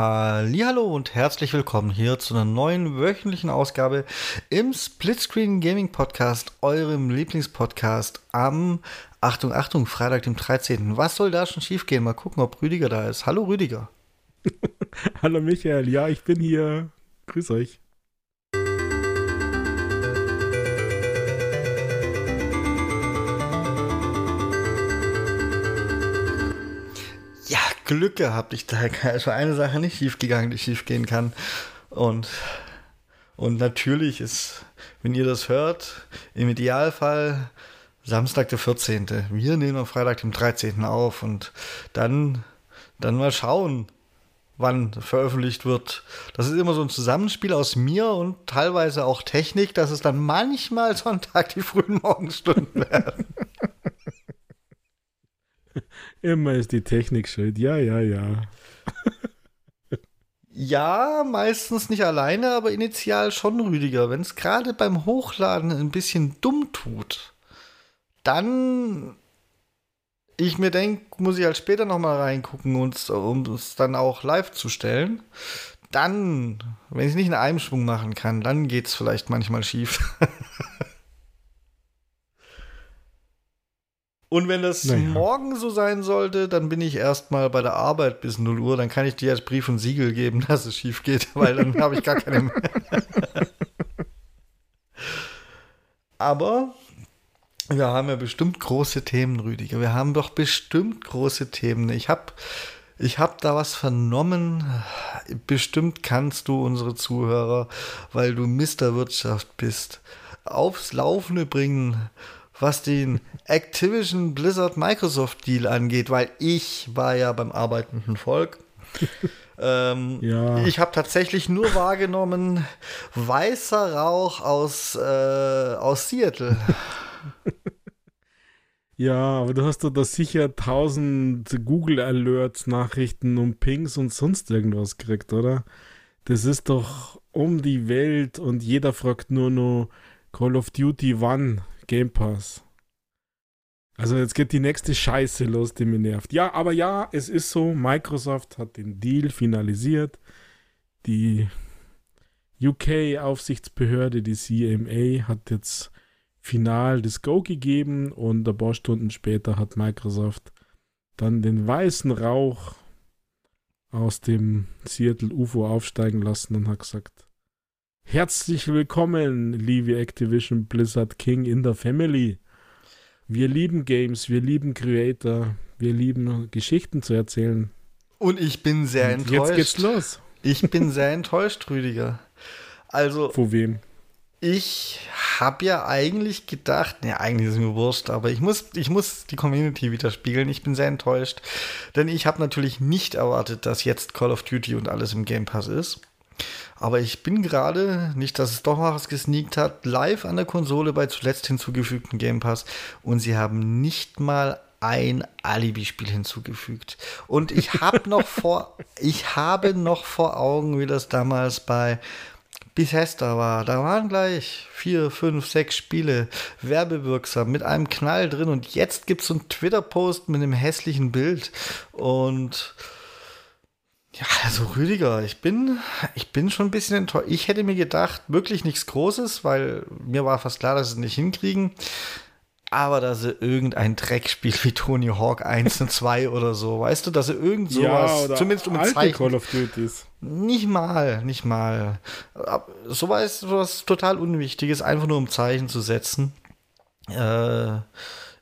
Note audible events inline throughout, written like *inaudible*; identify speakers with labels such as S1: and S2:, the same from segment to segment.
S1: Hallo und herzlich willkommen hier zu einer neuen wöchentlichen Ausgabe im Splitscreen Gaming Podcast, eurem Lieblingspodcast am Achtung, Achtung, Freitag, dem 13. Was soll da schon schiefgehen? Mal gucken, ob Rüdiger da ist. Hallo Rüdiger. *laughs*
S2: Hallo Michael, ja, ich bin hier. Grüß euch.
S1: Glück gehabt. Ich, da ist eine Sache nicht schiefgegangen, die schiefgehen kann. Und, und natürlich ist, wenn ihr das hört, im Idealfall Samstag der 14. Wir nehmen am Freitag dem 13. auf und dann, dann mal schauen, wann veröffentlicht wird. Das ist immer so ein Zusammenspiel aus mir und teilweise auch Technik, dass es dann manchmal Sonntag die frühen Morgenstunden werden. *laughs* *laughs*
S2: Immer ist die Technik schuld. Ja, ja, ja. *laughs*
S1: ja, meistens nicht alleine, aber initial schon Rüdiger. Wenn es gerade beim Hochladen ein bisschen dumm tut, dann ich mir denke, muss ich halt später nochmal reingucken, um es dann auch live zu stellen. Dann, wenn ich es nicht in einem Schwung machen kann, dann geht es vielleicht manchmal schief. *laughs* Und wenn das naja. morgen so sein sollte, dann bin ich erstmal bei der Arbeit bis 0 Uhr. Dann kann ich dir als Brief und Siegel geben, *laughs* dass es schief geht, weil dann habe ich gar keine mehr. *laughs* Aber wir haben ja bestimmt große Themen, Rüdiger. Wir haben doch bestimmt große Themen. Ich habe ich hab da was vernommen. Bestimmt kannst du unsere Zuhörer, weil du Mister Wirtschaft bist, aufs Laufende bringen was den Activision Blizzard Microsoft Deal angeht, weil ich war ja beim arbeitenden Volk. *laughs* ähm, ja. Ich habe tatsächlich nur wahrgenommen weißer Rauch aus, äh, aus Seattle. *laughs*
S2: Ja, aber du hast doch da sicher tausend Google Alerts, Nachrichten und Pings und sonst irgendwas gekriegt, oder? Das ist doch um die Welt und jeder fragt nur noch Call of Duty wann Game Pass. Also jetzt geht die nächste Scheiße los, die mir nervt. Ja, aber ja, es ist so, Microsoft hat den Deal finalisiert. Die UK-Aufsichtsbehörde, die CMA, hat jetzt final das Go gegeben und ein paar Stunden später hat Microsoft dann den weißen Rauch aus dem Seattle UFO aufsteigen lassen und hat gesagt, Herzlich willkommen, liebe Activision Blizzard King in der Family. Wir lieben Games, wir lieben Creator, wir lieben Geschichten zu erzählen.
S1: Und ich bin sehr Und enttäuscht. Jetzt geht's los. Ich bin sehr enttäuscht, Rüdiger. Also.
S2: Vor wem?
S1: Ich habe ja eigentlich gedacht, ne, eigentlich ist es mir wurscht, aber ich muss, ich muss die Community widerspiegeln. Ich bin sehr enttäuscht, denn ich habe natürlich nicht erwartet, dass jetzt Call of Duty und alles im Game Pass ist. Aber ich bin gerade, nicht, dass es doch mal was gesneakt hat, live an der Konsole bei zuletzt hinzugefügten Game Pass und sie haben nicht mal ein Alibi-Spiel hinzugefügt. Und ich habe *laughs* noch vor, ich habe noch vor Augen, wie das damals bei Bethesda war. Da waren gleich vier, fünf, sechs Spiele werbewirksam mit einem Knall drin und jetzt gibt es so einen Twitter-Post mit einem hässlichen Bild und ja, also Rüdiger, ich bin, ich bin schon ein bisschen enttäuscht. Ich hätte mir gedacht, wirklich nichts Großes, weil mir war fast klar, dass sie es nicht hinkriegen. Aber dass sie irgendein Dreckspiel wie Tony Hawk 1 und 2 *laughs* oder so, weißt du, dass sie irgend sowas,
S2: ja, zumindest um ein Zeichen. Call of Duties.
S1: Nicht mal, nicht mal. Sowas, sowas total Unwichtiges, einfach nur um Zeichen zu setzen, äh,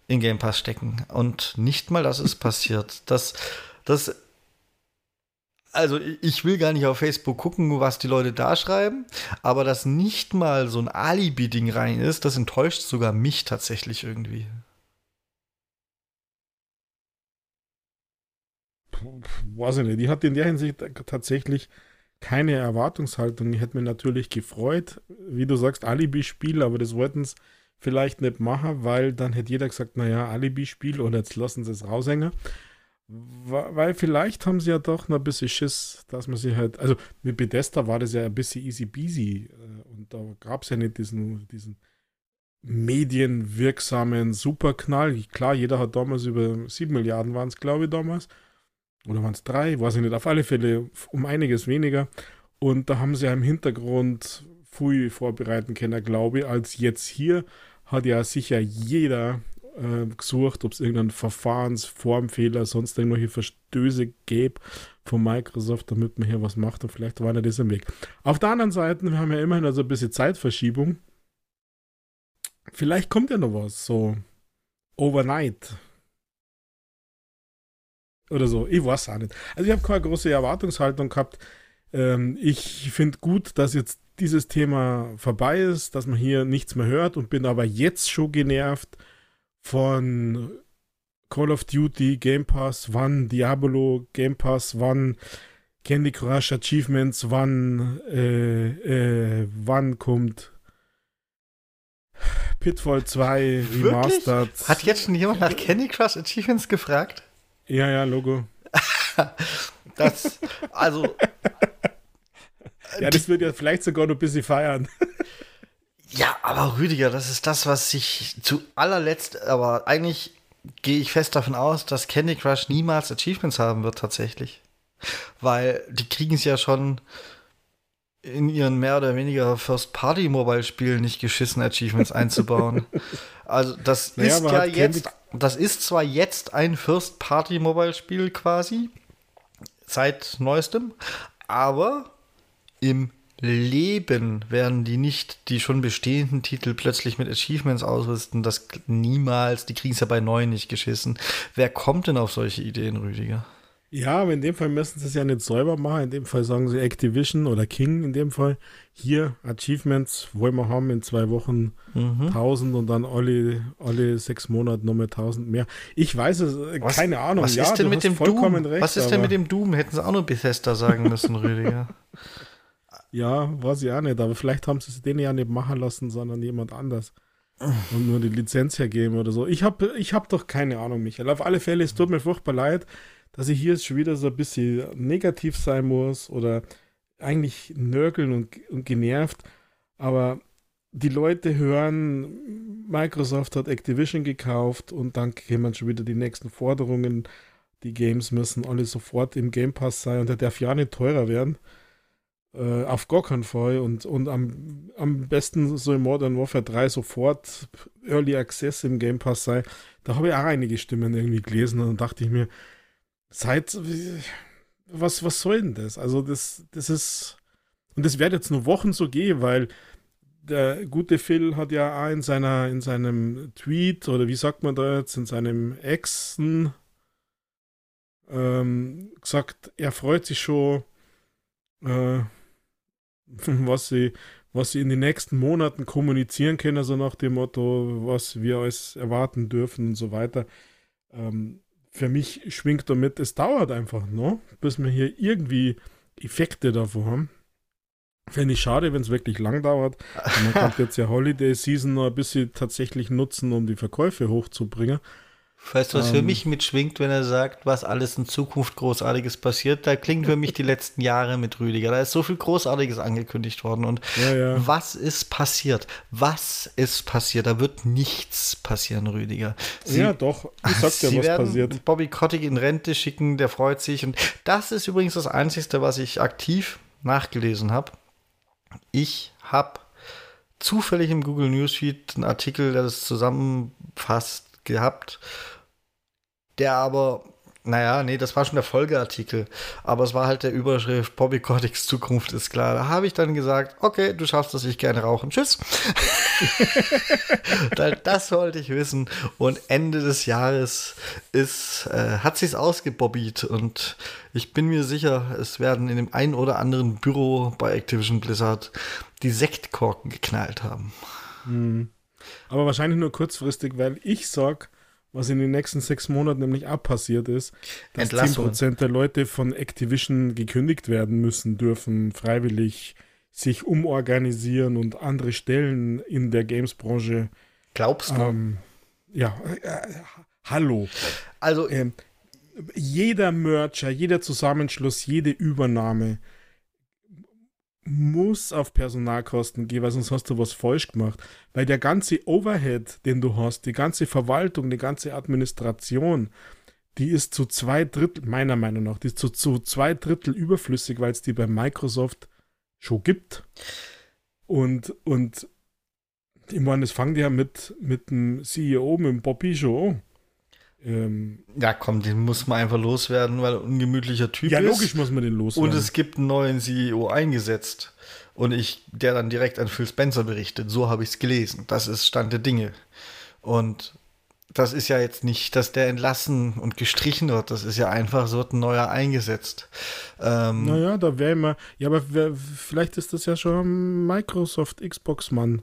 S1: in Game Pass stecken. Und nicht mal das ist passiert. Das, das also ich will gar nicht auf Facebook gucken, was die Leute da schreiben, aber dass nicht mal so ein Alibi-Ding rein ist, das enttäuscht sogar mich tatsächlich irgendwie.
S2: Weiß ich nicht. Die hat in der Hinsicht tatsächlich keine Erwartungshaltung. Ich hätte mich natürlich gefreut, wie du sagst, Alibi-Spiel, aber das wollten sie vielleicht nicht machen, weil dann hätte jeder gesagt, naja, Alibi-Spiel oder jetzt lassen sie es raushängen. Weil vielleicht haben sie ja doch noch ein bisschen Schiss, dass man sie halt, also mit Bethesda war das ja ein bisschen easy peasy äh, und da gab es ja nicht diesen, diesen medienwirksamen Superknall. Klar, jeder hat damals über 7 Milliarden waren es, glaube ich, damals. Oder waren es drei? Weiß ich nicht. Auf alle Fälle um einiges weniger. Und da haben sie ja im Hintergrund viel vorbereiten können, glaube ich, als jetzt hier hat ja sicher jeder äh, gesucht, ob es irgendeinen Verfahrensformfehler, sonst irgendwelche Verstöße gäbe von Microsoft, damit man hier was macht und vielleicht war das im Weg. Auf der anderen Seite, wir haben ja immerhin also ein bisschen Zeitverschiebung. Vielleicht kommt ja noch was, so overnight. Oder so, ich weiß auch nicht. Also ich habe keine große Erwartungshaltung gehabt. Ähm, ich finde gut, dass jetzt dieses Thema vorbei ist, dass man hier nichts mehr hört und bin aber jetzt schon genervt von Call of Duty, Game Pass, wann Diablo, Game Pass, wann Candy Crush Achievements, wann, äh, äh, wann kommt Pitfall 2 Remastered.
S1: Wirklich? Hat jetzt schon jemand nach Candy Crush Achievements gefragt?
S2: Ja, ja, Logo. *laughs*
S1: das, also.
S2: ja, das wird ja vielleicht sogar noch ein bisschen feiern.
S1: Ja, aber Rüdiger, das ist das, was sich zu allerletzt, aber eigentlich gehe ich fest davon aus, dass Candy Crush niemals Achievements haben wird tatsächlich. Weil die kriegen es ja schon in ihren mehr oder weniger First-Party-Mobile-Spielen nicht geschissen, Achievements *laughs* einzubauen. Also das naja, ist ja jetzt, das ist zwar jetzt ein First-Party-Mobile-Spiel quasi, seit neuestem, aber im Leben werden die nicht die schon bestehenden Titel plötzlich mit Achievements ausrüsten. Das niemals, die kriegen es ja bei neuen nicht geschissen. Wer kommt denn auf solche Ideen, Rüdiger?
S2: Ja, aber in dem Fall müssen sie es ja nicht selber machen. In dem Fall sagen sie Activision oder King in dem Fall. Hier, Achievements wollen wir haben in zwei Wochen mhm. 1000 und dann alle, alle sechs Monate nochmal 1000 mehr. Ich weiß es, äh, was, keine Ahnung.
S1: Was ja, ist denn mit dem Doom? Recht, was ist denn mit dem Doom? Hätten sie auch nur Bethesda sagen müssen, Rüdiger. *laughs*
S2: Ja, weiß ich auch nicht, aber vielleicht haben sie es denen ja nicht machen lassen, sondern jemand anders. Und nur die Lizenz hergeben oder so. Ich habe ich hab doch keine Ahnung, Michael. Auf alle Fälle, es tut mir furchtbar leid, dass ich hier jetzt schon wieder so ein bisschen negativ sein muss oder eigentlich nörgeln und, und genervt. Aber die Leute hören, Microsoft hat Activision gekauft und dann kämen schon wieder die nächsten Forderungen. Die Games müssen alle sofort im Game Pass sein und der darf ja nicht teurer werden. Äh, Fall. Und, und am, am besten so im Modern Warfare 3 sofort Early Access im Game Pass sei. Da habe ich auch einige Stimmen irgendwie gelesen und dachte ich mir, seit was, was soll denn das? Also das, das ist, und das wird jetzt nur Wochen so gehen, weil der gute Phil hat ja auch in seiner, in seinem Tweet, oder wie sagt man da jetzt, in seinem Exen ähm, gesagt, er freut sich schon, äh, *laughs* was sie, was sie in den nächsten Monaten kommunizieren können, also nach dem Motto, was wir alles erwarten dürfen und so weiter. Ähm, für mich schwingt damit, es dauert einfach noch, bis wir hier irgendwie Effekte davon haben. Fände ich schade, wenn es wirklich lang dauert. *laughs* Man kann jetzt ja Holiday Season noch ein bisschen tatsächlich nutzen, um die Verkäufe hochzubringen.
S1: Weißt du, was ähm, für mich mitschwingt, wenn er sagt, was alles in Zukunft Großartiges passiert? Da klingt für mich die letzten Jahre mit Rüdiger. Da ist so viel Großartiges angekündigt worden. Und ja, ja. was ist passiert? Was ist passiert? Da wird nichts passieren, Rüdiger.
S2: Sie, ja, doch. Ich sag dir, was werden passiert.
S1: Bobby Kotick in Rente schicken, der freut sich. Und das ist übrigens das Einzige, was ich aktiv nachgelesen habe. Ich habe zufällig im Google Newsfeed einen Artikel, der das zusammenfasst, gehabt der aber, naja, nee, das war schon der Folgeartikel, aber es war halt der Überschrift, Bobby Cortix Zukunft ist klar. Da habe ich dann gesagt, okay, du schaffst das, ich gerne rauchen, tschüss. *laughs* das wollte ich wissen und Ende des Jahres ist, äh, hat sich's ausgebobbt und ich bin mir sicher, es werden in dem einen oder anderen Büro bei Activision Blizzard die Sektkorken geknallt haben.
S2: Hm. Aber wahrscheinlich nur kurzfristig, weil ich sag, was in den nächsten sechs Monaten nämlich auch passiert ist, dass Entlassung. 10% der Leute von Activision gekündigt werden müssen, dürfen freiwillig sich umorganisieren und andere Stellen in der Games-Branche.
S1: Glaubst du? Ähm,
S2: ja, äh, äh, hallo.
S1: Also, ähm,
S2: jeder Merger, jeder Zusammenschluss, jede Übernahme muss auf Personalkosten gehen, weil sonst hast du was falsch gemacht. Weil der ganze Overhead, den du hast, die ganze Verwaltung, die ganze Administration, die ist zu zwei Drittel, meiner Meinung nach, die ist zu, zu zwei Drittel überflüssig, weil es die bei Microsoft schon gibt. Und, und ich meine, das fangen die ja mit, mit dem CEO, mit dem Bobby schon an.
S1: Ähm, ja, komm, den muss man einfach loswerden, weil er ein ungemütlicher Typ
S2: ja,
S1: ist.
S2: Ja, logisch muss man den loswerden.
S1: Und es gibt einen neuen CEO eingesetzt. Und ich, der dann direkt an Phil Spencer berichtet. So habe ich es gelesen. Das ist Stand der Dinge. Und das ist ja jetzt nicht, dass der entlassen und gestrichen wird. Das ist ja einfach, so wird ein neuer eingesetzt.
S2: Ähm, naja, da wäre immer. Ja, aber wär, vielleicht ist das ja schon Microsoft Xbox-Mann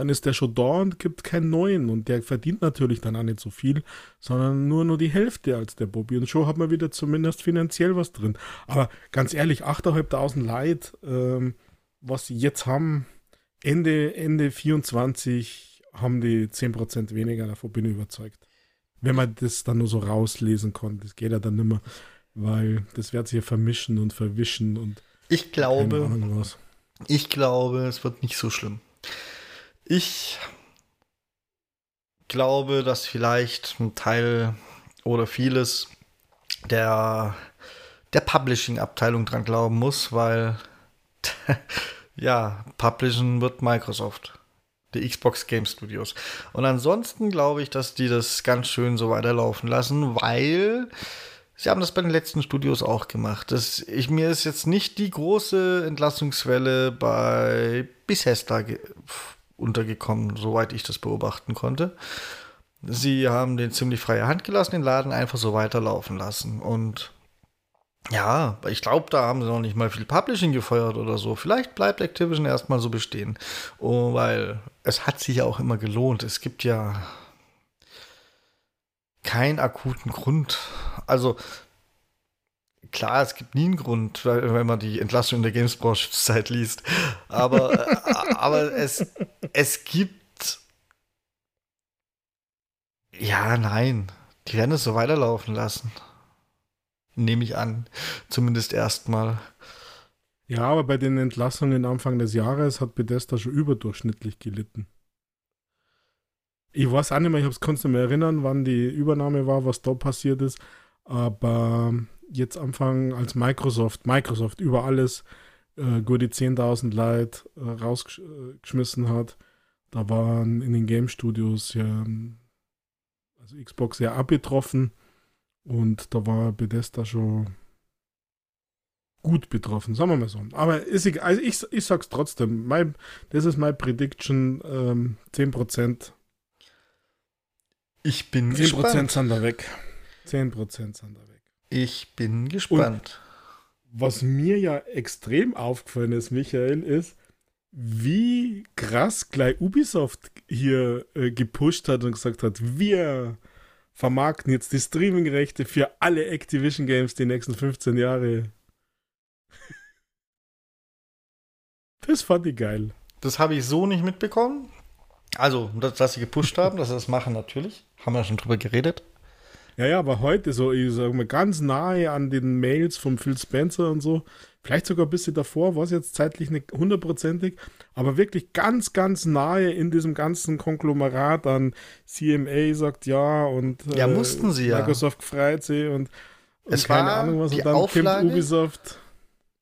S2: dann ist der schon da und gibt keinen neuen. Und der verdient natürlich dann auch nicht so viel, sondern nur nur die Hälfte als der Bobby. Und schon hat man wieder zumindest finanziell was drin. Aber ganz ehrlich, 8.500 Leute, ähm, was sie jetzt haben, Ende, Ende 24 haben die 10% weniger, davon bin ich überzeugt. Wenn man das dann nur so rauslesen kann, das geht ja dann nicht mehr, weil das wird sich ja vermischen und verwischen und
S1: ich glaube, ich glaube, es wird nicht so schlimm. Ich glaube, dass vielleicht ein Teil oder vieles der, der Publishing-Abteilung dran glauben muss, weil *laughs* ja, Publishen wird Microsoft. Die Xbox Game Studios. Und ansonsten glaube ich, dass die das ganz schön so weiterlaufen lassen, weil sie haben das bei den letzten Studios auch gemacht. Das, ich, mir ist jetzt nicht die große Entlassungswelle bei Bethesda untergekommen, soweit ich das beobachten konnte. Sie haben den ziemlich freie Hand gelassen, den Laden einfach so weiterlaufen lassen. Und ja, ich glaube, da haben sie noch nicht mal viel Publishing gefeuert oder so. Vielleicht bleibt Activision erstmal so bestehen. Oh, weil es hat sich ja auch immer gelohnt. Es gibt ja keinen akuten Grund. Also, klar, es gibt nie einen Grund, wenn man die Entlassung in der Gamesbranche Zeit liest. Aber, äh, aber es, es gibt. Ja, nein. Die werden es so weiterlaufen lassen. Nehme ich an. Zumindest erstmal.
S2: Ja, aber bei den Entlassungen Anfang des Jahres hat Bethesda schon überdurchschnittlich gelitten. Ich weiß auch nicht mehr, ich kann es nicht mehr erinnern, wann die Übernahme war, was da passiert ist. Aber jetzt anfangen als Microsoft, Microsoft über alles äh, gute 10.000 Leute äh, rausgeschmissen hat. Da waren in den Game Studios ja, also Xbox sehr abgetroffen und da war Bethesda schon gut betroffen, sagen wir mal so. Aber ist egal, also ich, ich sag's trotzdem, mein, das ist meine Prediction, ähm, 10%.
S1: Ich bin
S2: 10% gespannt. sind da weg. 10% sind da weg.
S1: Ich bin gespannt.
S2: Und was mir ja extrem aufgefallen ist, Michael, ist, wie krass gleich Ubisoft hier äh, gepusht hat und gesagt hat, wir vermarkten jetzt die Streaming-Rechte für alle Activision Games die nächsten 15 Jahre. *laughs* das fand ich geil.
S1: Das habe ich so nicht mitbekommen. Also, dass, dass sie gepusht haben, dass sie das machen, natürlich. Haben wir schon drüber geredet.
S2: Ja, ja, aber heute so, ich sag mal, ganz nahe an den Mails von Phil Spencer und so. Vielleicht sogar ein bisschen davor, war es jetzt zeitlich nicht hundertprozentig, aber wirklich ganz, ganz nahe in diesem ganzen Konglomerat an CMA sagt ja und
S1: ja, äh, mussten sie
S2: ja. Microsoft freut sie und,
S1: und es keine war Ahnung was. Und dann Auflage, Ubisoft.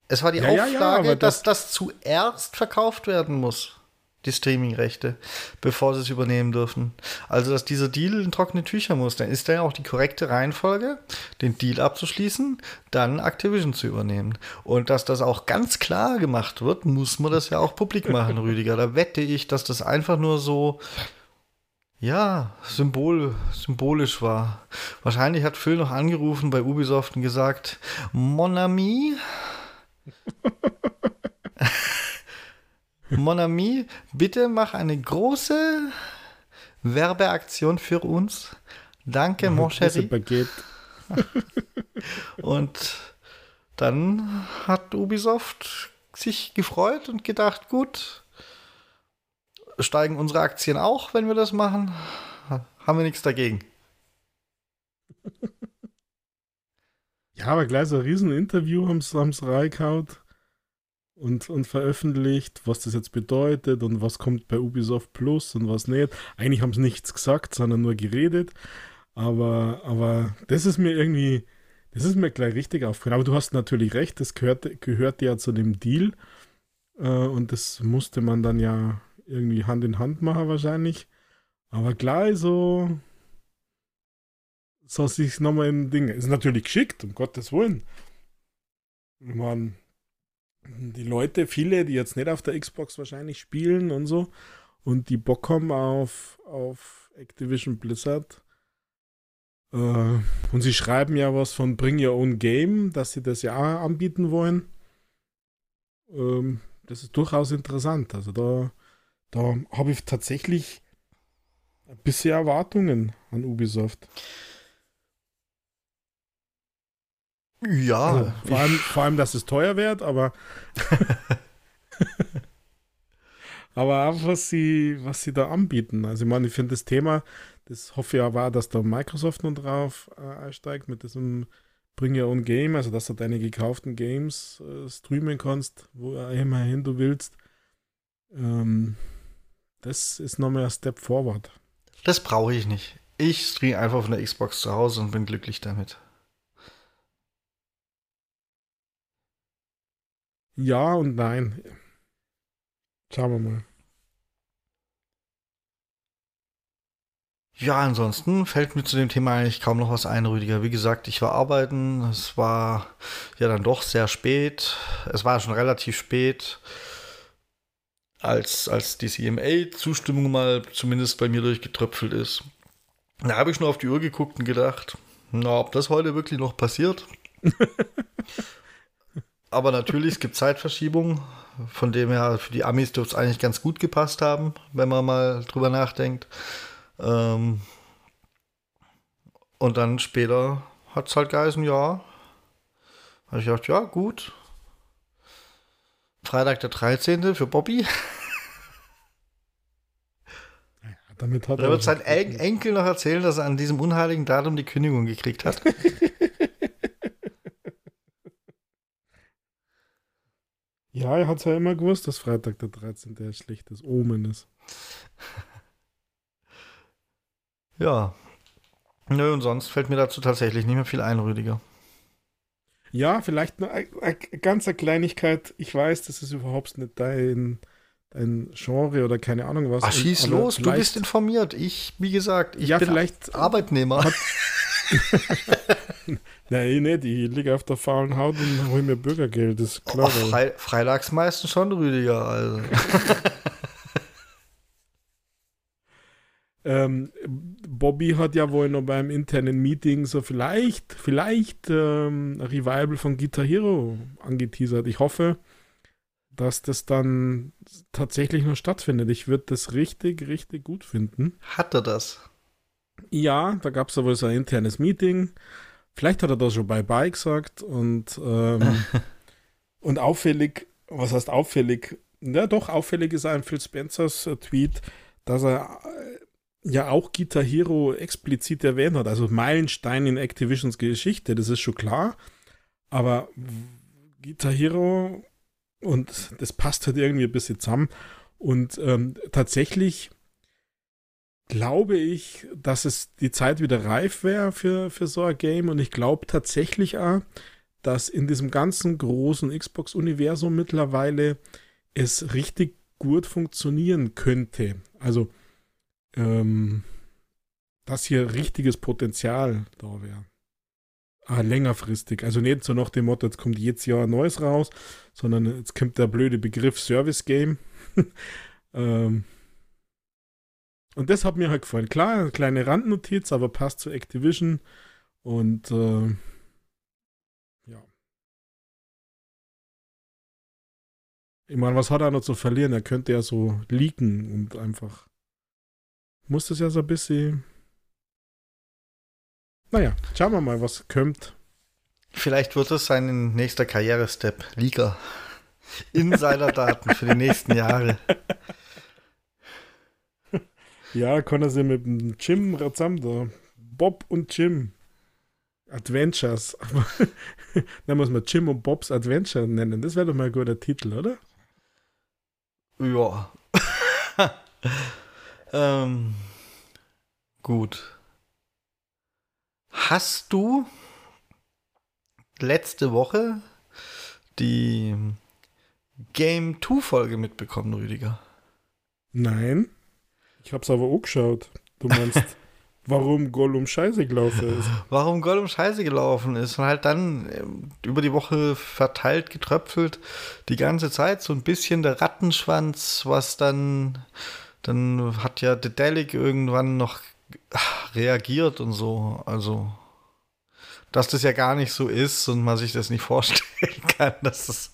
S1: Es war die ja, Auflage, ja, ja, dass das zuerst verkauft werden muss die Streaming-Rechte, bevor sie es übernehmen dürfen. Also, dass dieser Deal in trockene Tücher muss, dann ist ja auch die korrekte Reihenfolge, den Deal abzuschließen, dann Activision zu übernehmen. Und dass das auch ganz klar gemacht wird, muss man das ja auch publik machen, *laughs* Rüdiger. Da wette ich, dass das einfach nur so, ja, Symbol, symbolisch war. Wahrscheinlich hat Phil noch angerufen bei Ubisoft und gesagt, Mon ami, *laughs* Mon ami, bitte mach eine große Werbeaktion für uns. Danke, mon chéri. *laughs* und dann hat Ubisoft sich gefreut und gedacht, gut, steigen unsere Aktien auch, wenn wir das machen. Haben wir nichts dagegen. *laughs*
S2: Ja, aber gleich so ein Rieseninterview haben sie reingehaut und, und veröffentlicht, was das jetzt bedeutet und was kommt bei Ubisoft Plus und was nicht. Eigentlich haben sie nichts gesagt, sondern nur geredet. Aber, aber das ist mir irgendwie, das ist mir gleich richtig aufgefallen. Aber du hast natürlich recht, das gehört, gehört ja zu dem Deal. Äh, und das musste man dann ja irgendwie Hand in Hand machen wahrscheinlich. Aber gleich so, so sich nochmal ein Ding. Ist natürlich geschickt, um Gottes Willen. Meine, die Leute, viele, die jetzt nicht auf der Xbox wahrscheinlich spielen und so, und die Bock haben auf, auf Activision Blizzard. Äh, und sie schreiben ja was von Bring Your Own Game, dass sie das ja auch anbieten wollen. Ähm, das ist durchaus interessant. Also da, da habe ich tatsächlich bisher Erwartungen an Ubisoft.
S1: Ja.
S2: Also, vor, allem, vor allem, dass es teuer wird, aber. *laughs* aber auch, was sie, was sie da anbieten. Also, ich meine, ich finde das Thema, das hoffe ich aber, dass da Microsoft noch drauf äh, einsteigt mit diesem Bring Your Own Game, also dass du deine gekauften Games äh, streamen kannst, wo immerhin du willst. Ähm, das ist nochmal ein Step forward.
S1: Das brauche ich nicht. Ich streame einfach von der Xbox zu Hause und bin glücklich damit.
S2: Ja und nein. Schauen wir mal.
S1: Ja, ansonsten fällt mir zu dem Thema eigentlich kaum noch was ein, Rüdiger. Wie gesagt, ich war arbeiten. Es war ja dann doch sehr spät. Es war schon relativ spät, als, als die CMA-Zustimmung mal zumindest bei mir durchgetröpfelt ist. Da habe ich nur auf die Uhr geguckt und gedacht, na, ob das heute wirklich noch passiert. *laughs* Aber natürlich, es gibt Zeitverschiebung. Von dem her, für die Amis dürfte es eigentlich ganz gut gepasst haben, wenn man mal drüber nachdenkt. Ähm und dann später hat es halt geheißen, ja. Habe ich gedacht, ja, gut. Freitag der 13. für Bobby.
S2: Ja, damit hat
S1: er wird sein En Enkel noch erzählen, dass er an diesem unheiligen Datum die Kündigung gekriegt hat. *laughs*
S2: Ja, er hat es ja immer gewusst, dass Freitag der 13. ein schlechtes Omen ist. *laughs*
S1: ja. Nö, und sonst fällt mir dazu tatsächlich nicht mehr viel ein, Rüdiger.
S2: Ja, vielleicht eine, eine ganz eine Kleinigkeit. Ich weiß, das ist überhaupt nicht dein, dein Genre oder keine Ahnung was.
S1: Ach, schieß und, los, du bist informiert. Ich, wie gesagt, ich
S2: ja,
S1: bin
S2: vielleicht
S1: Arbeitnehmer. Hat, *laughs* *laughs*
S2: Nein, nicht. Ich liege auf der faulen Haut und hole mir Bürgergeld, das ist klar. Oh,
S1: Fre Freitags meistens schon, Rüdiger. Also. *laughs*
S2: ähm, Bobby hat ja wohl noch beim internen Meeting so vielleicht, vielleicht ähm, ein Revival von Guitar Hero angeteasert. Ich hoffe, dass das dann tatsächlich noch stattfindet. Ich würde das richtig, richtig gut finden.
S1: Hat er das?
S2: Ja, da gab es wohl so ein internes Meeting. Vielleicht hat er das schon Bye-Bye gesagt und, ähm, *laughs* und auffällig, was heißt auffällig? Ja, doch, auffällig ist ein Phil Spencers äh, Tweet, dass er äh, ja auch Guitar Hero explizit erwähnt hat. Also Meilenstein in Activisions Geschichte, das ist schon klar. Aber Guitar Hero und das passt halt irgendwie ein bisschen zusammen. Und ähm, tatsächlich glaube ich, dass es die Zeit wieder reif wäre für, für so ein Game. Und ich glaube tatsächlich auch, dass in diesem ganzen großen Xbox-Universum mittlerweile es richtig gut funktionieren könnte. Also, ähm, dass hier richtiges Potenzial da wäre. Ah, längerfristig. Also nicht so nach dem Motto, jetzt kommt jedes Jahr ein neues raus, sondern jetzt kommt der blöde Begriff Service Game. *laughs* ähm, und das hat mir halt gefallen. Klar, eine kleine Randnotiz, aber passt zu Activision. Und äh, ja. Ich meine, was hat er noch zu verlieren? Er könnte ja so leaken und einfach. Muss das ja so ein bisschen. Naja, schauen wir mal, was kommt.
S1: Vielleicht wird es sein nächster Karrierestep. Leaker. Insider-Daten für die nächsten Jahre. *laughs*
S2: Ja, kann er sich mit dem Jim zusammen da. Bob und Jim. Adventures. *laughs* Dann muss man Jim und Bobs Adventure nennen. Das wäre doch mal ein guter Titel, oder?
S1: Ja. *laughs* ähm, gut. Hast du letzte Woche die Game 2 Folge mitbekommen, Rüdiger?
S2: Nein. Ich hab's aber auch geschaut. Du meinst, *laughs* warum Gollum scheiße gelaufen ist?
S1: Warum Gollum scheiße gelaufen ist und halt dann ähm, über die Woche verteilt, getröpfelt, die ganze Zeit so ein bisschen der Rattenschwanz, was dann, dann hat ja Dedelic irgendwann noch reagiert und so. Also, dass das ja gar nicht so ist und man sich das nicht *laughs* vorstellen kann, dass das,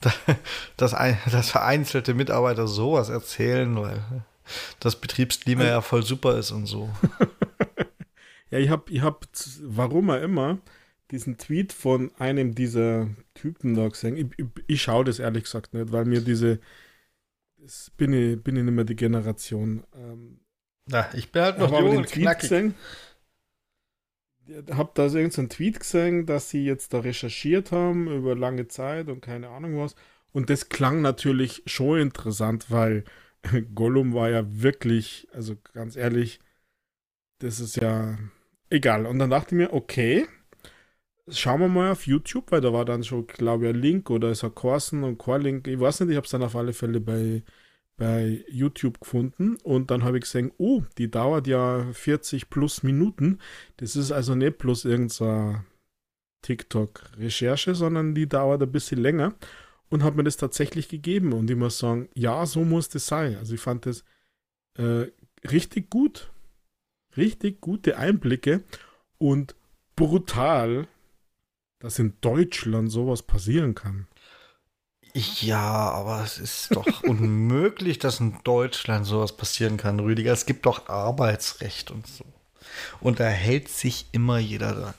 S1: *laughs* dass, dass vereinzelte Mitarbeiter sowas erzählen, weil das Betriebsklima ja voll super ist und so. *laughs*
S2: ja, ich habe, ich hab, warum auch immer, diesen Tweet von einem dieser Typen da gesehen. Ich, ich, ich schaue das ehrlich gesagt nicht, weil mir diese, das bin ich, bin ich nicht mehr die Generation. Ähm,
S1: Na, ich bin halt noch jung und knackig. Gesehen,
S2: habe da irgendeinen Tweet gesehen, dass sie jetzt da recherchiert haben über lange Zeit und keine Ahnung was. Und das klang natürlich schon interessant, weil *laughs* Gollum war ja wirklich, also ganz ehrlich, das ist ja egal. Und dann dachte ich mir, okay, schauen wir mal auf YouTube, weil da war dann schon, glaube ich, ein Link oder ist ein Korsen und Core-Link. Ich weiß nicht, ich habe es dann auf alle Fälle bei bei YouTube gefunden und dann habe ich gesehen, oh, die dauert ja 40 plus Minuten. Das ist also nicht bloß irgendeine TikTok-Recherche, sondern die dauert ein bisschen länger und habe mir das tatsächlich gegeben und ich muss sagen, ja, so muss das sein. Also ich fand das äh, richtig gut. Richtig gute Einblicke und brutal, dass in Deutschland sowas passieren kann.
S1: Ja, aber es ist doch *laughs* unmöglich, dass in Deutschland sowas passieren kann, Rüdiger. Es gibt doch Arbeitsrecht und so. Und da hält sich immer jeder dran.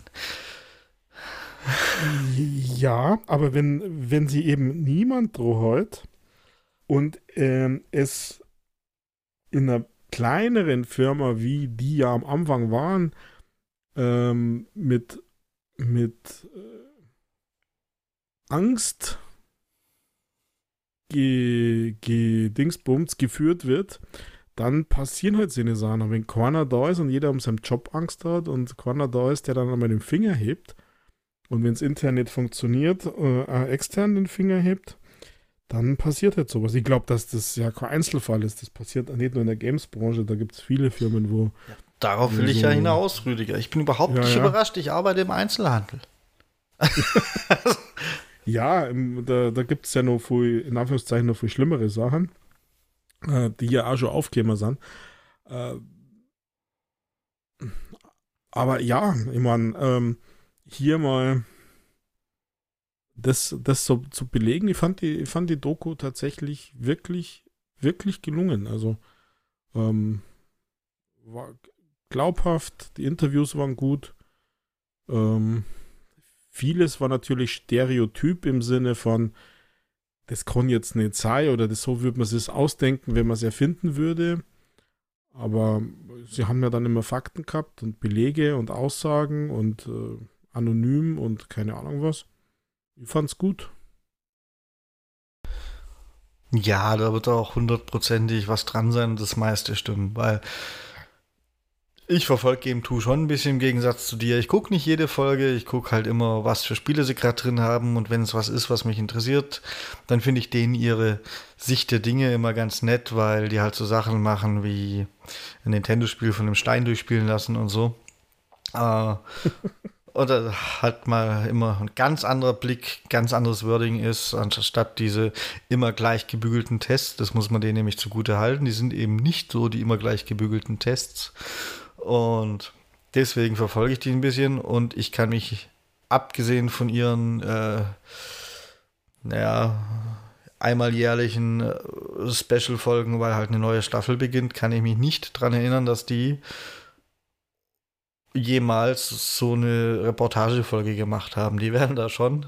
S2: Ja, aber wenn, wenn sie eben niemand droht und ähm, es in einer kleineren Firma, wie die ja am Anfang waren, ähm, mit, mit äh, Angst ge, ge Dingsbums geführt wird, dann passieren halt so eine Sachen. Wenn keiner da ist und jeder um seinen Job Angst hat und keiner da ist, der dann einmal den Finger hebt und wenn es intern nicht funktioniert, äh, extern den Finger hebt, dann passiert halt sowas. Ich glaube, dass das ja kein Einzelfall ist. Das passiert nicht nur in der Games-Branche, da gibt es viele Firmen, wo. Ja,
S1: darauf will so ich ja hinaus, Rüdiger. Ich bin überhaupt ja, nicht ja. überrascht. Ich arbeite im Einzelhandel. *laughs*
S2: Ja, da, da gibt es ja noch viel, in Anführungszeichen noch viel schlimmere Sachen, äh, die ja auch schon aufgekommen sind. Äh, aber ja, ich meine, ähm, hier mal das, das so zu belegen, ich fand, die, ich fand die Doku tatsächlich wirklich, wirklich gelungen. Also ähm, war glaubhaft, die Interviews waren gut. Ähm, Vieles war natürlich Stereotyp im Sinne von, das kann jetzt nicht sein oder das, so würde man es ausdenken, wenn man es erfinden würde. Aber sie haben ja dann immer Fakten gehabt und Belege und Aussagen und äh, anonym und keine Ahnung was. Ich fand's gut.
S1: Ja, da wird auch hundertprozentig was dran sein und das meiste stimmen, weil ich verfolge Game 2 schon ein bisschen im Gegensatz zu dir. Ich gucke nicht jede Folge, ich gucke halt immer, was für Spiele sie gerade drin haben und wenn es was ist, was mich interessiert, dann finde ich denen ihre Sicht der Dinge immer ganz nett, weil die halt so Sachen machen wie ein Nintendo-Spiel von einem Stein durchspielen lassen und so. Äh, *laughs* oder halt mal immer ein ganz anderer Blick, ganz anderes Wording ist, anstatt diese immer gleich gebügelten Tests. Das muss man denen nämlich zugute halten. Die sind eben nicht so die immer gleich gebügelten Tests. Und deswegen verfolge ich die ein bisschen und ich kann mich, abgesehen von ihren, äh, naja, einmal jährlichen äh, Special-Folgen, weil halt eine neue Staffel beginnt, kann ich mich nicht daran erinnern, dass die jemals so eine Reportagefolge gemacht haben. Die werden da schon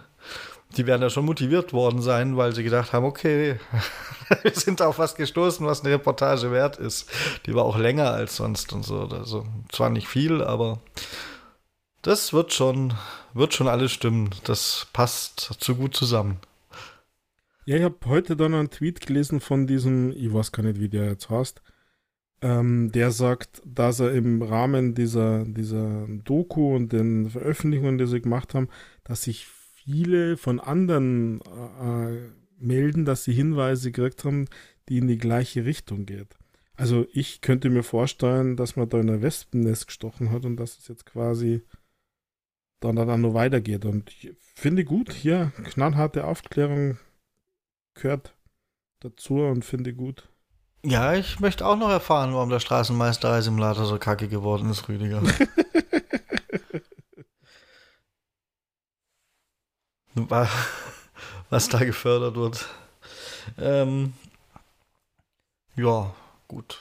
S1: die werden da schon motiviert worden sein, weil sie gedacht haben, okay, *laughs* wir sind auf was gestoßen, was eine Reportage wert ist. Die war auch länger als sonst und so. Also zwar nicht viel, aber das wird schon, wird schon alles stimmen. Das passt zu gut zusammen.
S2: Ja, ich habe heute dann einen Tweet gelesen von diesem, ich weiß gar nicht, wie der jetzt heißt, ähm, der sagt, dass er im Rahmen dieser, dieser Doku und den Veröffentlichungen, die sie gemacht haben, dass sich viele von anderen äh, melden, dass sie Hinweise gekriegt haben, die in die gleiche Richtung geht. Also ich könnte mir vorstellen, dass man da in ein Wespennest gestochen hat und dass es jetzt quasi dann, dann nur weitergeht. Und ich finde gut, hier knallharte Aufklärung gehört dazu und finde gut.
S1: Ja, ich möchte auch noch erfahren, warum der Straßenmeisterei-Simulator so kacke geworden ist, Rüdiger. *laughs* Was da gefördert wird. Ähm, ja, gut.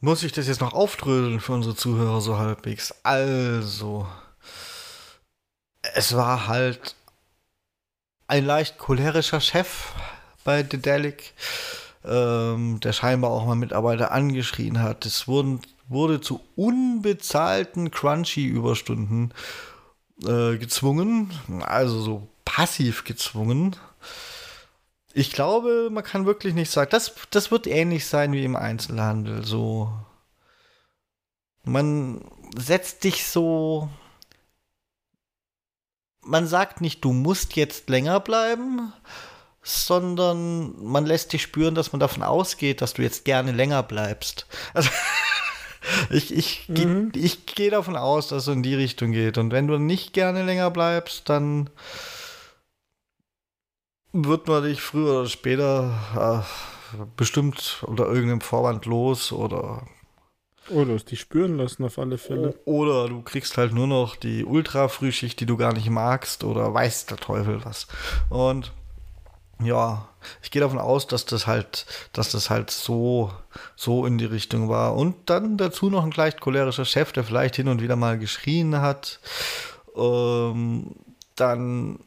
S1: Muss ich das jetzt noch auftrödeln für unsere Zuhörer so halbwegs? Also, es war halt ein leicht cholerischer Chef bei Dedelic, ähm, der scheinbar auch mal Mitarbeiter angeschrien hat. Es wurden, wurde zu unbezahlten Crunchy-Überstunden äh, gezwungen, also so passiv gezwungen. Ich glaube, man kann wirklich nicht sagen, das, das wird ähnlich sein wie im Einzelhandel. So, man setzt dich so, man sagt nicht, du musst jetzt länger bleiben, sondern man lässt dich spüren, dass man davon ausgeht, dass du jetzt gerne länger bleibst. Also, *laughs* ich, ich, mhm. ich gehe davon aus, dass es in die Richtung geht. Und wenn du nicht gerne länger bleibst, dann wird man dich früher oder später äh, bestimmt unter irgendeinem Vorwand los oder
S2: oder es dich spüren lassen auf alle Fälle.
S1: Oder du kriegst halt nur noch die Ultra-Frühschicht, die du gar nicht magst, oder weiß der Teufel was. Und ja, ich gehe davon aus, dass das halt, dass das halt so, so in die Richtung war. Und dann dazu noch ein leicht cholerischer Chef, der vielleicht hin und wieder mal geschrien hat. Ähm, dann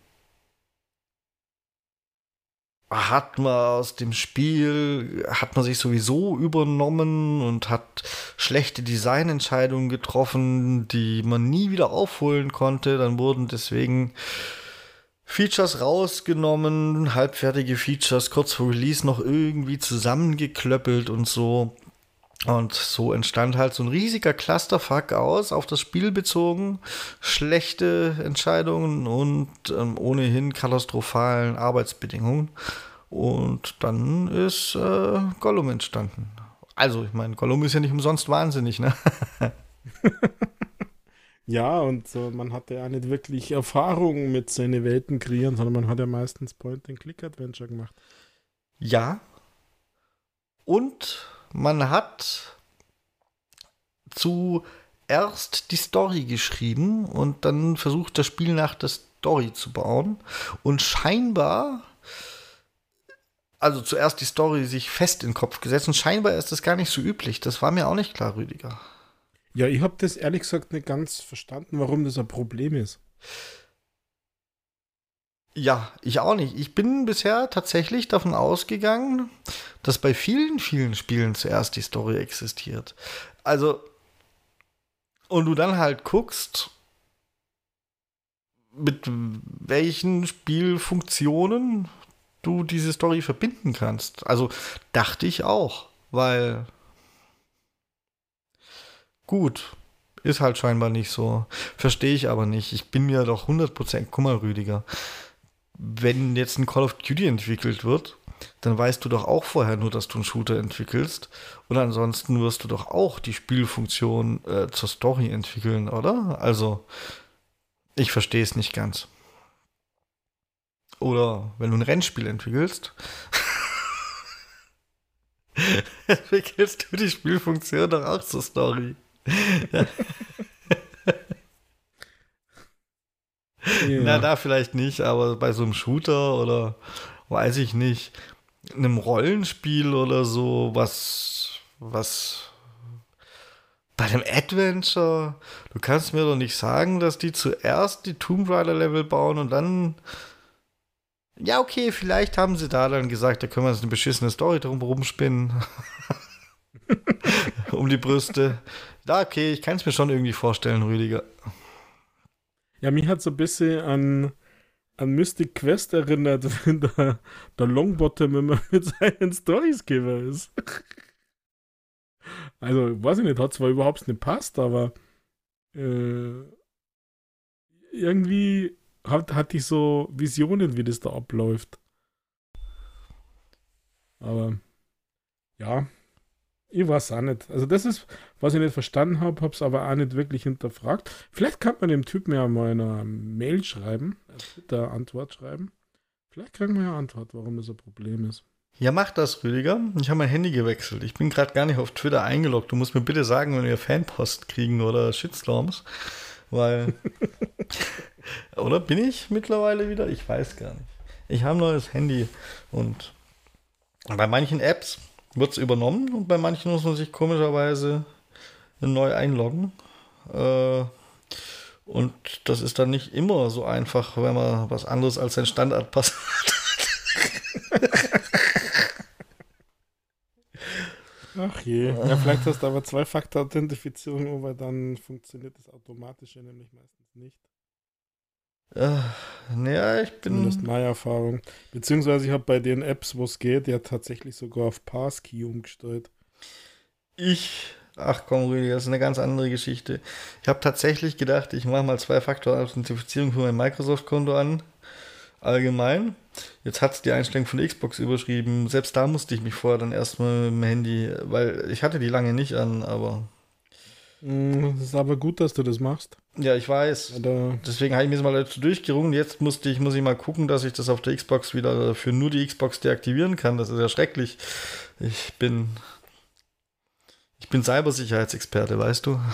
S1: hat man aus dem Spiel, hat man sich sowieso übernommen und hat schlechte Designentscheidungen getroffen, die man nie wieder aufholen konnte. Dann wurden deswegen Features rausgenommen, halbfertige Features kurz vor Release noch irgendwie zusammengeklöppelt und so. Und so entstand halt so ein riesiger Clusterfuck aus, auf das Spiel bezogen, schlechte Entscheidungen und ähm, ohnehin katastrophalen Arbeitsbedingungen. Und dann ist äh, Gollum entstanden. Also, ich meine, Gollum ist ja nicht umsonst wahnsinnig, ne? *laughs*
S2: ja, und so, man hatte ja nicht wirklich Erfahrung mit seinen Welten kreieren, sondern man hat ja meistens Point-and-Click-Adventure gemacht.
S1: Ja. Und man hat zuerst die Story geschrieben und dann versucht, das Spiel nach der Story zu bauen. Und scheinbar, also zuerst die Story sich fest in den Kopf gesetzt und scheinbar ist das gar nicht so üblich. Das war mir auch nicht klar, Rüdiger.
S2: Ja, ich habe das ehrlich gesagt nicht ganz verstanden, warum das ein Problem ist.
S1: Ja, ich auch nicht. Ich bin bisher tatsächlich davon ausgegangen, dass bei vielen, vielen Spielen zuerst die Story existiert. Also, und du dann halt guckst, mit welchen Spielfunktionen du diese Story verbinden kannst. Also dachte ich auch, weil gut, ist halt scheinbar nicht so. Verstehe ich aber nicht. Ich bin mir doch 100% Kummerrüdiger wenn jetzt ein Call of Duty entwickelt wird, dann weißt du doch auch vorher nur, dass du einen Shooter entwickelst. Und ansonsten wirst du doch auch die Spielfunktion äh, zur Story entwickeln, oder? Also, ich verstehe es nicht ganz. Oder wenn du ein Rennspiel entwickelst, *laughs* entwickelst du die Spielfunktion doch auch zur Story. Ja. Na, da vielleicht nicht, aber bei so einem Shooter oder weiß ich nicht, einem Rollenspiel oder so, was, was bei einem Adventure, du kannst mir doch nicht sagen, dass die zuerst die Tomb Raider Level bauen und dann ja, okay, vielleicht haben sie da dann gesagt, da können wir uns eine beschissene Story drum rumspinnen. *laughs* um die Brüste. Da, okay, ich kann es mir schon irgendwie vorstellen, Rüdiger.
S2: Ja, mich hat so ein bisschen an an Mystic Quest erinnert, *laughs* wenn der, der Longbottom immer mit seinen Stories-Giver ist. Also, weiß ich nicht, hat zwar überhaupt nicht passt, aber äh, irgendwie hat, hatte ich so Visionen, wie das da abläuft. Aber ja, ich weiß auch nicht. Also das ist, was ich nicht verstanden habe, habe es aber auch nicht wirklich hinterfragt. Vielleicht kann man dem Typen ja mal eine Mail schreiben, eine Twitter-Antwort schreiben. Vielleicht kriegen wir ja Antwort, warum das ein Problem ist.
S1: Ja, mach das, Rüdiger. Ich habe mein Handy gewechselt. Ich bin gerade gar nicht auf Twitter eingeloggt. Du musst mir bitte sagen, wenn wir Fanpost kriegen oder Shitstorms. Weil. *laughs* oder bin ich mittlerweile wieder? Ich weiß gar nicht. Ich habe ein neues Handy und bei manchen Apps wird es übernommen und bei manchen muss man sich komischerweise neu einloggen. Äh, und das ist dann nicht immer so einfach, wenn man was anderes als sein Standardpasswort *laughs*
S2: Ach je. Ja, vielleicht hast du aber Zwei-Faktor-Authentifizierung, aber dann funktioniert das automatisch nämlich meistens nicht.
S1: Äh, naja, ich bin.
S2: Zumindest meine Erfahrung. Beziehungsweise ich habe bei den Apps, wo es geht, ja tatsächlich sogar auf Passkey umgestellt.
S1: Ich. Ach komm, Rüdiger, das ist eine ganz andere Geschichte. Ich habe tatsächlich gedacht, ich mache mal Zwei-Faktor-Authentifizierung für mein Microsoft-Konto an. Allgemein. Jetzt hat es die Einstellung von Xbox überschrieben. Selbst da musste ich mich vorher dann erstmal mit dem Handy, weil ich hatte die lange nicht an, aber
S2: es ist aber gut, dass du das machst.
S1: Ja, ich weiß. Oder Deswegen habe ich mir das mal dazu durchgerungen. Jetzt musste ich, muss ich mal gucken, dass ich das auf der Xbox wieder für nur die Xbox deaktivieren kann. Das ist ja schrecklich. Ich bin. Ich bin Cybersicherheitsexperte, weißt du? *laughs*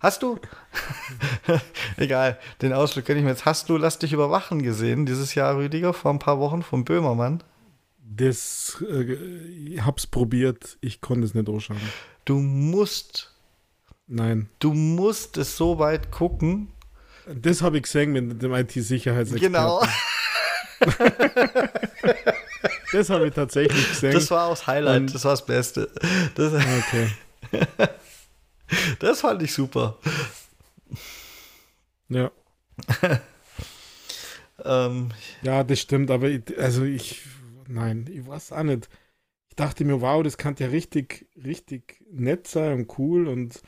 S1: Hast du? *laughs* Egal, den Ausflug kenne ich mir jetzt. Hast du Lass dich überwachen gesehen dieses Jahr, Rüdiger, vor ein paar Wochen vom Böhmermann?
S2: Das äh, hab's probiert, ich konnte es nicht anschauen.
S1: Du musst.
S2: Nein.
S1: Du musst es so weit gucken.
S2: Das habe ich gesehen mit dem IT-Sicherheitsexperten. Genau. *laughs* das habe ich tatsächlich gesehen.
S1: Das war auch das Highlight, Und das war das Beste. Das, okay. *laughs* das fand ich super.
S2: Ja. *laughs* ähm, ja, das stimmt, aber ich, also ich nein, ich weiß auch nicht. Ich dachte mir, wow, das kann ja richtig, richtig nett sein und cool und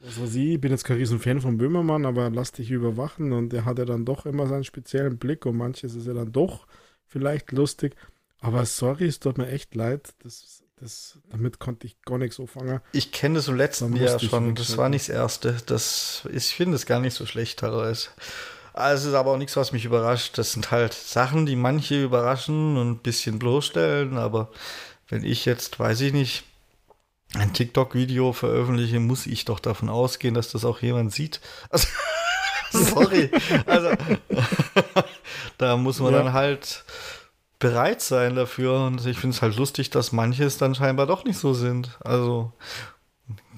S2: was weiß ich, ich bin jetzt kein Riesenfan von Böhmermann, aber lass dich überwachen und er hat ja dann doch immer seinen speziellen Blick und manches ist ja dann doch vielleicht lustig. Aber sorry, es tut mir echt leid. Das, das, damit konnte ich gar nichts so fangen.
S1: Ich kenne das im letzten Jahr schon. Das war nicht das erste. Das ist, ich finde es gar nicht so schlecht teilweise. Also es ist aber auch nichts, was mich überrascht. Das sind halt Sachen, die manche überraschen und ein bisschen bloßstellen. Aber wenn ich jetzt, weiß ich nicht, ein TikTok-Video veröffentliche, muss ich doch davon ausgehen, dass das auch jemand sieht. *laughs* Also, sorry. Also, *laughs* da muss man ja. dann halt bereit sein dafür. Und ich finde es halt lustig, dass manche es dann scheinbar doch nicht so sind. Also,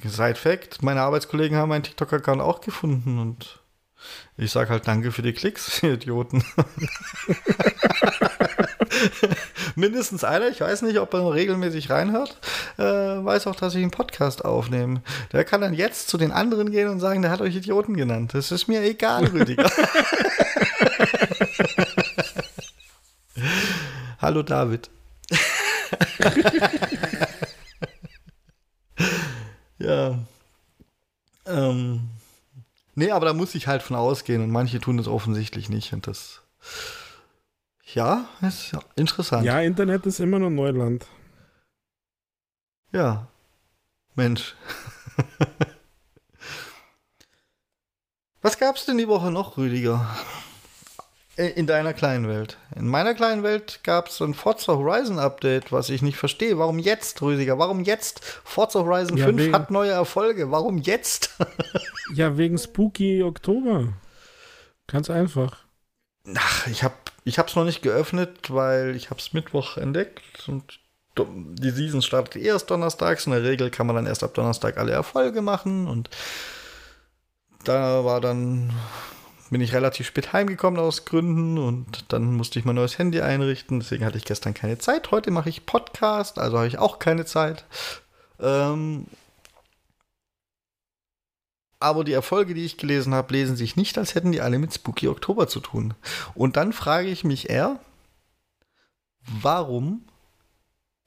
S1: Side Fact, meine Arbeitskollegen haben meinen TikTok-Account auch gefunden und ich sage halt danke für die Klicks, *laughs* Idioten. *laughs* Mindestens einer, ich weiß nicht, ob er regelmäßig reinhört, äh, weiß auch, dass ich einen Podcast aufnehme. Der kann dann jetzt zu den anderen gehen und sagen, der hat euch Idioten genannt. Das ist mir egal, Rüdiger. *laughs* Hallo David. ja. Ähm. Nee, aber da muss ich halt von ausgehen und manche tun das offensichtlich nicht und das. Ja, ist interessant.
S2: Ja, Internet ist immer noch Neuland.
S1: Ja. Mensch. *laughs* Was gab's denn die Woche noch, Rüdiger? Äh, in deiner kleinen Welt. In meiner kleinen Welt gab es ein Forza Horizon Update, was ich nicht verstehe. Warum jetzt, Rüdiger? Warum jetzt? Forza Horizon ja, 5 hat neue Erfolge. Warum jetzt? *laughs*
S2: ja, wegen Spooky Oktober. Ganz einfach.
S1: Ach, ich habe ich hab's noch nicht geöffnet, weil ich es Mittwoch entdeckt und die Season startet erst donnerstags. In der Regel kann man dann erst ab Donnerstag alle Erfolge machen und da war dann bin ich relativ spät heimgekommen aus Gründen und dann musste ich mein neues Handy einrichten. Deswegen hatte ich gestern keine Zeit. Heute mache ich Podcast, also habe ich auch keine Zeit. Ähm Aber die Erfolge, die ich gelesen habe, lesen sich nicht, als hätten die alle mit Spooky Oktober zu tun. Und dann frage ich mich eher, warum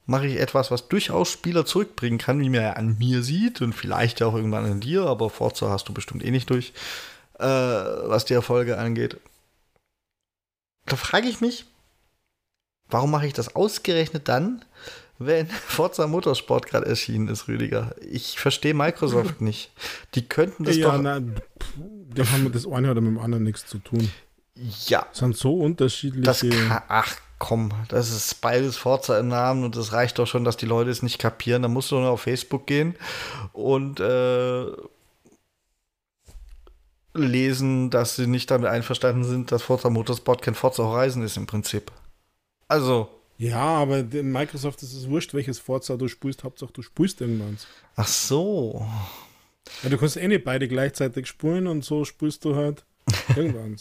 S1: mache ich etwas, was durchaus Spieler zurückbringen kann, wie man ja an mir sieht und vielleicht auch irgendwann an dir, aber Forza hast du bestimmt eh nicht durch, äh, was die Erfolge angeht. Da frage ich mich, warum mache ich das ausgerechnet dann, wenn *laughs* Forza Motorsport gerade erschienen ist, Rüdiger. Ich verstehe Microsoft *laughs* nicht. Die könnten das ja, doch. Na,
S2: da haben das eine oder mit dem anderen nichts zu tun.
S1: Ja.
S2: Das sind so unterschiedliche.
S1: Das kann, ach komm, das ist beides Forza im Namen und das reicht doch schon, dass die Leute es nicht kapieren. Da musst du nur auf Facebook gehen und äh, lesen, dass sie nicht damit einverstanden sind, dass Forza Motorsport kein Forza Horizon ist im Prinzip. Also.
S2: Ja, aber Microsoft ist es wurscht, welches Forza du spielst. Hauptsache, du spielst irgendwann.
S1: Ach so.
S2: Ja, du kannst eh nicht beide gleichzeitig spulen und so spielst du halt *laughs* irgendwann.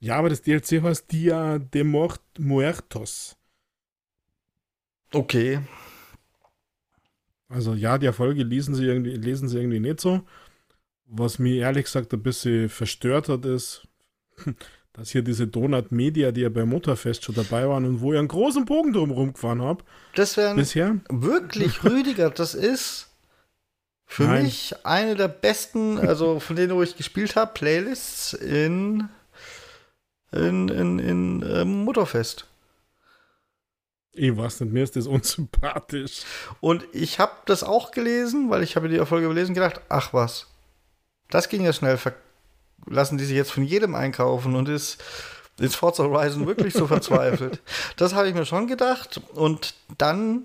S2: ja, aber das DLC heißt Dia de Mort Muertos.
S1: Okay.
S2: Also ja, die Erfolge lesen sie irgendwie, lesen sie irgendwie nicht so. Was mir ehrlich gesagt ein bisschen verstört hat, ist, dass hier diese Donut Media, die ja beim Motorfest schon dabei waren und wo ich einen großen Bogen drumherum gefahren habe.
S1: Das wäre bisher wirklich Rüdiger. Das ist für Nein. mich eine der besten, also von denen, wo ich gespielt habe, Playlists in in, in, in äh, Motorfest.
S2: Ich weiß nicht, mir ist das unsympathisch.
S1: Und ich habe das auch gelesen, weil ich habe die Erfolge gelesen gedacht, ach was, das ging ja schnell lassen die sich jetzt von jedem einkaufen und ist, ist Forza Horizon wirklich so verzweifelt? *laughs* Das habe ich mir schon gedacht und dann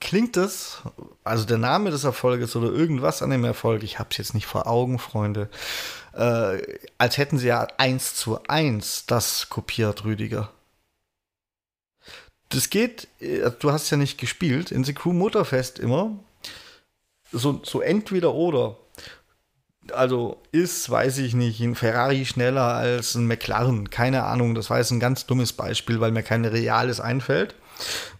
S1: klingt es, also der Name des Erfolges oder irgendwas an dem Erfolg, ich habe es jetzt nicht vor Augen, Freunde, äh, als hätten sie ja eins zu eins das kopiert, Rüdiger. Das geht, äh, du hast ja nicht gespielt, in The Crew Motorfest immer, so, so entweder oder also ist, weiß ich nicht, ein Ferrari schneller als ein McLaren. Keine Ahnung, das war jetzt ein ganz dummes Beispiel, weil mir kein reales einfällt.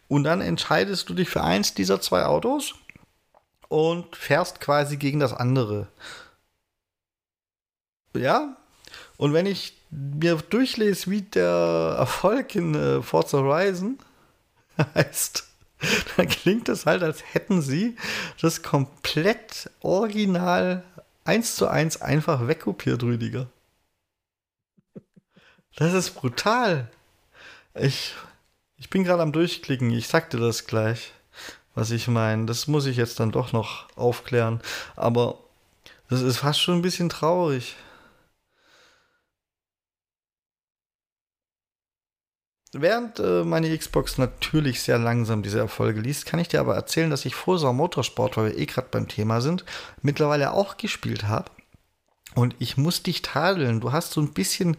S1: Und dann entscheidest du dich für eins dieser zwei Autos und fährst quasi gegen das andere. Ja? Und wenn ich mir durchlese, wie der Erfolg in äh, Forza Horizon *laughs* heißt, dann klingt es halt, als hätten sie das komplett original eins zu eins einfach wegkopiert, Rüdiger. Das ist brutal. Ich, ich bin gerade am Durchklicken. Ich sagte das gleich, was ich meine. Das muss ich jetzt dann doch noch aufklären. Aber das ist fast schon ein bisschen traurig. Während äh, meine Xbox natürlich sehr langsam diese Erfolge liest, kann ich dir aber erzählen, dass ich Forza Motorsport, weil wir eh gerade beim Thema sind, mittlerweile auch gespielt habe. Und ich muss dich tadeln. Du hast so ein bisschen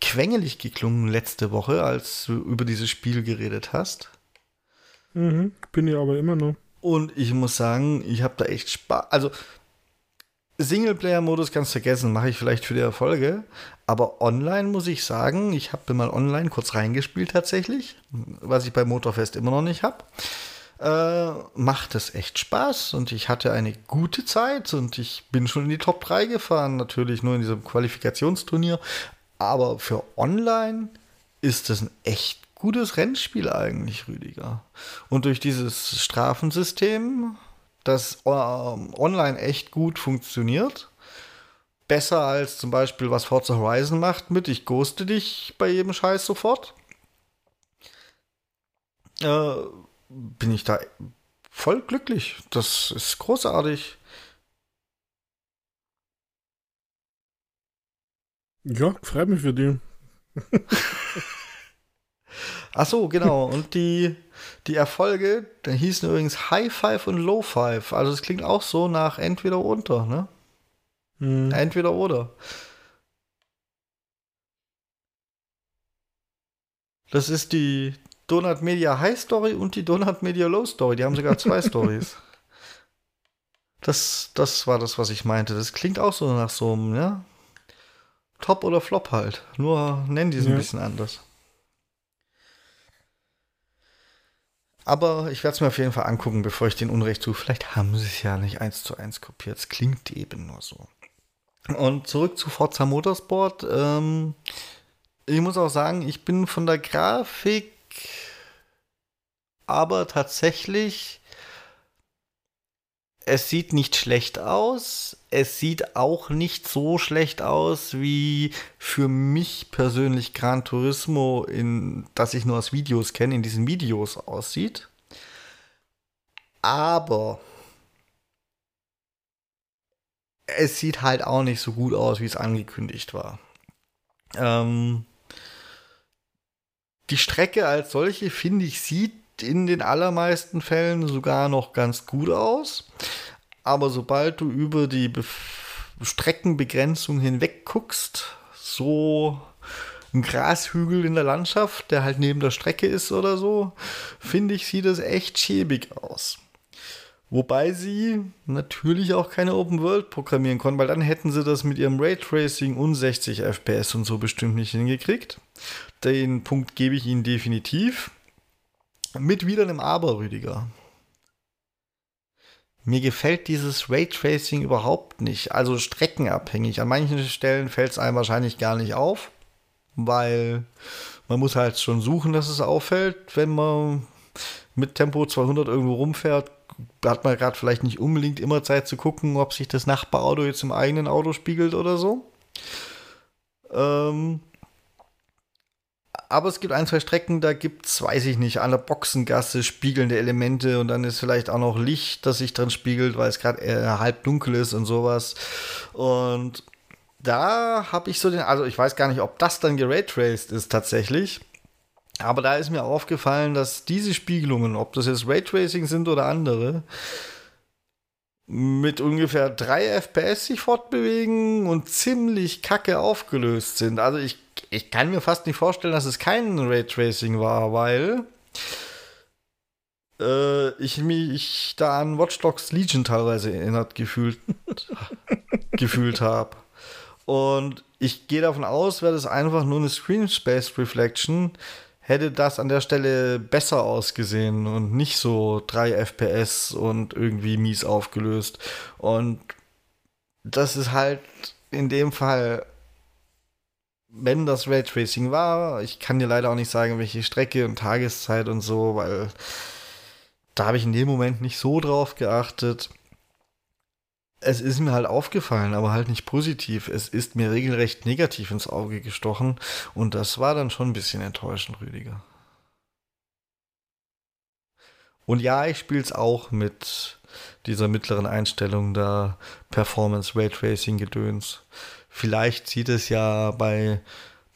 S1: quengelig geklungen letzte Woche, als du über dieses Spiel geredet hast.
S2: Mhm, bin ich aber immer noch.
S1: Und ich muss sagen, ich habe da echt Spaß. Also, Singleplayer-Modus kannst vergessen, mache ich vielleicht für die Erfolge. Aber online muss ich sagen, ich habe mal online kurz reingespielt tatsächlich, was ich bei Motorfest immer noch nicht habe. Äh, macht es echt Spaß und ich hatte eine gute Zeit und ich bin schon in die Top 3 gefahren, natürlich nur in diesem Qualifikationsturnier. Aber für online ist es ein echt gutes Rennspiel eigentlich, Rüdiger. Und durch dieses Strafensystem das äh, online echt gut funktioniert. Besser als zum Beispiel, was Forza Horizon macht mit ich ghoste dich bei jedem Scheiß sofort. Äh, bin ich da voll glücklich. Das ist großartig.
S2: Ja, freut mich für die. *laughs*
S1: Ach so, genau. Und die, die Erfolge, da hießen übrigens High Five und Low Five. Also es klingt auch so nach entweder unter, ne? Hm. Entweder oder. Das ist die Donut Media High Story und die Donut Media Low Story. Die haben sogar zwei *laughs* Stories. Das, das war das, was ich meinte. Das klingt auch so nach so einem, ja? Top oder Flop halt. Nur nennen die es ja. ein bisschen anders. Aber ich werde es mir auf jeden Fall angucken, bevor ich den Unrecht tue. Vielleicht haben sie es ja nicht eins zu eins kopiert. Es klingt eben nur so. Und zurück zu Forza Motorsport. Ähm, ich muss auch sagen, ich bin von der Grafik aber tatsächlich, es sieht nicht schlecht aus. Es sieht auch nicht so schlecht aus, wie für mich persönlich Gran Turismo, in, das ich nur aus Videos kenne, in diesen Videos aussieht. Aber es sieht halt auch nicht so gut aus, wie es angekündigt war. Ähm, die Strecke als solche, finde ich, sieht in den allermeisten Fällen sogar noch ganz gut aus. Aber sobald du über die Be Streckenbegrenzung hinweg guckst, so ein Grashügel in der Landschaft, der halt neben der Strecke ist oder so, finde ich, sieht das echt schäbig aus. Wobei sie natürlich auch keine Open World programmieren konnten, weil dann hätten sie das mit ihrem Raytracing und 60 FPS und so bestimmt nicht hingekriegt. Den Punkt gebe ich ihnen definitiv. Mit wieder einem Aber, Rüdiger. Mir gefällt dieses Raytracing überhaupt nicht. Also streckenabhängig. An manchen Stellen fällt es einem wahrscheinlich gar nicht auf, weil man muss halt schon suchen, dass es auffällt. Wenn man mit Tempo 200 irgendwo rumfährt, hat man gerade vielleicht nicht unbedingt immer Zeit zu gucken, ob sich das Nachbarauto jetzt im eigenen Auto spiegelt oder so. Ähm, aber es gibt ein, zwei Strecken, da gibt es, weiß ich nicht, an der Boxengasse spiegelnde Elemente und dann ist vielleicht auch noch Licht, das sich drin spiegelt, weil es gerade äh, halb dunkel ist und sowas. Und da habe ich so den, also ich weiß gar nicht, ob das dann geraytraced ist tatsächlich. Aber da ist mir aufgefallen, dass diese Spiegelungen, ob das jetzt Raytracing sind oder andere, mit ungefähr 3 FPS sich fortbewegen und ziemlich kacke aufgelöst sind. Also ich ich kann mir fast nicht vorstellen, dass es kein Raytracing war, weil äh, ich mich da an Watch Dogs Legion teilweise erinnert gefühlt, *laughs* gefühlt habe. Und ich gehe davon aus, wäre das einfach nur eine Screen Space Reflection, hätte das an der Stelle besser ausgesehen und nicht so 3 FPS und irgendwie mies aufgelöst. Und das ist halt in dem Fall wenn das Raytracing war, ich kann dir leider auch nicht sagen, welche Strecke und Tageszeit und so, weil da habe ich in dem Moment nicht so drauf geachtet. Es ist mir halt aufgefallen, aber halt nicht positiv. Es ist mir regelrecht negativ ins Auge gestochen und das war dann schon ein bisschen enttäuschend, Rüdiger. Und ja, ich spiele es auch mit dieser mittleren Einstellung da Performance Raytracing Gedöns. Vielleicht sieht es ja bei,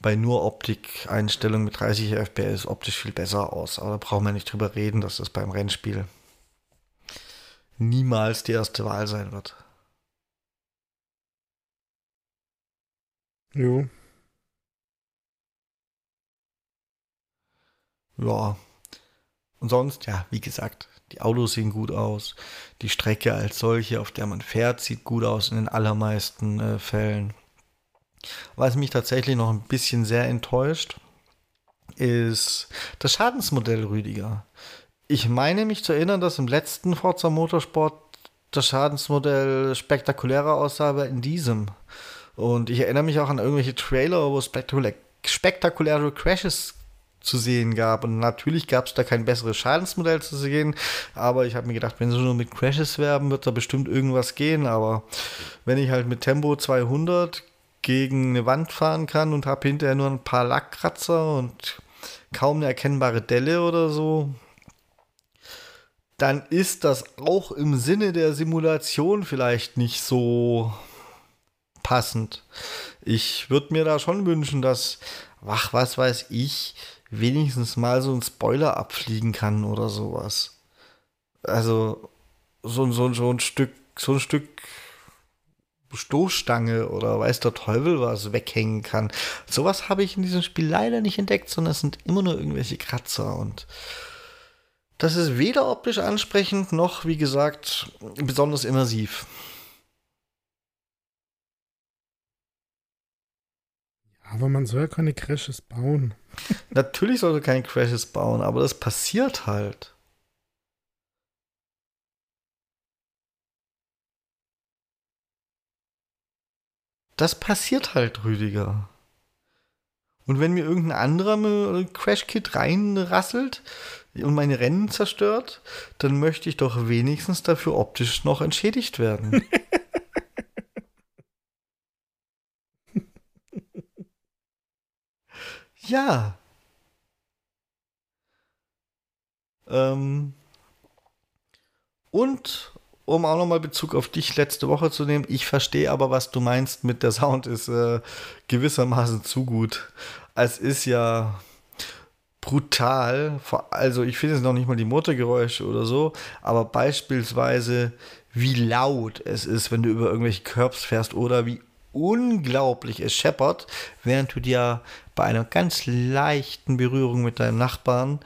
S1: bei nur Optik-Einstellungen mit 30 FPS optisch viel besser aus. Aber da brauchen wir nicht drüber reden, dass das beim Rennspiel niemals die erste Wahl sein wird.
S2: Jo.
S1: Ja. Und sonst, ja, wie gesagt, die Autos sehen gut aus. Die Strecke als solche, auf der man fährt, sieht gut aus in den allermeisten äh, Fällen. Was mich tatsächlich noch ein bisschen sehr enttäuscht, ist das Schadensmodell Rüdiger. Ich meine mich zu erinnern, dass im letzten Forza Motorsport das Schadensmodell spektakulärer aussah aber in diesem. Und ich erinnere mich auch an irgendwelche Trailer, wo spektakulä spektakuläre Crashes zu sehen gab. Und natürlich gab es da kein besseres Schadensmodell zu sehen. Aber ich habe mir gedacht, wenn sie nur mit Crashes werben, wird da bestimmt irgendwas gehen. Aber wenn ich halt mit Tempo 200 gegen eine Wand fahren kann und habe hinterher nur ein paar Lackkratzer und kaum eine erkennbare Delle oder so, dann ist das auch im Sinne der Simulation vielleicht nicht so passend. Ich würde mir da schon wünschen, dass, ach, was weiß ich, wenigstens mal so ein Spoiler abfliegen kann oder sowas. Also so, so, so ein Stück, so ein Stück Stoßstange oder weiß der Teufel was weghängen kann. Sowas habe ich in diesem Spiel leider nicht entdeckt, sondern es sind immer nur irgendwelche Kratzer und das ist weder optisch ansprechend noch, wie gesagt, besonders immersiv.
S2: Aber man soll ja keine Crashes bauen.
S1: Natürlich sollte keine Crashes bauen, aber das passiert halt. Das passiert halt, Rüdiger. Und wenn mir irgendein anderer Crash-Kit reinrasselt und meine Rennen zerstört, dann möchte ich doch wenigstens dafür optisch noch entschädigt werden. *laughs* ja. Ähm. Und um auch nochmal Bezug auf dich letzte Woche zu nehmen, ich verstehe aber, was du meinst mit der Sound ist äh, gewissermaßen zu gut. Es ist ja brutal, also ich finde es noch nicht mal die Motorgeräusche oder so, aber beispielsweise wie laut es ist, wenn du über irgendwelche Curbs fährst oder wie unglaublich es scheppert, während du dir bei einer ganz leichten Berührung mit deinem Nachbarn,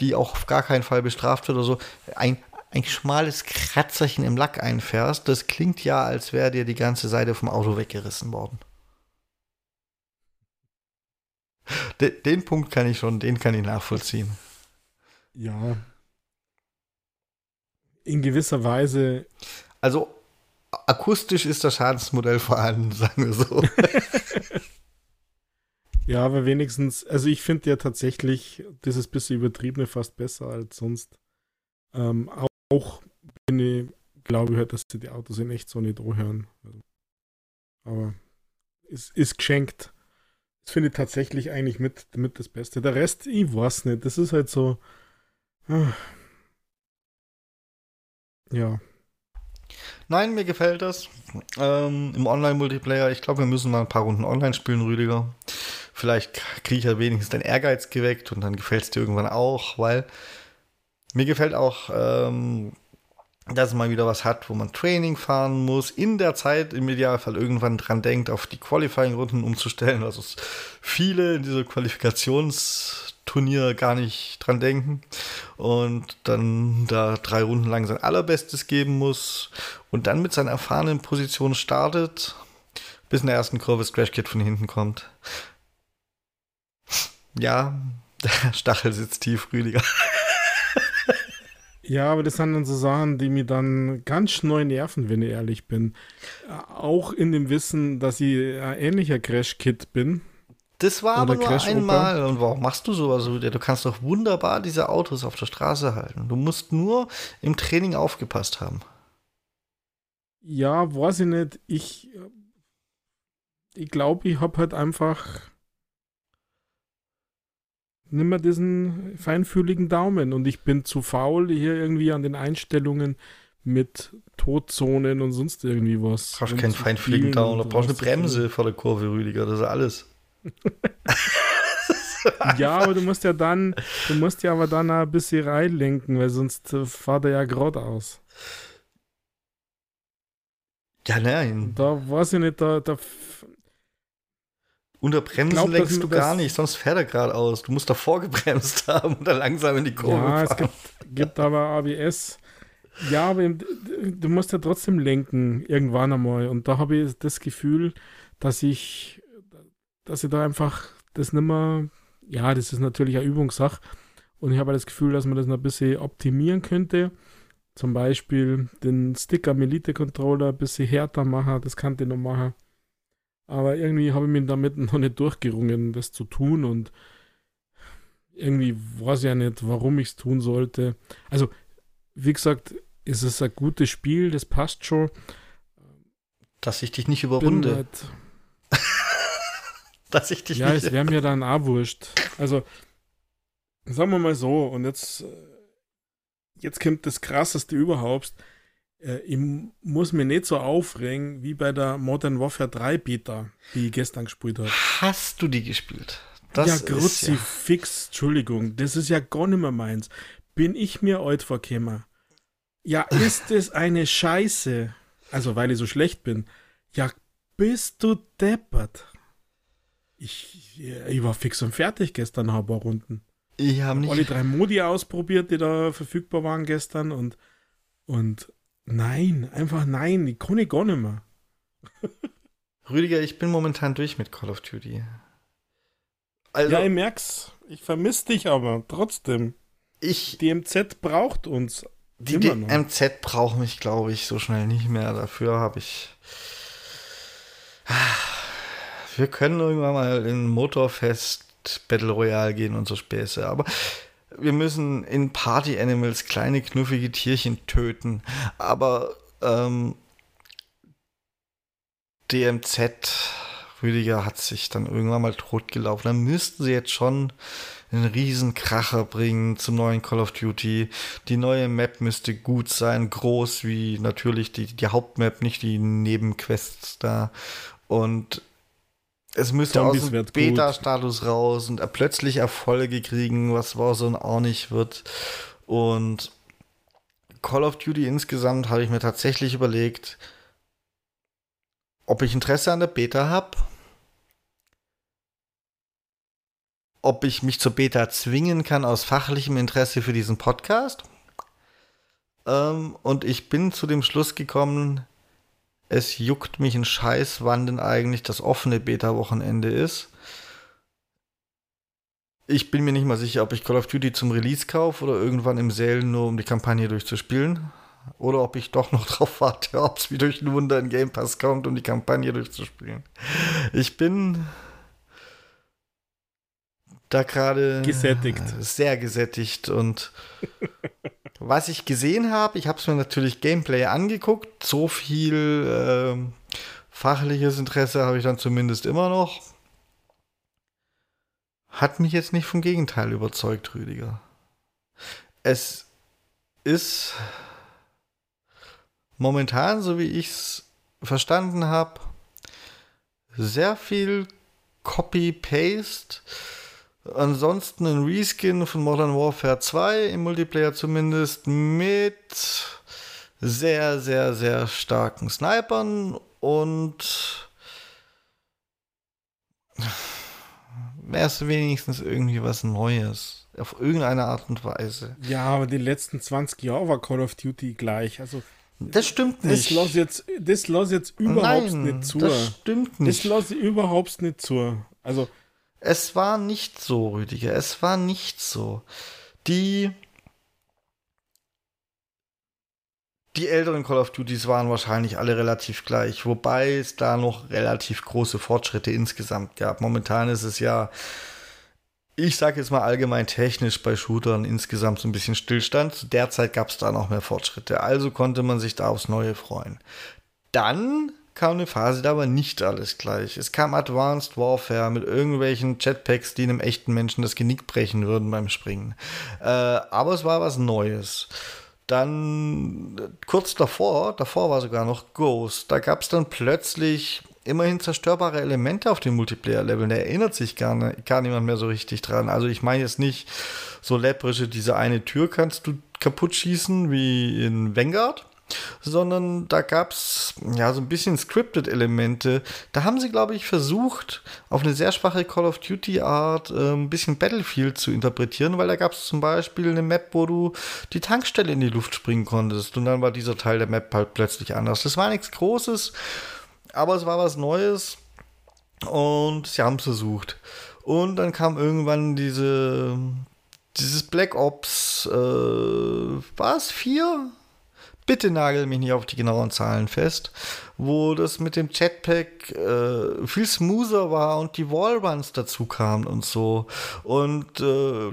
S1: die auch auf gar keinen Fall bestraft wird oder so, ein, ein schmales Kratzerchen im Lack einfährst, das klingt ja, als wäre dir die ganze Seite vom Auto weggerissen worden. Den, den Punkt kann ich schon, den kann ich nachvollziehen.
S2: Ja. In gewisser Weise.
S1: Also akustisch ist das Schadensmodell vorhanden, *laughs* sagen wir so. *laughs*
S2: ja, aber wenigstens, also ich finde ja tatsächlich dieses bisschen übertriebene fast besser als sonst. Ähm, auch bin ich, glaube ich, halt, dass sie die Autos in echt so nicht hören. Aber es ist geschenkt. Das finde ich tatsächlich eigentlich mit, mit das Beste. Der Rest, ich weiß nicht. Das ist halt so. Ah. Ja.
S1: Nein, mir gefällt das. Ähm, Im Online-Multiplayer, ich glaube, wir müssen mal ein paar Runden online spielen, Rüdiger. Vielleicht kriege ich ja wenigstens deinen Ehrgeiz geweckt und dann gefällt es dir irgendwann auch, weil mir gefällt auch, ähm, dass man wieder was hat, wo man Training fahren muss, in der Zeit im Idealfall irgendwann dran denkt, auf die Qualifying-Runden umzustellen, was also viele in dieser Qualifikationsturnier gar nicht dran denken und dann da drei Runden lang sein Allerbestes geben muss und dann mit seiner erfahrenen Position startet, bis in der ersten Kurve das Crash Kit von hinten kommt. Ja, *laughs* der Stachel sitzt tief, Rüdiger.
S2: Ja, aber das sind dann so Sachen, die mir dann ganz neu nerven, wenn ich ehrlich bin. Auch in dem Wissen, dass ich ein ähnlicher Crash-Kit bin.
S1: Das war aber nur einmal. Und warum machst du sowas, Rüdiger? Du kannst doch wunderbar diese Autos auf der Straße halten. Du musst nur im Training aufgepasst haben.
S2: Ja, weiß ich nicht. Ich, ich glaube, ich habe halt einfach nimm mal diesen feinfühligen Daumen und ich bin zu faul hier irgendwie an den Einstellungen mit Todzonen und sonst irgendwie was.
S1: Du brauchst keinen feinfühligen Daumen, du brauchst eine Bremse vor der Kurve, Rüdiger, das ist alles. *laughs*
S2: ja, aber du musst ja dann, du musst ja aber dann ein bisschen reinlenken, weil sonst äh, fahrt er ja geradeaus.
S1: Ja, nein.
S2: Da weiß ich nicht, da, da
S1: unter Bremsen glaub, lenkst du gar nicht, sonst fährt er geradeaus. Du musst davor *laughs* gebremst haben und dann langsam in die Kurve
S2: Ja, fahren. es gibt, gibt aber ABS. Ja, aber du musst ja trotzdem lenken, irgendwann einmal. Und da habe ich das Gefühl, dass ich, dass ich da einfach das nicht mehr, ja, das ist natürlich eine Übungssache. Und ich habe das Gefühl, dass man das noch ein bisschen optimieren könnte. Zum Beispiel den Stick am Elite-Controller ein bisschen härter machen, das kann ich noch machen. Aber irgendwie habe ich mich damit *laughs* noch nicht durchgerungen, das zu tun und irgendwie weiß ich ja nicht, warum ich es tun sollte. Also, wie gesagt, ist es ein gutes Spiel, das passt schon.
S1: Dass ich dich nicht überrunde. Halt, *laughs* Dass ich dich
S2: ja, nicht. Ja, es wäre mir dann auch wurscht. Also, sagen wir mal so, und jetzt, jetzt kommt das Krasseste überhaupt äh, ich muss mir nicht so aufregen wie bei der Modern Warfare 3 Beta, die ich gestern gespielt habe.
S1: Hast du die gespielt?
S2: Das ja, Grutzi, ja. fix, Entschuldigung, das ist ja gar nicht mehr meins. Bin ich mir alt vorgekommen? Ja, ist es eine Scheiße? Also, weil ich so schlecht bin. Ja, bist du deppert? Ich, ich war fix und fertig gestern, ein paar Runden.
S1: Ich habe nicht.
S2: Alle drei Modi ausprobiert, die da verfügbar waren gestern und, und Nein, einfach nein, die kann ich gar nicht mehr. *laughs*
S1: Rüdiger, ich bin momentan durch mit Call of Duty.
S2: Also, ja, ich merk's. Ich vermisse dich aber trotzdem.
S1: Ich.
S2: Die MZ braucht uns.
S1: Die, die MZ braucht mich, glaube ich, so schnell nicht mehr. Dafür habe ich Wir können irgendwann mal in Motorfest Battle Royale gehen und so Späße, aber wir müssen in Party Animals kleine knuffige Tierchen töten. Aber ähm, DMZ Rüdiger hat sich dann irgendwann mal totgelaufen. Dann müssten sie jetzt schon einen riesen Kracher bringen zum neuen Call of Duty. Die neue Map müsste gut sein, groß wie natürlich die, die Hauptmap, nicht die Nebenquests da. Und es müsste Zombies aus dem Beta-Status raus und plötzlich Erfolge kriegen, was Warzone auch nicht wird. Und Call of Duty insgesamt habe ich mir tatsächlich überlegt, ob ich Interesse an der Beta habe, ob ich mich zur Beta zwingen kann aus fachlichem Interesse für diesen Podcast. Ähm, und ich bin zu dem Schluss gekommen, es juckt mich ein Scheiß, wann denn eigentlich das offene Beta-Wochenende ist. Ich bin mir nicht mal sicher, ob ich Call of Duty zum Release kaufe oder irgendwann im Sale nur um die Kampagne durchzuspielen. Oder ob ich doch noch *laughs* drauf warte, ob es wie durch ein Wunder in Game Pass kommt, um die Kampagne durchzuspielen. Ich bin da gerade
S2: gesättigt.
S1: Sehr gesättigt und *laughs* was ich gesehen habe, ich habe es mir natürlich Gameplay angeguckt. So viel äh, fachliches Interesse habe ich dann zumindest immer noch. Hat mich jetzt nicht vom Gegenteil überzeugt, Rüdiger. Es ist momentan, so wie ich es verstanden habe, sehr viel Copy-Paste Ansonsten ein Reskin von Modern Warfare 2, im Multiplayer zumindest, mit sehr, sehr, sehr starken Snipern und *sighs* wäre es wenigstens irgendwie was Neues. Auf irgendeine Art und Weise.
S2: Ja, aber die letzten 20 Jahre war Call of Duty gleich. Also
S1: das stimmt nicht.
S2: Das lasse jetzt, das lass jetzt überhaupt Nein, nicht zu.
S1: Das stimmt nicht.
S2: Das lasse ich überhaupt nicht zu. Also
S1: es war nicht so, Rüdiger. Es war nicht so. Die. Die älteren Call of Duties waren wahrscheinlich alle relativ gleich, wobei es da noch relativ große Fortschritte insgesamt gab. Momentan ist es ja, ich sage jetzt mal allgemein technisch bei Shootern insgesamt so ein bisschen Stillstand. Derzeit gab es da noch mehr Fortschritte, also konnte man sich da aufs Neue freuen. Dann kam eine Phase, da war nicht alles gleich. Es kam Advanced Warfare mit irgendwelchen Jetpacks, die einem echten Menschen das Genick brechen würden beim Springen. Äh, aber es war was Neues. Dann kurz davor, davor war sogar noch Ghost. Da gab es dann plötzlich immerhin zerstörbare Elemente auf den Multiplayer-Leveln. Da erinnert sich gar, ne, gar niemand mehr so richtig dran. Also ich meine jetzt nicht so läppische, diese eine Tür kannst du kaputt schießen wie in Vanguard sondern da gab es ja so ein bisschen Scripted-Elemente. Da haben sie, glaube ich, versucht, auf eine sehr schwache Call of Duty-Art äh, ein bisschen Battlefield zu interpretieren, weil da gab es zum Beispiel eine Map, wo du die Tankstelle in die Luft springen konntest und dann war dieser Teil der Map halt plötzlich anders. Das war nichts Großes, aber es war was Neues und sie haben es versucht. Und dann kam irgendwann diese dieses Black Ops, äh, war es vier? Bitte nagel mich nicht auf die genauen Zahlen fest, wo das mit dem Jetpack äh, viel smoother war und die Wallruns dazu kamen und so. Und äh,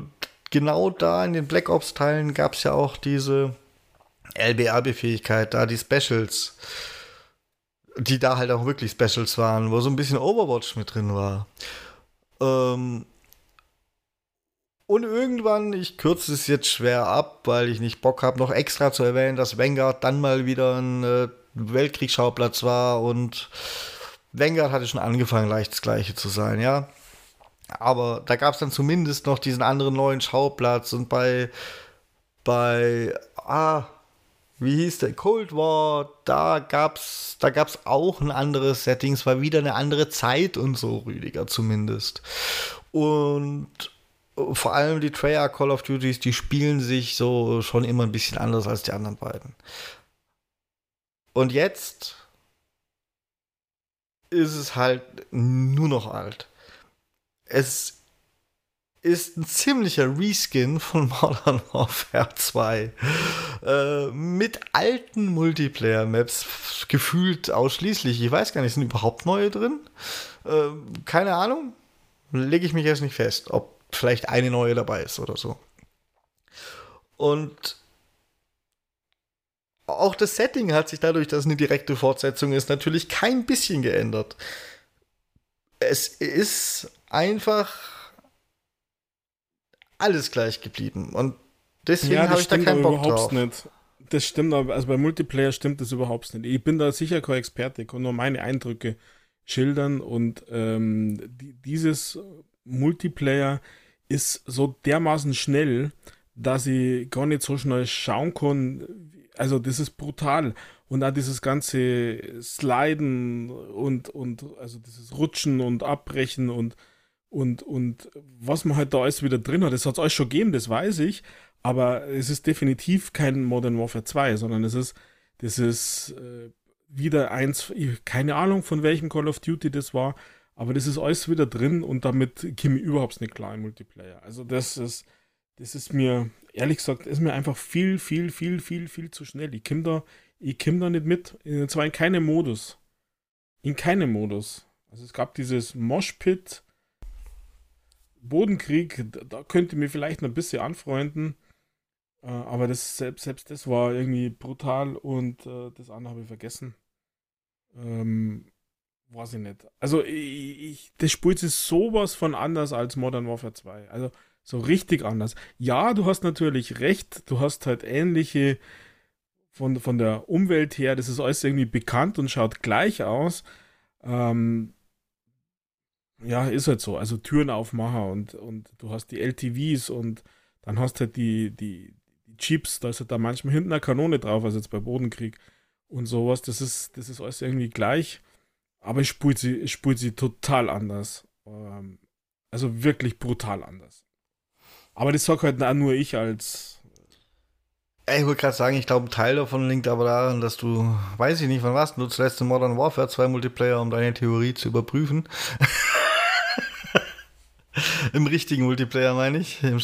S1: genau da in den Black Ops-Teilen gab es ja auch diese LBRB-Fähigkeit, da die Specials, die da halt auch wirklich Specials waren, wo so ein bisschen Overwatch mit drin war. Ähm, und irgendwann, ich kürze es jetzt schwer ab, weil ich nicht Bock habe, noch extra zu erwähnen, dass Vanguard dann mal wieder ein äh, Weltkriegsschauplatz war und Vanguard hatte schon angefangen, leicht das gleiche zu sein, ja. Aber da gab es dann zumindest noch diesen anderen neuen Schauplatz und bei, bei, ah, wie hieß der? Cold War, da gab's, da gab's auch ein anderes Setting, es war wieder eine andere Zeit und so, Rüdiger zumindest. Und vor allem die Treyarch Call of Duties, die spielen sich so schon immer ein bisschen anders als die anderen beiden. Und jetzt ist es halt nur noch alt. Es ist ein ziemlicher Reskin von *laughs* Modern Warfare 2. Äh, mit alten Multiplayer-Maps, gefühlt ausschließlich. Ich weiß gar nicht, sind überhaupt neue drin? Äh, keine Ahnung. Lege ich mich jetzt nicht fest, ob vielleicht eine neue dabei ist oder so. Und auch das Setting hat sich dadurch, dass es eine direkte Fortsetzung ist, natürlich kein bisschen geändert. Es ist einfach alles gleich geblieben. Und deswegen ja, habe ich da keinen Bock drauf.
S2: Nicht. Das stimmt aber, also bei Multiplayer stimmt das überhaupt nicht. Ich bin da sicher kein Experte, ich kann nur meine Eindrücke schildern und ähm, die, dieses Multiplayer ist so dermaßen schnell, dass ich gar nicht so schnell schauen kann. Also das ist brutal. Und auch dieses ganze Sliden und, und also dieses Rutschen und Abbrechen und und, und was man halt da alles wieder drin hat, das hat es alles schon gegeben, das weiß ich, aber es ist definitiv kein Modern Warfare 2, sondern es ist, das ist äh, wieder eins, keine Ahnung von welchem Call of Duty das war, aber das ist alles wieder drin und damit käme ich überhaupt nicht klar im Multiplayer. Also das ist, das ist mir, ehrlich gesagt, ist mir einfach viel, viel, viel, viel, viel zu schnell. Ich komme da, ich da nicht mit, und zwar in keinem Modus. In keinem Modus. Also es gab dieses Moshpit, Bodenkrieg, da könnte mir vielleicht noch ein bisschen anfreunden. Äh, aber das, selbst, selbst das war irgendwie brutal und äh, das andere habe ich vergessen. Ähm, weiß ich nicht. Also ich, ich, das spielt sich sowas von anders als Modern Warfare 2. Also so richtig anders. Ja, du hast natürlich recht, du hast halt ähnliche von, von der Umwelt her, das ist alles irgendwie bekannt und schaut gleich aus. Ähm, ja, ist halt so. Also Türen aufmachen und, und du hast die LTVs und dann hast halt die, die, die Chips, da ist halt da manchmal hinten eine Kanone drauf, also jetzt bei Bodenkrieg und sowas. Das ist, das ist alles irgendwie gleich. Aber ich spult sie, ich spult sie total anders. Ähm, also wirklich brutal anders. Aber das sagt halt auch nur ich als.
S1: Ich wollte gerade sagen, ich glaube, ein Teil davon liegt aber daran, dass du, weiß ich nicht, wann warst du zuletzt in Modern Warfare 2 Multiplayer, um deine Theorie zu überprüfen. *laughs* Im richtigen Multiplayer meine ich.
S2: ja,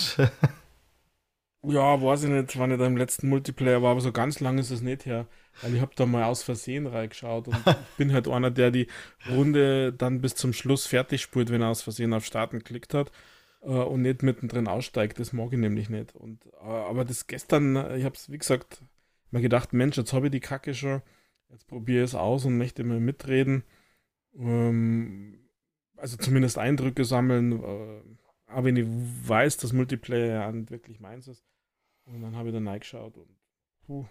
S2: weiß ich nicht, wann ich da im letzten Multiplayer war, aber so ganz lang ist es nicht her. Weil ich habe da mal aus Versehen reingeschaut und ich *laughs* bin halt einer, der die Runde dann bis zum Schluss fertig spielt, wenn er aus Versehen auf Starten geklickt hat äh, und nicht mittendrin aussteigt. Das mag ich nämlich nicht. Und, äh, aber das gestern, ich habe es, wie gesagt, mal gedacht, Mensch, jetzt habe ich die Kacke schon, jetzt probiere ich es aus und möchte mal mitreden. Ähm, also zumindest Eindrücke sammeln, äh, aber wenn ich weiß, dass Multiplayer ja nicht wirklich meins ist. Und dann habe ich da reingeschaut und puh.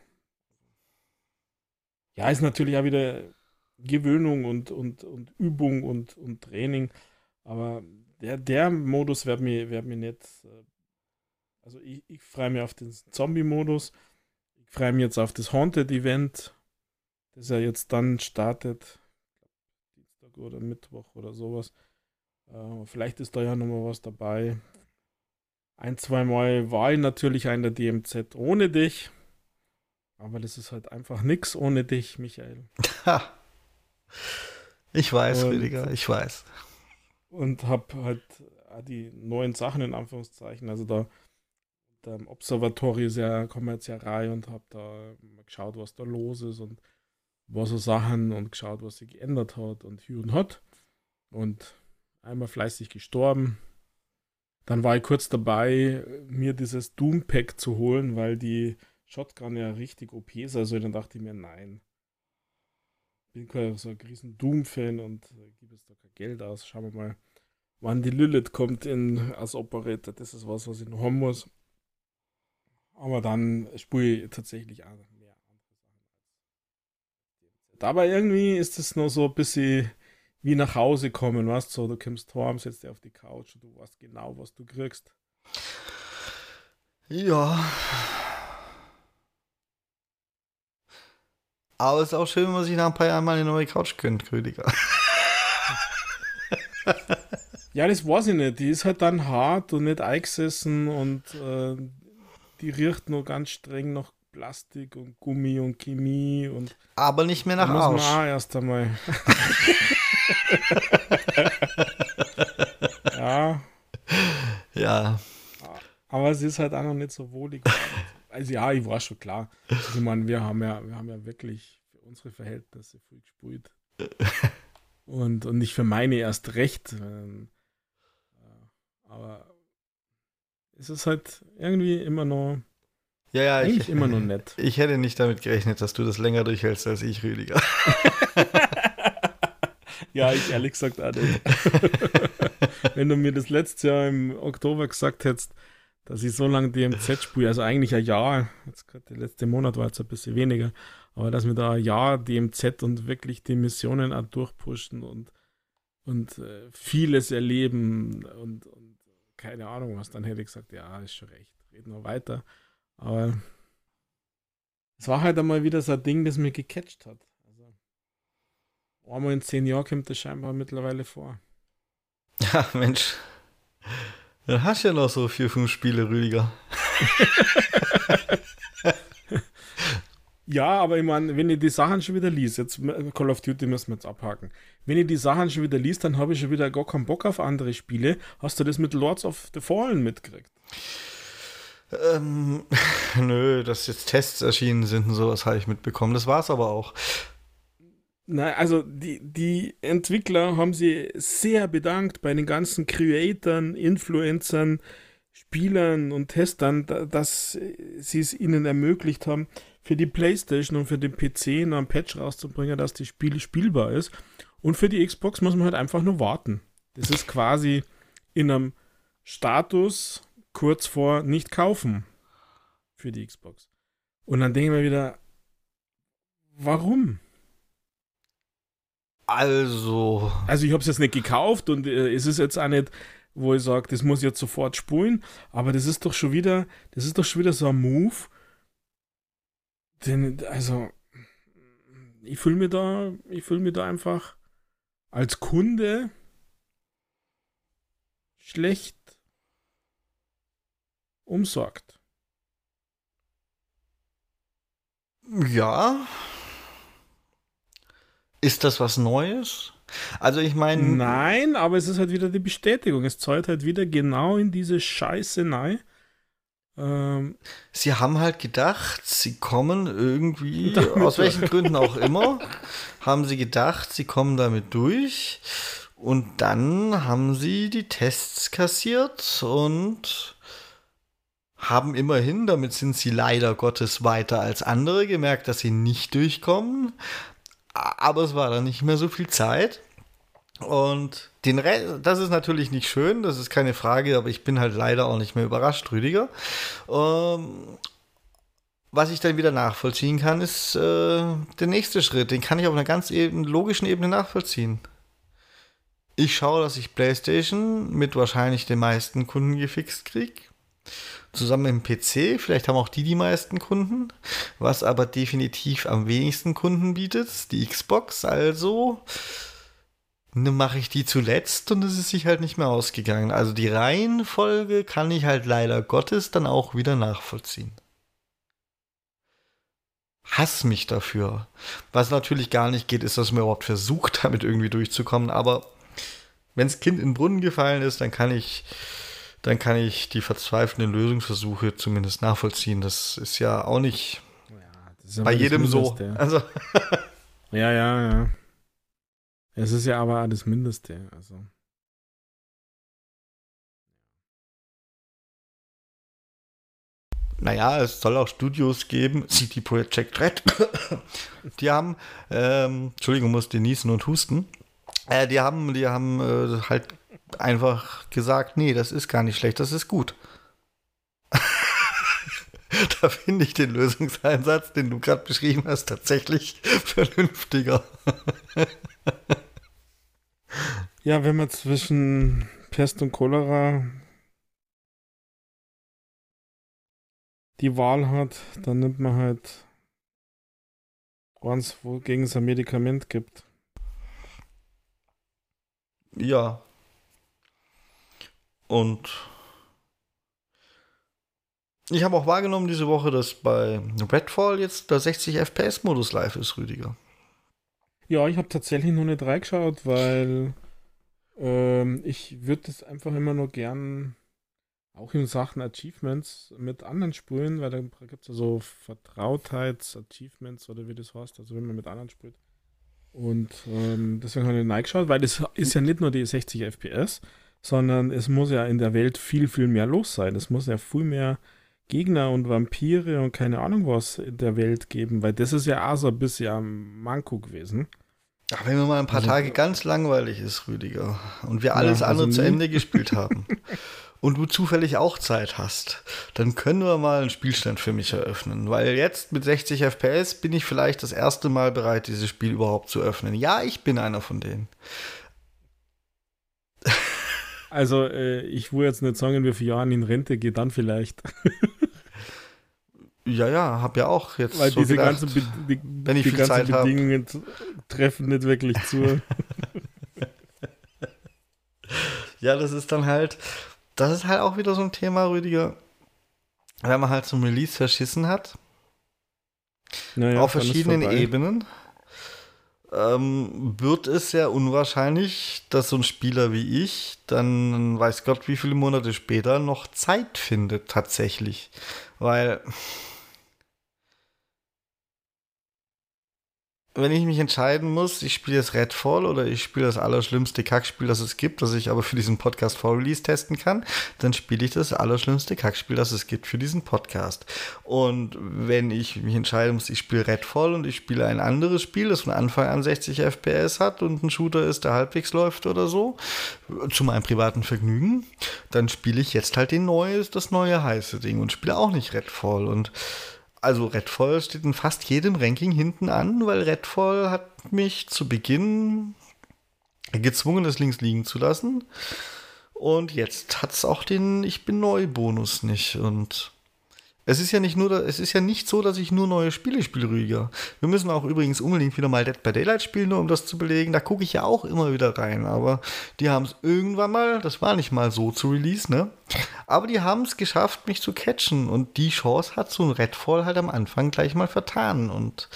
S2: Ja, ist natürlich auch wieder Gewöhnung und, und, und Übung und, und Training. Aber der, der Modus wird mir, wird mir nicht. Äh, also ich, ich freue mich auf den Zombie-Modus. Ich freue mich jetzt auf das Haunted-Event, das ja jetzt dann startet oder Mittwoch oder sowas. Äh, vielleicht ist da ja nochmal was dabei. Ein, zwei Mal war ich natürlich ein der DMZ ohne dich. Aber das ist halt einfach nix ohne dich, Michael.
S1: ich weiß, und, Rüdiger, ich weiß.
S2: Und hab halt die neuen Sachen in Anführungszeichen, also da im Observatory ist ja, kommen jetzt ja rein und hab da geschaut, was da los ist und war so Sachen und geschaut, was sich geändert hat und hier und hat. Und einmal fleißig gestorben. Dann war ich kurz dabei, mir dieses Doom-Pack zu holen, weil die Shotgun ja richtig OP ist. Also dann dachte ich mir, nein. Bin kein so ein riesen Doom-Fan und äh, gebe jetzt da kein Geld aus. Schauen wir mal, wann die Lilith kommt in, als Operator. Das ist was, was ich noch haben muss. Aber dann spiele ich tatsächlich auch Dabei irgendwie ist es nur so ein bisschen wie nach Hause kommen, weißt du? So, du kommst heim, setzt dich auf die Couch und du weißt genau, was du kriegst.
S1: Ja. Aber es ist auch schön, wenn man sich nach ein paar Jahren mal eine neue Couch gönnt, Rüdiger.
S2: ja, das weiß ich nicht. Die ist halt dann hart und nicht eingesessen und äh, die riecht nur ganz streng nach Plastik und Gummi und Chemie und.
S1: Aber nicht mehr nach Arsch.
S2: erst einmal. *laughs* ja.
S1: Ja,
S2: aber es ist halt auch noch nicht so wohlig. Also ja, ich war schon klar. Also, ich meine, wir haben ja, wir haben ja wirklich für unsere Verhältnisse viel gespielt. Und, und nicht für meine erst recht. Ähm, äh, aber es ist halt irgendwie immer noch.
S1: Ja, ja,
S2: eigentlich
S1: ich,
S2: immer noch *laughs* nett.
S1: Ich hätte nicht damit gerechnet, dass du das länger durchhältst als ich, Rüdiger. *laughs*
S2: ja, ich ehrlich gesagt auch nicht. *laughs* Wenn du mir das letzte Jahr im Oktober gesagt hättest, dass ich so lange DMZ spiele, also eigentlich ein Jahr, jetzt gerade der letzte Monat war jetzt ein bisschen weniger, aber dass wir da ein Jahr DMZ und wirklich die Missionen auch durchpushen und, und äh, vieles erleben und, und keine Ahnung was, dann hätte ich gesagt, ja, ist schon recht, reden wir weiter. Aber es war halt einmal wieder so ein Ding, das mir gecatcht hat. Also, einmal in zehn Jahren kommt das scheinbar mittlerweile vor. *laughs*
S1: Ja, Mensch. Dann hast du ja noch so vier, fünf Spiele, Rüdiger. *laughs*
S2: ja, aber ich meine, wenn ich die Sachen schon wieder liest, jetzt Call of Duty müssen wir jetzt abhaken. Wenn ich die Sachen schon wieder liest, dann habe ich schon wieder gar keinen Bock auf andere Spiele. Hast du das mit Lords of the Fallen mitgekriegt?
S1: Ähm, *laughs* nö, dass jetzt Tests erschienen sind und sowas habe ich mitbekommen. Das war es aber auch.
S2: Nein, also die, die Entwickler haben sich sehr bedankt bei den ganzen Creatoren, Influencern, Spielern und Testern, dass sie es ihnen ermöglicht haben, für die PlayStation und für den PC noch ein Patch rauszubringen, dass das Spiel spielbar ist. Und für die Xbox muss man halt einfach nur warten. Das ist quasi in einem Status kurz vor nicht kaufen für die Xbox. Und dann denke ich mir wieder, warum?
S1: Also.
S2: Also ich habe es jetzt nicht gekauft und äh, es ist jetzt auch nicht, wo ich sage, das muss ich jetzt sofort spulen, aber das ist doch schon wieder, das ist doch schon wieder so ein Move. Den, also, ich fühle mir da, ich fühle mir da einfach als Kunde schlecht umsorgt.
S1: Ja, ist das was Neues? Also ich meine.
S2: Nein, aber es ist halt wieder die Bestätigung. Es zahlt halt wieder genau in diese Scheiße nein.
S1: Ähm, sie haben halt gedacht, sie kommen irgendwie, *laughs* aus welchen Gründen auch immer, haben sie gedacht, sie kommen damit durch. Und dann haben sie die Tests kassiert und haben immerhin, damit sind sie leider Gottes weiter als andere, gemerkt, dass sie nicht durchkommen aber es war dann nicht mehr so viel Zeit. Und den Re das ist natürlich nicht schön, das ist keine Frage, aber ich bin halt leider auch nicht mehr überrascht, Rüdiger. Ähm, was ich dann wieder nachvollziehen kann, ist äh, der nächste Schritt. Den kann ich auf einer ganz eben, logischen Ebene nachvollziehen. Ich schaue, dass ich PlayStation mit wahrscheinlich den meisten Kunden gefixt kriege zusammen dem PC. Vielleicht haben auch die die meisten Kunden. Was aber definitiv am wenigsten Kunden bietet, die Xbox. Also ne, mache ich die zuletzt und es ist sich halt nicht mehr ausgegangen. Also die Reihenfolge kann ich halt leider Gottes dann auch wieder nachvollziehen. Hass mich dafür. Was natürlich gar nicht geht, ist, dass man überhaupt versucht, *laughs* damit irgendwie durchzukommen. Aber wenn das Kind in den Brunnen gefallen ist, dann kann ich dann kann ich die verzweifelnden Lösungsversuche zumindest nachvollziehen. Das ist ja auch nicht ja, bei jedem so. Also. *laughs*
S2: ja, ja, ja. Es ist ja aber das Mindeste. Also.
S1: Naja, es soll auch Studios geben, City Project Red. *coughs* die haben, ähm, Entschuldigung, musste niesen und husten. Äh, die haben, die haben äh, halt einfach gesagt, nee, das ist gar nicht schlecht, das ist gut. *laughs* da finde ich den Lösungseinsatz, den du gerade beschrieben hast, tatsächlich *laughs* vernünftiger.
S2: ja, wenn man zwischen Pest und Cholera die Wahl hat, dann nimmt man halt eins, wogegen es ein Medikament gibt.
S1: Ja, und ich habe auch wahrgenommen diese Woche, dass bei Redfall jetzt der 60 FPS-Modus live ist, Rüdiger.
S2: Ja, ich habe tatsächlich noch nicht reingeschaut, weil ähm, ich würde das einfach immer nur gern auch in Sachen Achievements mit anderen Spulen, weil da gibt es ja so Vertrautheits-Achievements oder wie das heißt, also wenn man mit anderen spielt. Und ähm, deswegen habe ich reingeschaut, weil das ist ja nicht nur die 60 FPS, sondern es muss ja in der Welt viel, viel mehr los sein. Es muss ja viel mehr Gegner und Vampire und keine Ahnung was in der Welt geben, weil das ist ja auch so ein bisschen Manko gewesen.
S1: Ach, wenn mir mal ein paar also, Tage ganz langweilig ist, Rüdiger, und wir alles ja, also andere zu Ende gespielt *laughs* haben und du zufällig auch Zeit hast, dann können wir mal einen Spielstand für mich eröffnen. Weil jetzt mit 60 FPS bin ich vielleicht das erste Mal bereit, dieses Spiel überhaupt zu öffnen. Ja, ich bin einer von denen.
S2: Also, äh, ich will jetzt nicht sagen, wie viele Jahre in Rente gehe, dann vielleicht.
S1: Ja, ja, hab ja auch jetzt.
S2: Weil so diese gedacht, ganzen, Be die, wenn ich die ganzen Zeit Bedingungen hab. treffen nicht wirklich zu. *laughs*
S1: ja, das ist dann halt, das ist halt auch wieder so ein Thema, Rüdiger. Wenn man halt zum Release verschissen hat. Naja, auf verschiedenen Ebenen. Ähm, wird es sehr unwahrscheinlich, dass so ein Spieler wie ich dann, weiß Gott, wie viele Monate später noch Zeit findet, tatsächlich. Weil wenn ich mich entscheiden muss, ich spiele jetzt Redfall oder ich spiele das allerschlimmste Kackspiel, das es gibt, das ich aber für diesen Podcast vor Release testen kann, dann spiele ich das allerschlimmste Kackspiel, das es gibt für diesen Podcast. Und wenn ich mich entscheiden muss, ich spiele Redfall und ich spiele ein anderes Spiel, das von Anfang an 60 FPS hat und ein Shooter ist, der halbwegs läuft oder so, zu meinem privaten Vergnügen, dann spiele ich jetzt halt den neues, das neue heiße Ding und spiele auch nicht Redfall und also Redfall steht in fast jedem Ranking hinten an, weil Redfall hat mich zu Beginn gezwungen, das links liegen zu lassen. Und jetzt hat es auch den Ich bin neu Bonus nicht. Und es ist ja nicht nur, es ist ja nicht so, dass ich nur neue Spiele spiele, Rüdiger. Wir müssen auch übrigens unbedingt wieder mal Dead by Daylight spielen, nur um das zu belegen. Da gucke ich ja auch immer wieder rein. Aber die haben es irgendwann mal, das war nicht mal so zu Release, ne? Aber die haben es geschafft, mich zu catchen. Und die Chance hat so ein Redfall halt am Anfang gleich mal vertan. Und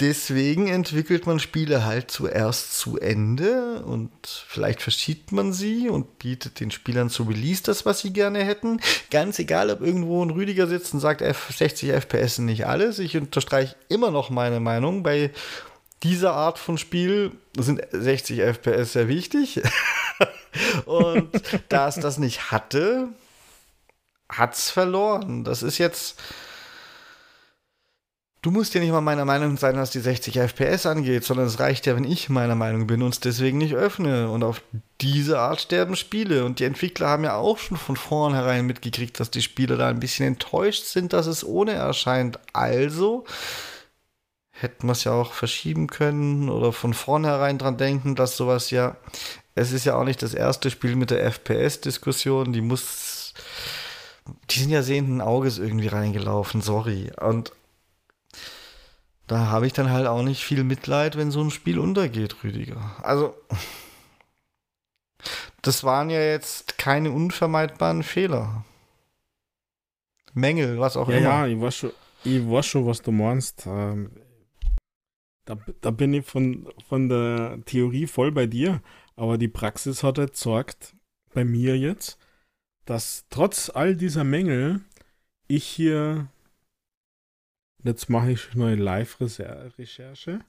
S1: deswegen entwickelt man Spiele halt zuerst zu Ende und vielleicht verschiebt man sie und bietet den Spielern zu Release das, was sie gerne hätten. Ganz egal, ob irgendwo ein Rüdiger sitzt und sagt, F 60 FPS sind nicht alles. Ich unterstreiche immer noch meine Meinung. Bei dieser Art von Spiel sind 60 FPS sehr wichtig. *laughs* und da es das nicht hatte, hat es verloren. Das ist jetzt Du musst ja nicht mal meiner Meinung sein, was die 60 FPS angeht, sondern es reicht ja, wenn ich meiner Meinung bin und es deswegen nicht öffne. Und auf diese Art sterben Spiele. Und die Entwickler haben ja auch schon von vornherein mitgekriegt, dass die Spieler da ein bisschen enttäuscht sind, dass es ohne erscheint. Also hätten wir es ja auch verschieben können oder von vornherein dran denken, dass sowas ja. Es ist ja auch nicht das erste Spiel mit der FPS-Diskussion, die muss. Die sind ja sehenden Auges irgendwie reingelaufen, sorry. Und da habe ich dann halt auch nicht viel Mitleid, wenn so ein Spiel untergeht, Rüdiger. Also, das waren ja jetzt keine unvermeidbaren Fehler. Mängel, was auch
S2: ja,
S1: immer.
S2: Ja, ich weiß schon, ich weiß schon was du meinst. Ähm, da, da bin ich von, von der Theorie voll bei dir, aber die Praxis hat halt sorgt bei mir jetzt, dass trotz all dieser Mängel ich hier Jetzt mache ich neue Live-Recherche.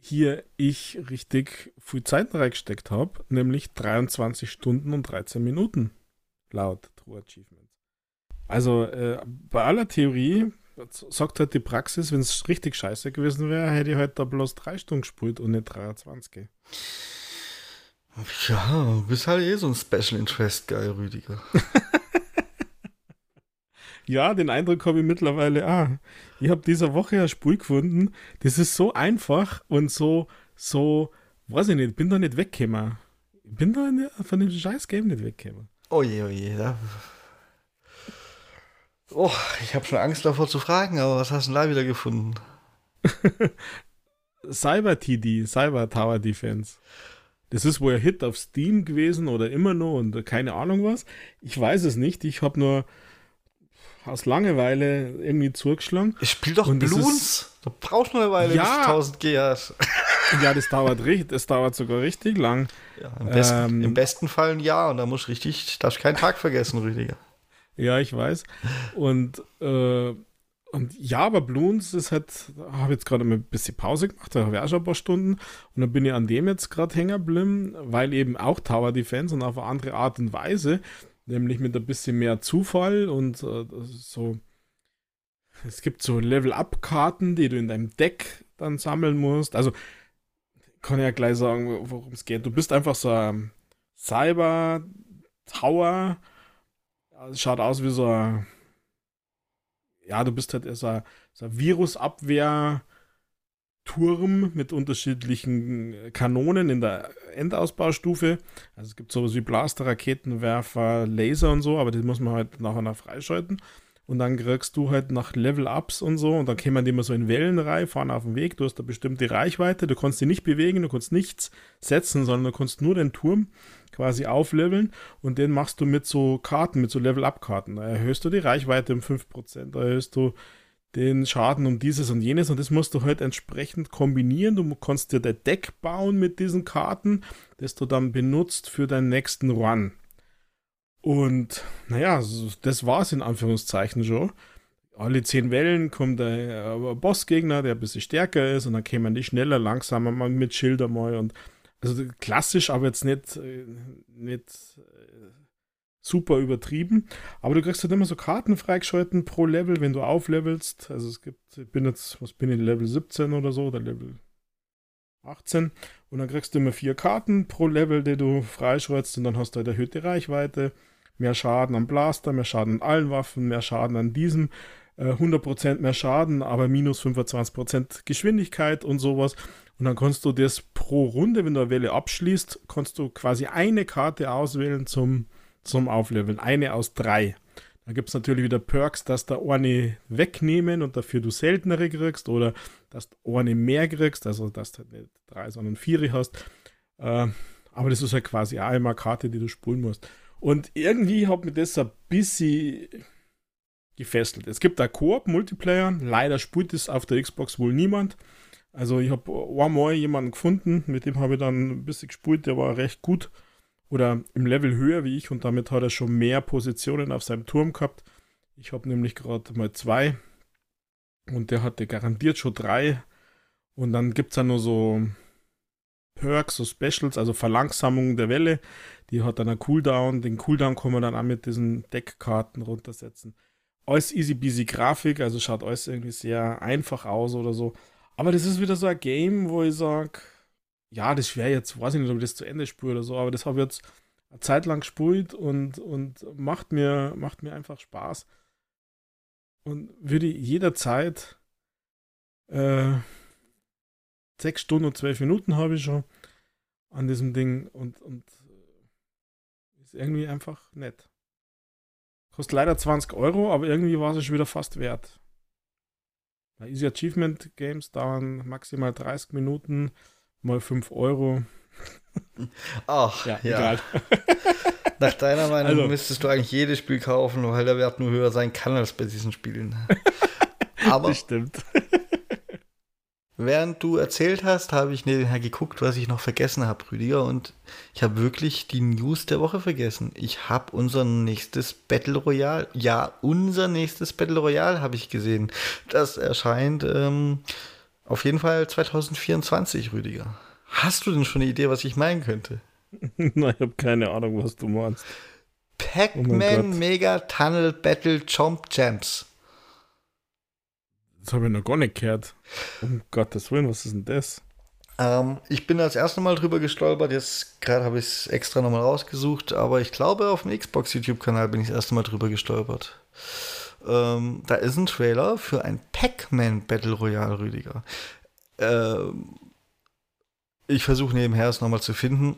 S2: Hier ich richtig viel Zeit reingesteckt habe, nämlich 23 Stunden und 13 Minuten laut True Achievements. Also äh, bei aller Theorie sagt halt die Praxis, wenn es richtig scheiße gewesen wäre, hätte ich halt da bloß drei Stunden gespielt und nicht 23.
S1: Ja, du bist halt eh so ein Special Interest Guy, Rüdiger. *laughs*
S2: Ja, den Eindruck habe ich mittlerweile. Ah, ich habe diese Woche ein Spiel gefunden. Das ist so einfach und so, so, weiß ich nicht, bin da nicht weggekommen. Ich bin da nicht, von dem scheiß Game nicht weggekommen.
S1: Oh je, oh je. Da. Oh, ich habe schon Angst davor zu fragen, aber was hast du denn da wieder gefunden? *laughs*
S2: Cyber TD, Cyber Tower Defense. Das ist wohl ein Hit auf Steam gewesen oder immer noch und keine Ahnung was. Ich weiß es nicht. Ich habe nur aus Langeweile irgendwie zugeschlagen.
S1: Ich spiel doch und Bloons. Da brauchst du eine Weile,
S2: ja, bis
S1: 1000 G hast.
S2: Ja, das dauert richtig, das dauert sogar richtig lang.
S1: Ja, im, besten, ähm, im besten Fall ein Jahr und da musst du richtig, darfst keinen Tag vergessen, Rüdiger.
S2: Ja, ich weiß. Und, äh, und ja, aber Bloons ist halt, habe jetzt gerade mal ein bisschen Pause gemacht, da habe ich auch schon ein paar Stunden und dann bin ich an dem jetzt gerade hängen geblieben, weil eben auch Tower Defense und auf eine andere Art und Weise, nämlich mit ein bisschen mehr Zufall und äh, so. Es gibt so Level-Up-Karten, die du in deinem Deck dann sammeln musst. Also, kann ich ja gleich sagen, worum es geht. Du bist einfach so ein Cyber-Tower, es schaut aus wie so ein, ja, du bist halt so ein, so ein Virusabwehr. Turm mit unterschiedlichen Kanonen in der Endausbaustufe. Also es gibt sowas wie Blaster, Raketenwerfer, Laser und so, aber die muss man halt nachher noch freischalten. Und dann kriegst du halt nach Level-Ups und so. Und dann kämen die immer so in Wellenreihe, fahren auf dem Weg. Du hast da bestimmte Reichweite. Du kannst dich nicht bewegen, du kannst nichts setzen, sondern du kannst nur den Turm quasi aufleveln. Und den machst du mit so Karten, mit so Level-Up-Karten. Da erhöhst du die Reichweite um 5%. Da erhöhst du den Schaden um dieses und jenes. Und das musst du halt entsprechend kombinieren. Du kannst dir dein Deck bauen mit diesen Karten, das du dann benutzt für deinen nächsten Run. Und naja, das war es in Anführungszeichen schon. Alle zehn Wellen kommt äh, Bossgegner, der ein bisschen stärker ist, und dann kämen die schneller, langsamer mal mit Schilder mal. Und also klassisch, aber jetzt nicht, äh, nicht äh, super übertrieben. Aber du kriegst halt immer so Karten freigeschalten pro Level, wenn du auflevelst. Also es gibt, ich bin jetzt, was bin ich, Level 17 oder so, oder Level 18. Und dann kriegst du immer vier Karten pro Level, die du freischaltest, und dann hast du halt erhöhte Reichweite mehr Schaden am Blaster, mehr Schaden an allen Waffen, mehr Schaden an diesem, äh, 100% mehr Schaden, aber minus 25% Geschwindigkeit und sowas. Und dann kannst du das pro Runde, wenn du eine Welle abschließt, kannst du quasi eine Karte auswählen zum, zum Aufleveln. Eine aus drei. Da gibt es natürlich wieder Perks, dass da eine wegnehmen und dafür du seltenere kriegst oder dass du eine mehr kriegst, also dass du nicht drei, sondern vier hast. Äh, aber das ist ja halt quasi einmal Karte, die du spulen musst. Und irgendwie hat mir das ein bisschen gefesselt. Es gibt da Koop-Multiplayer. Leider spielt es auf der Xbox wohl niemand. Also ich habe einmal jemanden gefunden, mit dem habe ich dann ein bisschen gespielt, der war recht gut oder im Level höher wie ich und damit hat er schon mehr Positionen auf seinem Turm gehabt. Ich habe nämlich gerade mal zwei und der hatte garantiert schon drei. Und dann gibt es ja nur so Perks, so Specials, also Verlangsamung der Welle. Die hat dann einen Cooldown. Den Cooldown kann man dann auch mit diesen Deckkarten runtersetzen. Alles easy peasy Grafik, also schaut alles irgendwie sehr einfach aus oder so. Aber das ist wieder so ein Game, wo ich sage, ja, das wäre jetzt, weiß ich nicht, ob ich das zu Ende spüre oder so, aber das habe ich jetzt eine Zeit lang gespielt und, und macht, mir, macht mir einfach Spaß. Und würde jederzeit äh, sechs Stunden und zwölf Minuten habe ich schon an diesem Ding und, und äh, ist irgendwie einfach nett. Kostet leider 20 Euro, aber irgendwie war es schon wieder fast wert. Bei Easy Achievement Games dauern maximal 30 Minuten, mal 5 Euro.
S1: Ach, ja, ja. egal. *laughs* Nach deiner Meinung also, müsstest du eigentlich jedes Spiel kaufen, weil der Wert nur höher sein kann als bei diesen Spielen. *laughs*
S2: Aber das stimmt. *laughs*
S1: Während du erzählt hast, habe ich nebenher geguckt, was ich noch vergessen habe, Rüdiger, und ich habe wirklich die News der Woche vergessen. Ich habe unser nächstes Battle Royale, ja, unser nächstes Battle Royale habe ich gesehen. Das erscheint ähm, auf jeden Fall 2024, Rüdiger. Hast du denn schon eine Idee, was ich meinen könnte? *laughs*
S2: Nein, ich habe keine Ahnung, was du meinst.
S1: Pac-Man oh Mega Tunnel Battle Chomp Champs.
S2: Das habe ich noch gar nicht gehört. Um Gottes Willen, was ist denn das?
S1: Ähm, ich bin das erste Mal drüber gestolpert. Jetzt gerade habe ich es extra nochmal rausgesucht, aber ich glaube, auf dem Xbox YouTube-Kanal bin ich das erste Mal drüber gestolpert. Ähm, da ist ein Trailer für ein Pac-Man Battle Royale, Rüdiger. Ähm, ich versuche nebenher es nochmal zu finden,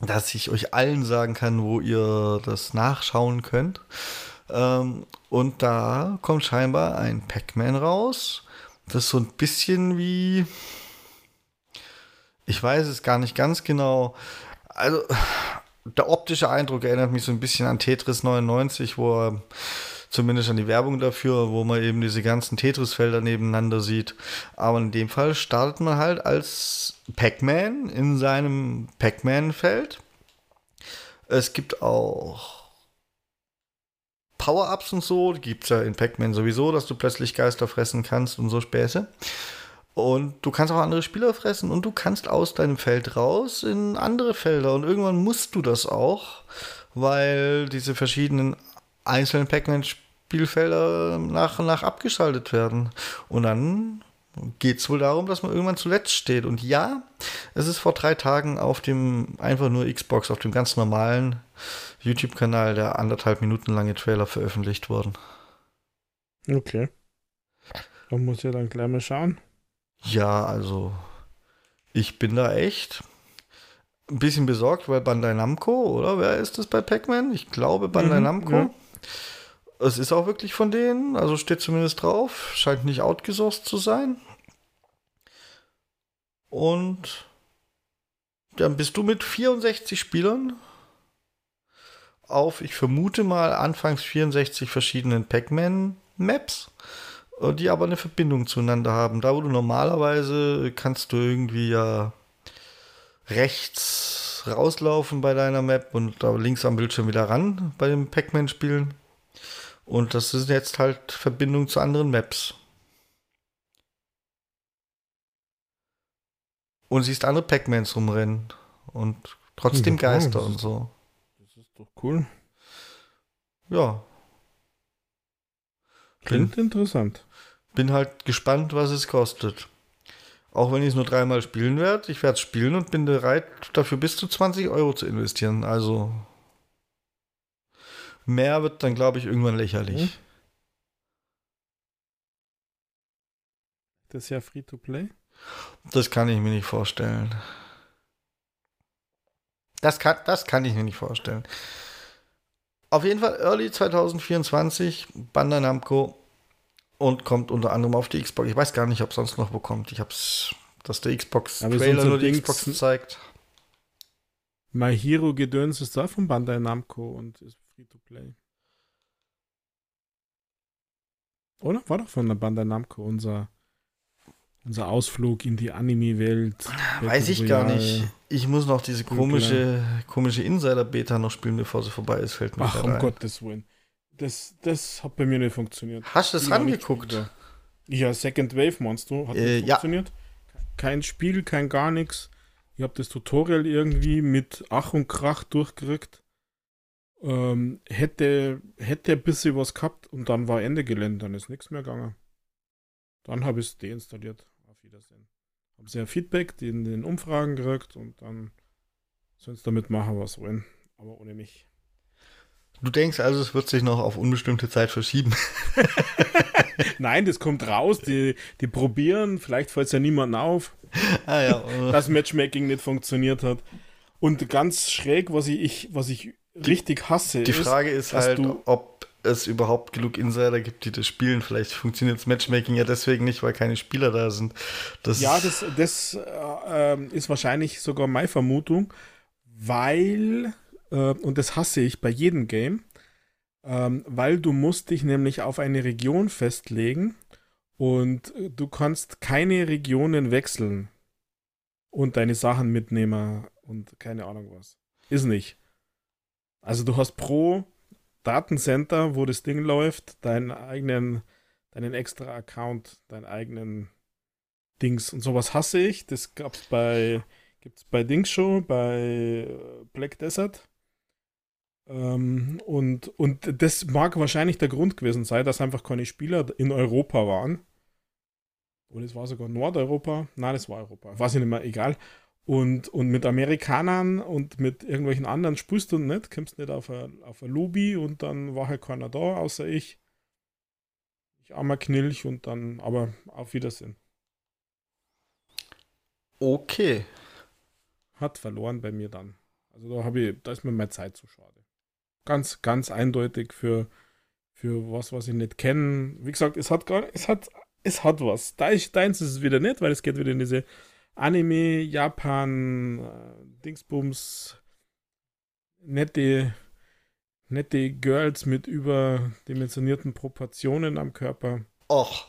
S1: dass ich euch allen sagen kann, wo ihr das nachschauen könnt. Ähm, und da kommt scheinbar ein Pac-Man raus. Das ist so ein bisschen wie. Ich weiß es gar nicht ganz genau. Also, der optische Eindruck erinnert mich so ein bisschen an Tetris 99, wo er zumindest an die Werbung dafür, wo man eben diese ganzen Tetris-Felder nebeneinander sieht. Aber in dem Fall startet man halt als Pac-Man in seinem Pac-Man-Feld. Es gibt auch Power-Ups und so, die gibt es ja in Pac-Man sowieso, dass du plötzlich Geister fressen kannst und so Späße. Und du kannst auch andere Spieler fressen und du kannst aus deinem Feld raus in andere Felder. Und irgendwann musst du das auch, weil diese verschiedenen einzelnen Pac-Man-Spielfelder nach und nach abgeschaltet werden. Und dann geht es wohl darum, dass man irgendwann zuletzt steht. Und ja, es ist vor drei Tagen auf dem einfach nur Xbox, auf dem ganz normalen YouTube-Kanal der anderthalb Minuten lange Trailer veröffentlicht worden.
S2: Okay. Da muss ja dann gleich mal schauen.
S1: Ja, also ich bin da echt ein bisschen besorgt, weil Bandai Namco, oder? Wer ist das bei Pac-Man? Ich glaube Bandai mhm, Namco. Ja. Es ist auch wirklich von denen, also steht zumindest drauf. Scheint nicht outgesourced zu sein. Und dann bist du mit 64 Spielern auf, ich vermute mal, anfangs 64 verschiedenen Pac-Man-Maps die aber eine Verbindung zueinander haben. Da, wo du normalerweise kannst du irgendwie ja rechts rauslaufen bei deiner Map und da links am Bildschirm wieder ran bei dem Pac-Man-Spielen. Und das ist jetzt halt Verbindung zu anderen Maps. Und siehst andere Pac-Mans rumrennen und trotzdem ja, Geister und so.
S2: Das ist doch cool.
S1: Ja.
S2: Klingt bin, interessant
S1: bin halt gespannt, was es kostet. Auch wenn ich es nur dreimal spielen werde, ich werde es spielen und bin bereit, dafür bis zu 20 Euro zu investieren. Also mehr wird dann, glaube ich, irgendwann lächerlich. Mhm.
S2: Das ist ja free to play.
S1: Das kann ich mir nicht vorstellen. Das kann, das kann ich mir nicht vorstellen. Auf jeden Fall Early 2024, Bandai Namco und kommt unter anderem auf die Xbox. Ich weiß gar nicht, ob es sonst noch bekommt. Ich habe es, dass der Xbox-Trailer nur die Xbox zeigt.
S2: My Hero Gedöns ist da von Bandai Namco und ist free to play. Oder? War doch von der Bandai Namco unser, unser Ausflug in die Anime-Welt.
S1: Weiß ich gar nicht. Ich muss noch diese komische, komische Insider-Beta noch spielen, bevor sie vorbei ist, fällt mir
S2: Ach, um Gottes Willen. Das, das hat bei mir nicht funktioniert.
S1: Hast du es angeguckt?
S2: Ja, Second Wave Monster hat äh, nicht funktioniert. Ja. Kein Spiel, kein gar nichts. Ich habe das Tutorial irgendwie mit Ach und Krach durchgerückt. Ähm, hätte, hätte ein bisschen was gehabt und dann war Ende Gelände, dann ist nichts mehr gegangen. Dann habe ich es deinstalliert. Auf Wiedersehen. Habe sehr Feedback in den Umfragen gekriegt und dann sollen sie damit machen, was wollen. Aber ohne mich.
S1: Du denkst also, es wird sich noch auf unbestimmte Zeit verschieben? *laughs*
S2: Nein, das kommt raus. Die, die probieren. Vielleicht fällt es ja niemandem auf, ah, ja. *laughs* dass Matchmaking nicht funktioniert hat. Und ganz schräg, was ich, ich was ich richtig hasse.
S1: Die Frage ist, ist halt, du, ob es überhaupt genug Insider gibt, die das spielen. Vielleicht funktioniert das Matchmaking ja deswegen nicht, weil keine Spieler da sind.
S2: Das ja, das, das äh, ähm, ist wahrscheinlich sogar meine Vermutung, weil und das hasse ich bei jedem Game, ähm, weil du musst dich nämlich auf eine Region festlegen und du kannst keine Regionen wechseln und deine Sachen mitnehmen und keine Ahnung was. Ist nicht. Also du hast pro Datencenter, wo das Ding läuft, deinen eigenen, deinen extra Account, deinen eigenen Dings und sowas hasse ich. Das gab's bei, gibt's bei Dings schon, bei äh, Black Desert. Ähm, und, und das mag wahrscheinlich der Grund gewesen sein, dass einfach keine Spieler in Europa waren. Oder es war sogar Nordeuropa. Nein, das war Europa. Weiß ich nicht mehr, egal. Und, und mit Amerikanern und mit irgendwelchen anderen spielst du nicht, kommst nicht auf eine, auf eine Lobby und dann war halt keiner da, außer ich. Ich armer Knilch und dann, aber auf Wiedersehen.
S1: Okay.
S2: Hat verloren bei mir dann. Also da habe ich, da ist mir meine Zeit zu schade. Ganz, ganz eindeutig für, für was, was ich nicht kenne. Wie gesagt, es hat gar es hat, es hat was. Deins ist es wieder nicht, weil es geht wieder in diese Anime, Japan, äh, Dingsbums, nette, nette Girls mit überdimensionierten Proportionen am Körper.
S1: Och,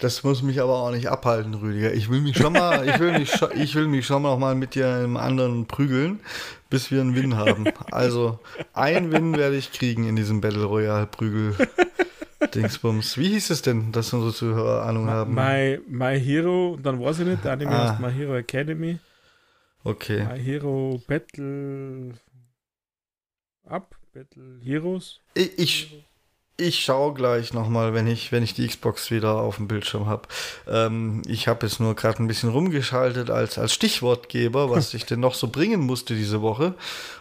S1: das muss mich aber auch nicht abhalten, Rüdiger. Ich will mich schon mal, ich will mich, ich will mich schon noch mal mit dir im anderen prügeln, bis wir einen Win haben. Also ein Win werde ich kriegen in diesem Battle Royale Prügel. Dingsbums. Wie hieß es denn, dass unsere Zuhörer Ahnung haben?
S2: My, My Hero, dann weiß ich nicht, der Anime ah. heißt My Hero Academy.
S1: Okay.
S2: My Hero Battle Up, Battle Heroes.
S1: Ich, ich, ich schaue gleich nochmal, wenn ich, wenn ich die Xbox wieder auf dem Bildschirm habe. Ähm, ich habe jetzt nur gerade ein bisschen rumgeschaltet als, als Stichwortgeber, was *laughs* ich denn noch so bringen musste diese Woche.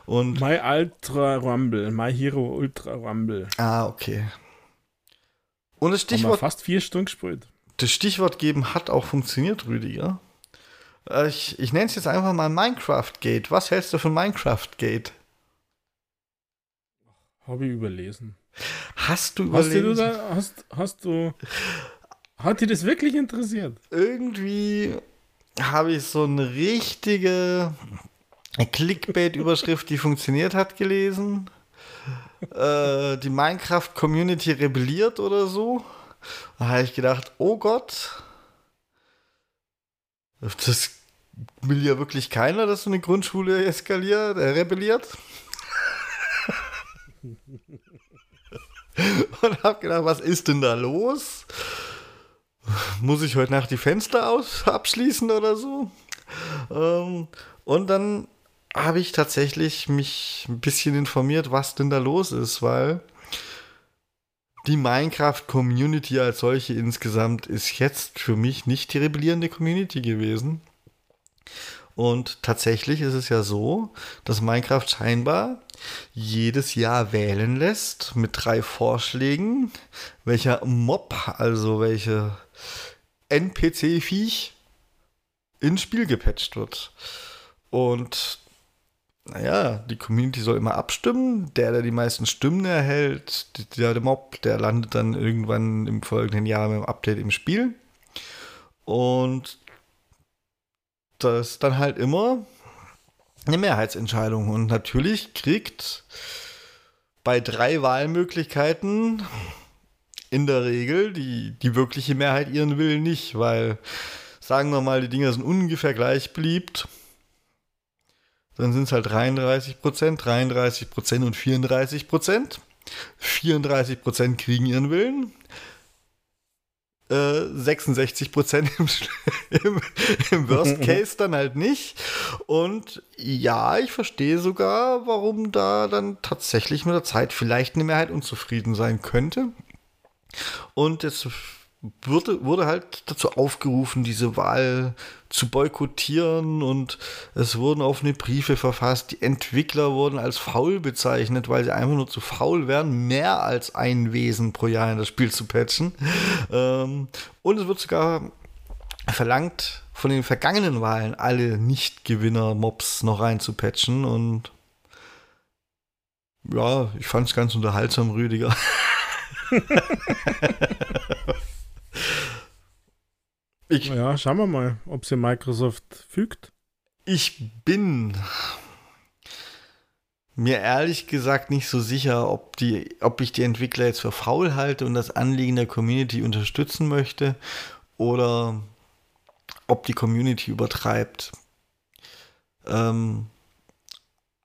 S1: Und
S2: My Ultra Rumble, My Hero Ultra Rumble.
S1: Ah, okay. Und das Stichwort.
S2: fast vier Stunden gespielt.
S1: Das Stichwort geben hat auch funktioniert, Rüdiger. Äh, ich, ich nenne es jetzt einfach mal Minecraft Gate. Was hältst du von Minecraft Gate?
S2: Habe ich überlesen.
S1: Hast du
S2: überlesen? Hast du, da, hast, hast du. Hat dich das wirklich interessiert?
S1: Irgendwie habe ich so eine richtige Clickbait-Überschrift, die funktioniert hat, gelesen. Äh, die Minecraft-Community rebelliert oder so. Da habe ich gedacht, oh Gott, das will ja wirklich keiner, dass so eine Grundschule eskaliert, äh, rebelliert. *laughs* *laughs* Und habe gedacht, was ist denn da los? Muss ich heute Nacht die Fenster aus abschließen oder so? Ähm, und dann habe ich tatsächlich mich ein bisschen informiert, was denn da los ist, weil die Minecraft-Community als solche insgesamt ist jetzt für mich nicht die rebellierende Community gewesen. Und tatsächlich ist es ja so, dass Minecraft scheinbar jedes Jahr wählen lässt mit drei Vorschlägen, welcher Mob, also welche NPC-Viech ins Spiel gepatcht wird. Und naja, die Community soll immer abstimmen. Der, der die meisten Stimmen erhält, der, der Mob, der landet dann irgendwann im folgenden Jahr mit dem Update im Spiel. Und das dann halt immer eine Mehrheitsentscheidung. Und natürlich kriegt bei drei Wahlmöglichkeiten in der Regel die, die wirkliche Mehrheit ihren Willen nicht, weil, sagen wir mal, die Dinger sind ungefähr gleich beliebt dann sind es halt 33 Prozent, 33 Prozent und 34 Prozent. 34 Prozent kriegen ihren Willen. 66 äh, Prozent im, im, im, Worst Case dann halt nicht. Und ja, ich verstehe sogar, warum da dann tatsächlich mit der Zeit vielleicht eine Mehrheit unzufrieden sein könnte. Und jetzt wurde, wurde halt dazu aufgerufen, diese Wahl zu boykottieren und es wurden offene Briefe verfasst. Die Entwickler wurden als faul bezeichnet, weil sie einfach nur zu faul wären, mehr als ein Wesen pro Jahr in das Spiel zu patchen. Ähm, und es wird sogar verlangt, von den vergangenen Wahlen alle Nicht-Gewinner-Mobs noch rein zu patchen und ja, ich fand es ganz unterhaltsam, Rüdiger. *laughs*
S2: Ich, ja, schauen wir mal, ob sie Microsoft fügt.
S1: Ich bin mir ehrlich gesagt nicht so sicher, ob, die, ob ich die Entwickler jetzt für faul halte und das Anliegen der Community unterstützen möchte oder ob die Community übertreibt. Ähm,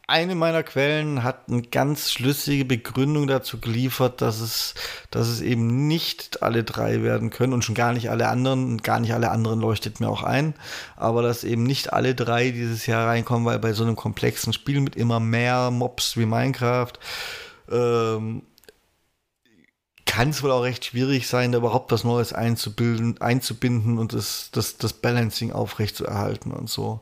S1: eine meiner Quellen hat eine ganz schlüssige Begründung dazu geliefert, dass es, dass es eben nicht alle drei werden können und schon gar nicht alle anderen und gar nicht alle anderen leuchtet mir auch ein, aber dass eben nicht alle drei dieses Jahr reinkommen, weil bei so einem komplexen Spiel mit immer mehr Mobs wie Minecraft ähm, kann es wohl auch recht schwierig sein, da überhaupt was Neues einzubilden, einzubinden und das, das, das Balancing aufrechtzuerhalten und so.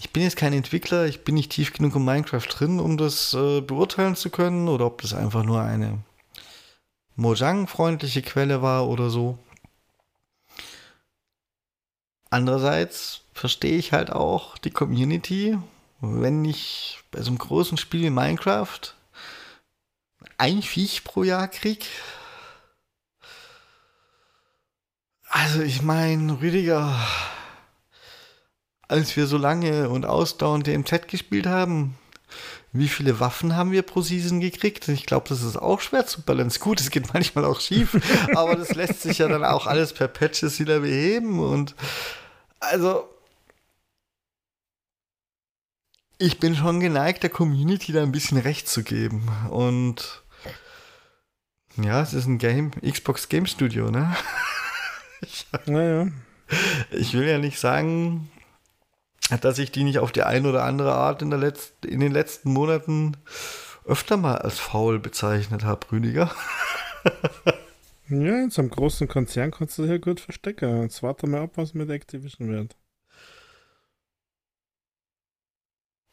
S1: Ich bin jetzt kein Entwickler, ich bin nicht tief genug in Minecraft drin, um das äh, beurteilen zu können, oder ob das einfach nur eine Mojang-freundliche Quelle war oder so. Andererseits verstehe ich halt auch die Community, wenn ich bei so einem großen Spiel wie Minecraft ein Viech pro Jahr krieg. Also ich meine, Rüdiger, als wir so lange und ausdauernd DMZ gespielt haben, wie viele Waffen haben wir pro Season gekriegt? Ich glaube, das ist auch schwer zu balancieren. Gut, es geht *laughs* manchmal auch schief, aber das lässt sich ja dann auch alles per Patches wieder beheben und also ich bin schon geneigt, der Community da ein bisschen recht zu geben und ja, es ist ein Game, Xbox Game Studio, ne? *laughs* Ich, naja. ich will ja nicht sagen, dass ich die nicht auf die eine oder andere Art in, der Letz in den letzten Monaten öfter mal als faul bezeichnet habe, Rüdiger. *laughs*
S2: ja, in so einem großen Konzern kannst du dich ja gut verstecken. Jetzt warte mal ab, was mit Activision wird.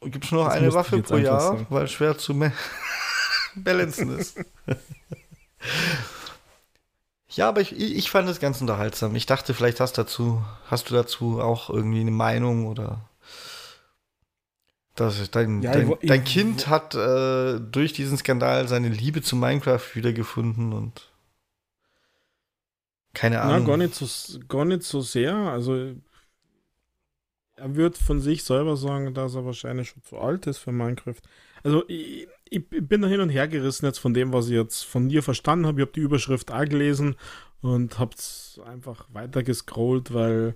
S1: Gibt es nur noch das eine Waffe pro Jahr, weil schwer zu *laughs* balancen ist. *laughs* Ja, aber ich, ich fand es ganz unterhaltsam. Ich dachte, vielleicht hast, dazu, hast du dazu auch irgendwie eine Meinung oder dass dein, ja, dein, ich, dein ich, Kind hat äh, durch diesen Skandal seine Liebe zu Minecraft wiedergefunden und keine Ahnung.
S2: Na, gar nicht so, gar nicht so sehr. Also er wird von sich selber sagen, dass er wahrscheinlich schon zu alt ist für Minecraft. Also ich, ich bin da hin und her gerissen jetzt von dem, was ich jetzt von dir verstanden habe. Ich habe die Überschrift auch gelesen und habe es einfach weiter gescrollt, weil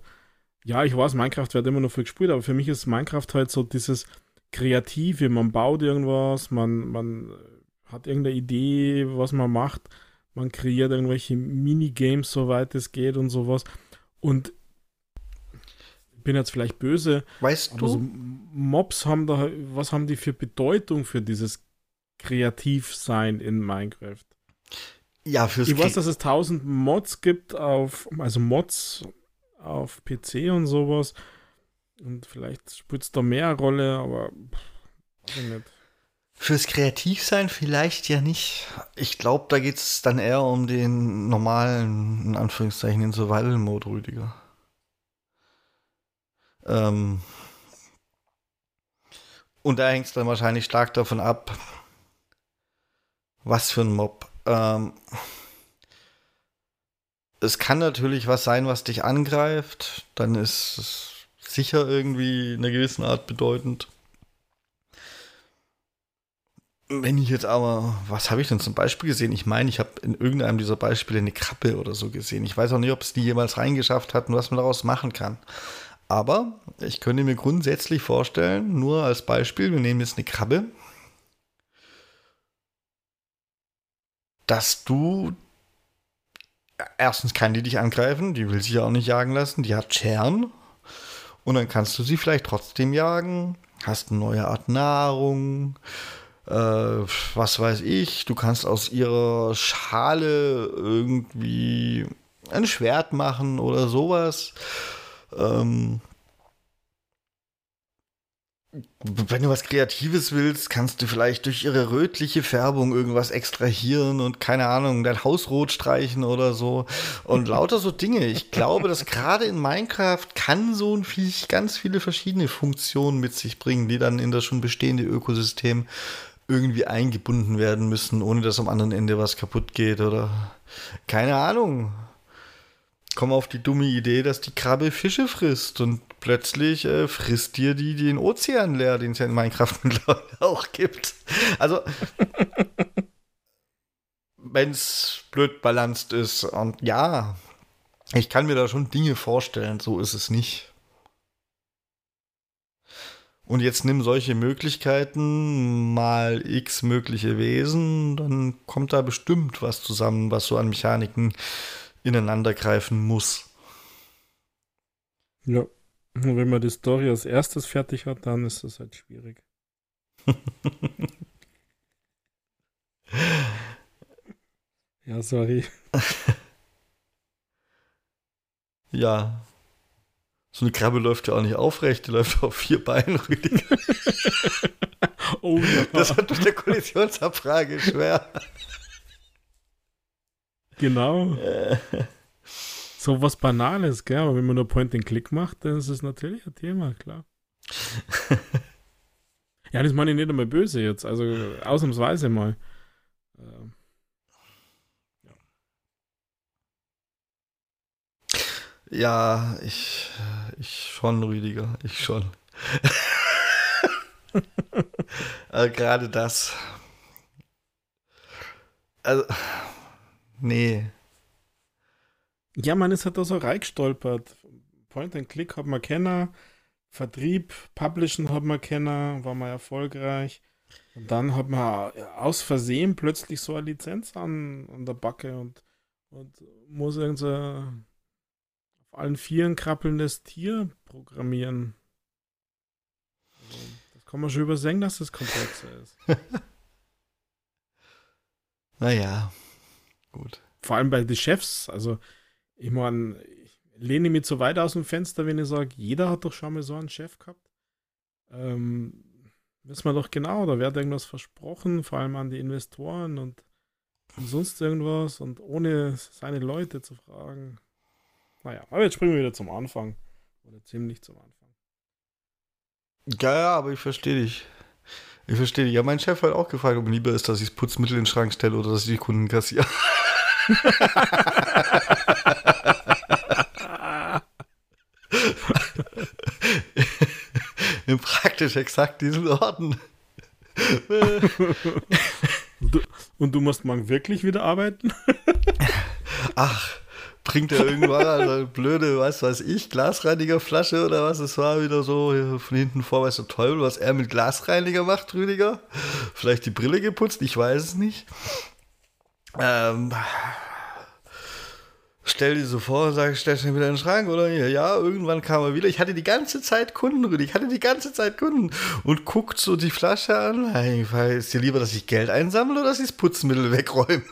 S2: ja, ich weiß, Minecraft wird immer noch viel gespielt, aber für mich ist Minecraft halt so dieses Kreative. Man baut irgendwas, man, man hat irgendeine Idee, was man macht. Man kreiert irgendwelche Minigames, soweit es geht und sowas. Und bin jetzt vielleicht böse.
S1: Weißt du? So
S2: Mobs haben da, was haben die für Bedeutung für dieses Kreativsein in Minecraft?
S1: Ja, fürs
S2: Ich weiß, dass es tausend Mods gibt auf, also Mods auf PC und sowas. Und vielleicht spielt es da mehr Rolle, aber ich nicht.
S1: Fürs Kreativsein vielleicht ja nicht. Ich glaube, da geht es dann eher um den normalen, in Anführungszeichen, den Survival-Mode, Rüdiger. Ähm, und da hängt es dann wahrscheinlich stark davon ab, was für ein Mob. Ähm, es kann natürlich was sein, was dich angreift. Dann ist es sicher irgendwie in einer gewissen Art bedeutend. Wenn ich jetzt aber, was habe ich denn zum Beispiel gesehen? Ich meine, ich habe in irgendeinem dieser Beispiele eine Krabbe oder so gesehen. Ich weiß auch nicht, ob es die jemals reingeschafft hat und was man daraus machen kann. Aber ich könnte mir grundsätzlich vorstellen, nur als Beispiel, wir nehmen jetzt eine Krabbe, dass du erstens kann die dich angreifen, die will sich ja auch nicht jagen lassen, die hat Scheren und dann kannst du sie vielleicht trotzdem jagen, hast eine neue Art Nahrung, äh, was weiß ich, du kannst aus ihrer Schale irgendwie ein Schwert machen oder sowas. Ähm, wenn du was Kreatives willst, kannst du vielleicht durch ihre rötliche Färbung irgendwas extrahieren und keine Ahnung, dein Haus rot streichen oder so. Und *laughs* lauter so Dinge. Ich glaube, dass gerade in Minecraft kann so ein Viech ganz viele verschiedene Funktionen mit sich bringen, die dann in das schon bestehende Ökosystem irgendwie eingebunden werden müssen, ohne dass am anderen Ende was kaputt geht oder keine Ahnung komme auf die dumme Idee, dass die Krabbe Fische frisst und plötzlich äh, frisst dir die den Ozean leer, den es ja in Minecraft *laughs* auch gibt. Also, *laughs* wenn es blöd balanciert ist und ja, ich kann mir da schon Dinge vorstellen, so ist es nicht. Und jetzt nimm solche Möglichkeiten mal x mögliche Wesen, dann kommt da bestimmt was zusammen, was so an Mechaniken ineinandergreifen muss.
S2: Ja. Und wenn man die Story als erstes fertig hat, dann ist das halt schwierig. *laughs* ja, sorry. *laughs*
S1: ja. So eine Krabbe läuft ja auch nicht aufrecht, die läuft auf vier Beinen. *laughs* oh ja. Das hat mit der Kollisionsabfrage schwer.
S2: Genau. so was Banales, gell? Aber wenn man nur Point-and-Click macht, dann ist es natürlich ein Thema, klar. *laughs* ja, das meine ich nicht einmal böse jetzt, also ausnahmsweise mal. Ähm,
S1: ja. ja, ich, ich schon, Rüdiger, ich schon. äh, *laughs* Gerade das. Also, nee.
S2: Ja, man ist halt da so reingestolpert. Point and Click hat man kennen, Vertrieb, Publishen hat man kennen, war man erfolgreich. Und dann hat man aus Versehen plötzlich so eine Lizenz an, an der Backe und, und muss irgend so auf allen Vieren krabbelndes Tier programmieren. Also, das kann man schon übersehen, dass das komplexer ist. *laughs*
S1: naja, gut.
S2: Vor allem bei den Chefs, also ich meine, ich lehne mich zu weit aus dem Fenster, wenn ich sage, jeder hat doch schon mal so einen Chef gehabt. Ähm, wissen wir doch genau, da wird irgendwas versprochen, vor allem an die Investoren und, sonst irgendwas und ohne seine Leute zu fragen. Naja, aber jetzt springen wir wieder zum Anfang. Oder ziemlich zum Anfang.
S1: Ja, ja, aber ich verstehe dich. Ich verstehe dich. Ja, mein Chef hat auch gefragt, ob mir lieber ist, dass ich das Putzmittel in den Schrank stelle oder dass ich die Kunden kassiere. *laughs* In praktisch exakt diesen Orten.
S2: Und du musst morgen wirklich wieder arbeiten?
S1: Ach, bringt er irgendwann eine blöde, was weiß ich, Glasreinigerflasche oder was es war, wieder so von hinten vor, weißt du, toll, was er mit Glasreiniger macht, Rüdiger. Vielleicht die Brille geputzt, ich weiß es nicht. Ähm, stell dir so vor, sag, stell dich wieder in den Schrank, oder? Ja, irgendwann kam er wieder. Ich hatte die ganze Zeit Kunden, Rüdi. Ich hatte die ganze Zeit Kunden. Und guckt so die Flasche an. Ist dir lieber, dass ich Geld einsammle oder dass ich das Putzmittel wegräume?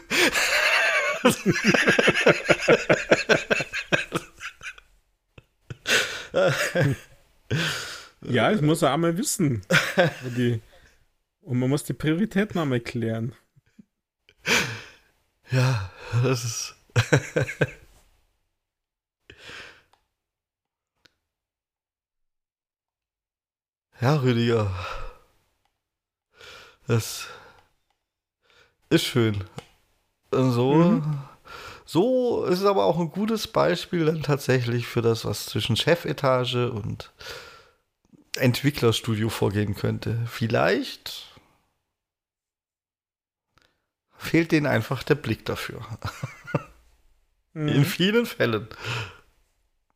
S2: ja, ich muss auch mal wissen. Und man muss die Prioritäten einmal klären.
S1: Ja, *laughs* das ist. *laughs* ja, Rüdiger. Das ist schön. So, mhm. so ist es aber auch ein gutes Beispiel dann tatsächlich für das, was zwischen Chefetage und Entwicklerstudio vorgehen könnte. Vielleicht fehlt denen einfach der Blick dafür. mhm. In vielen Fällen.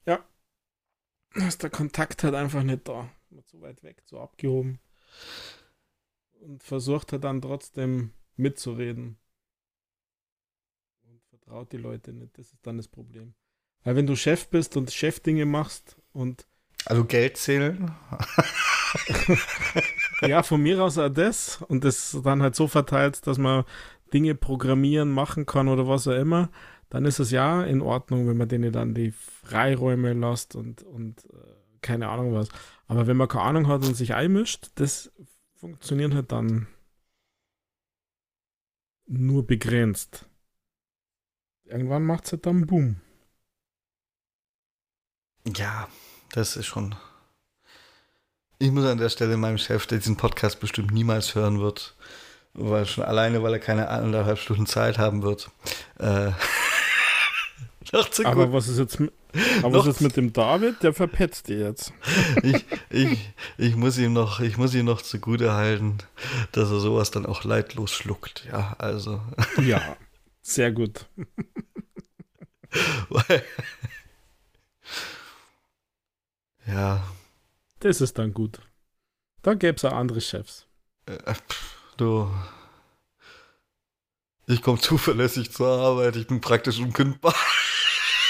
S2: Ja. Ist der Kontakt halt einfach nicht da. Zu weit weg, zu abgehoben. Und versucht er dann trotzdem mitzureden. Und vertraut die Leute nicht. Das ist dann das Problem. Weil wenn du Chef bist und Chefdinge machst und.
S1: Also Geld zählen? *laughs*
S2: ja, von mir aus auch das. Und das dann halt so verteilt, dass man Dinge programmieren, machen kann oder was auch immer, dann ist es ja in Ordnung, wenn man denen dann die Freiräume lässt und, und äh, keine Ahnung was. Aber wenn man keine Ahnung hat und sich einmischt, das funktioniert halt dann nur begrenzt. Irgendwann macht es halt dann Boom.
S1: Ja, das ist schon. Ich muss an der Stelle meinem Chef, der diesen Podcast bestimmt niemals hören wird, weil schon alleine, weil er keine anderthalb Stunden Zeit haben wird. Äh, *laughs*
S2: aber was ist jetzt mit, aber was ist mit dem David? Der verpetzt dir jetzt. *laughs*
S1: ich, ich, ich, muss ihm noch, ich muss ihm noch zugute halten, dass er sowas dann auch leidlos schluckt. Ja, also. *laughs*
S2: Ja, sehr gut.
S1: ja.
S2: Das ist dann gut. Da gäbe es auch andere Chefs.
S1: Äh, du. Ich komme zuverlässig zur Arbeit, ich bin praktisch unkündbar.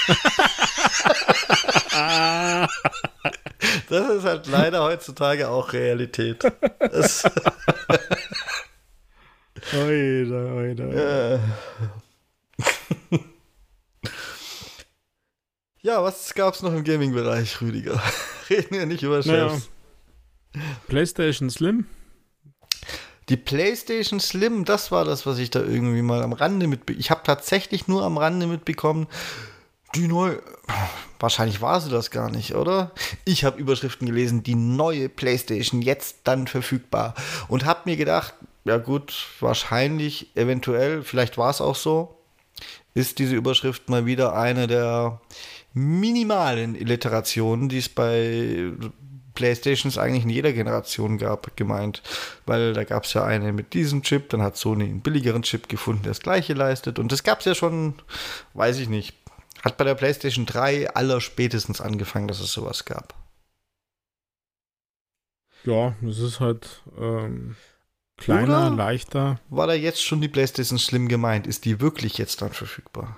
S1: *laughs* das ist halt leider heutzutage auch Realität. *laughs*
S2: Oida, oida.
S1: Ja. ja, was gab's noch im Gaming-Bereich, Rüdiger? *laughs* Reden wir nicht über Chefs.
S2: Naja. PlayStation Slim.
S1: Die PlayStation Slim, das war das, was ich da irgendwie mal am Rande mit. Ich habe tatsächlich nur am Rande mitbekommen, die neue. Wahrscheinlich war sie das gar nicht, oder? Ich habe Überschriften gelesen, die neue PlayStation jetzt dann verfügbar. Und habe mir gedacht, ja gut, wahrscheinlich, eventuell, vielleicht war es auch so, ist diese Überschrift mal wieder eine der minimalen Alliterationen, die es bei Playstations eigentlich in jeder Generation gab, gemeint. Weil da gab es ja eine mit diesem Chip, dann hat Sony einen billigeren Chip gefunden, der das gleiche leistet. Und das gab es ja schon, weiß ich nicht, hat bei der PlayStation 3 aller spätestens angefangen, dass es sowas gab.
S2: Ja, es ist halt ähm, kleiner, Oder leichter.
S1: War da jetzt schon die PlayStation schlimm gemeint? Ist die wirklich jetzt dann verfügbar?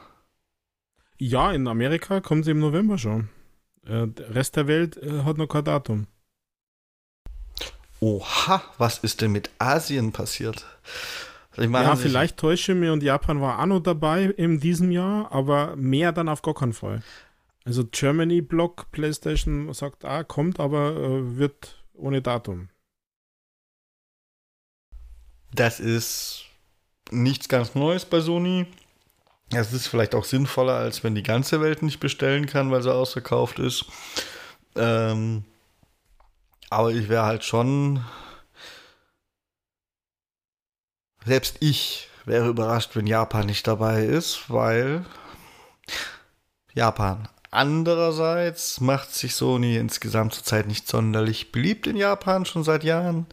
S2: Ja, in Amerika kommt sie im November schon. Äh, der Rest der Welt äh, hat noch kein Datum.
S1: Oha, was ist denn mit Asien passiert?
S2: ja, vielleicht täusche ich mich und Japan war auch noch dabei in diesem Jahr, aber mehr dann auf gar keinen Fall. Also Germany Block PlayStation sagt, ah, kommt, aber äh, wird ohne Datum.
S1: Das ist nichts ganz Neues bei Sony. Es ist vielleicht auch sinnvoller, als wenn die ganze Welt nicht bestellen kann, weil sie ausverkauft ist. Ähm, aber ich wäre halt schon. Selbst ich wäre überrascht, wenn Japan nicht dabei ist, weil Japan. Andererseits macht sich Sony insgesamt zurzeit nicht sonderlich beliebt in Japan, schon seit Jahren.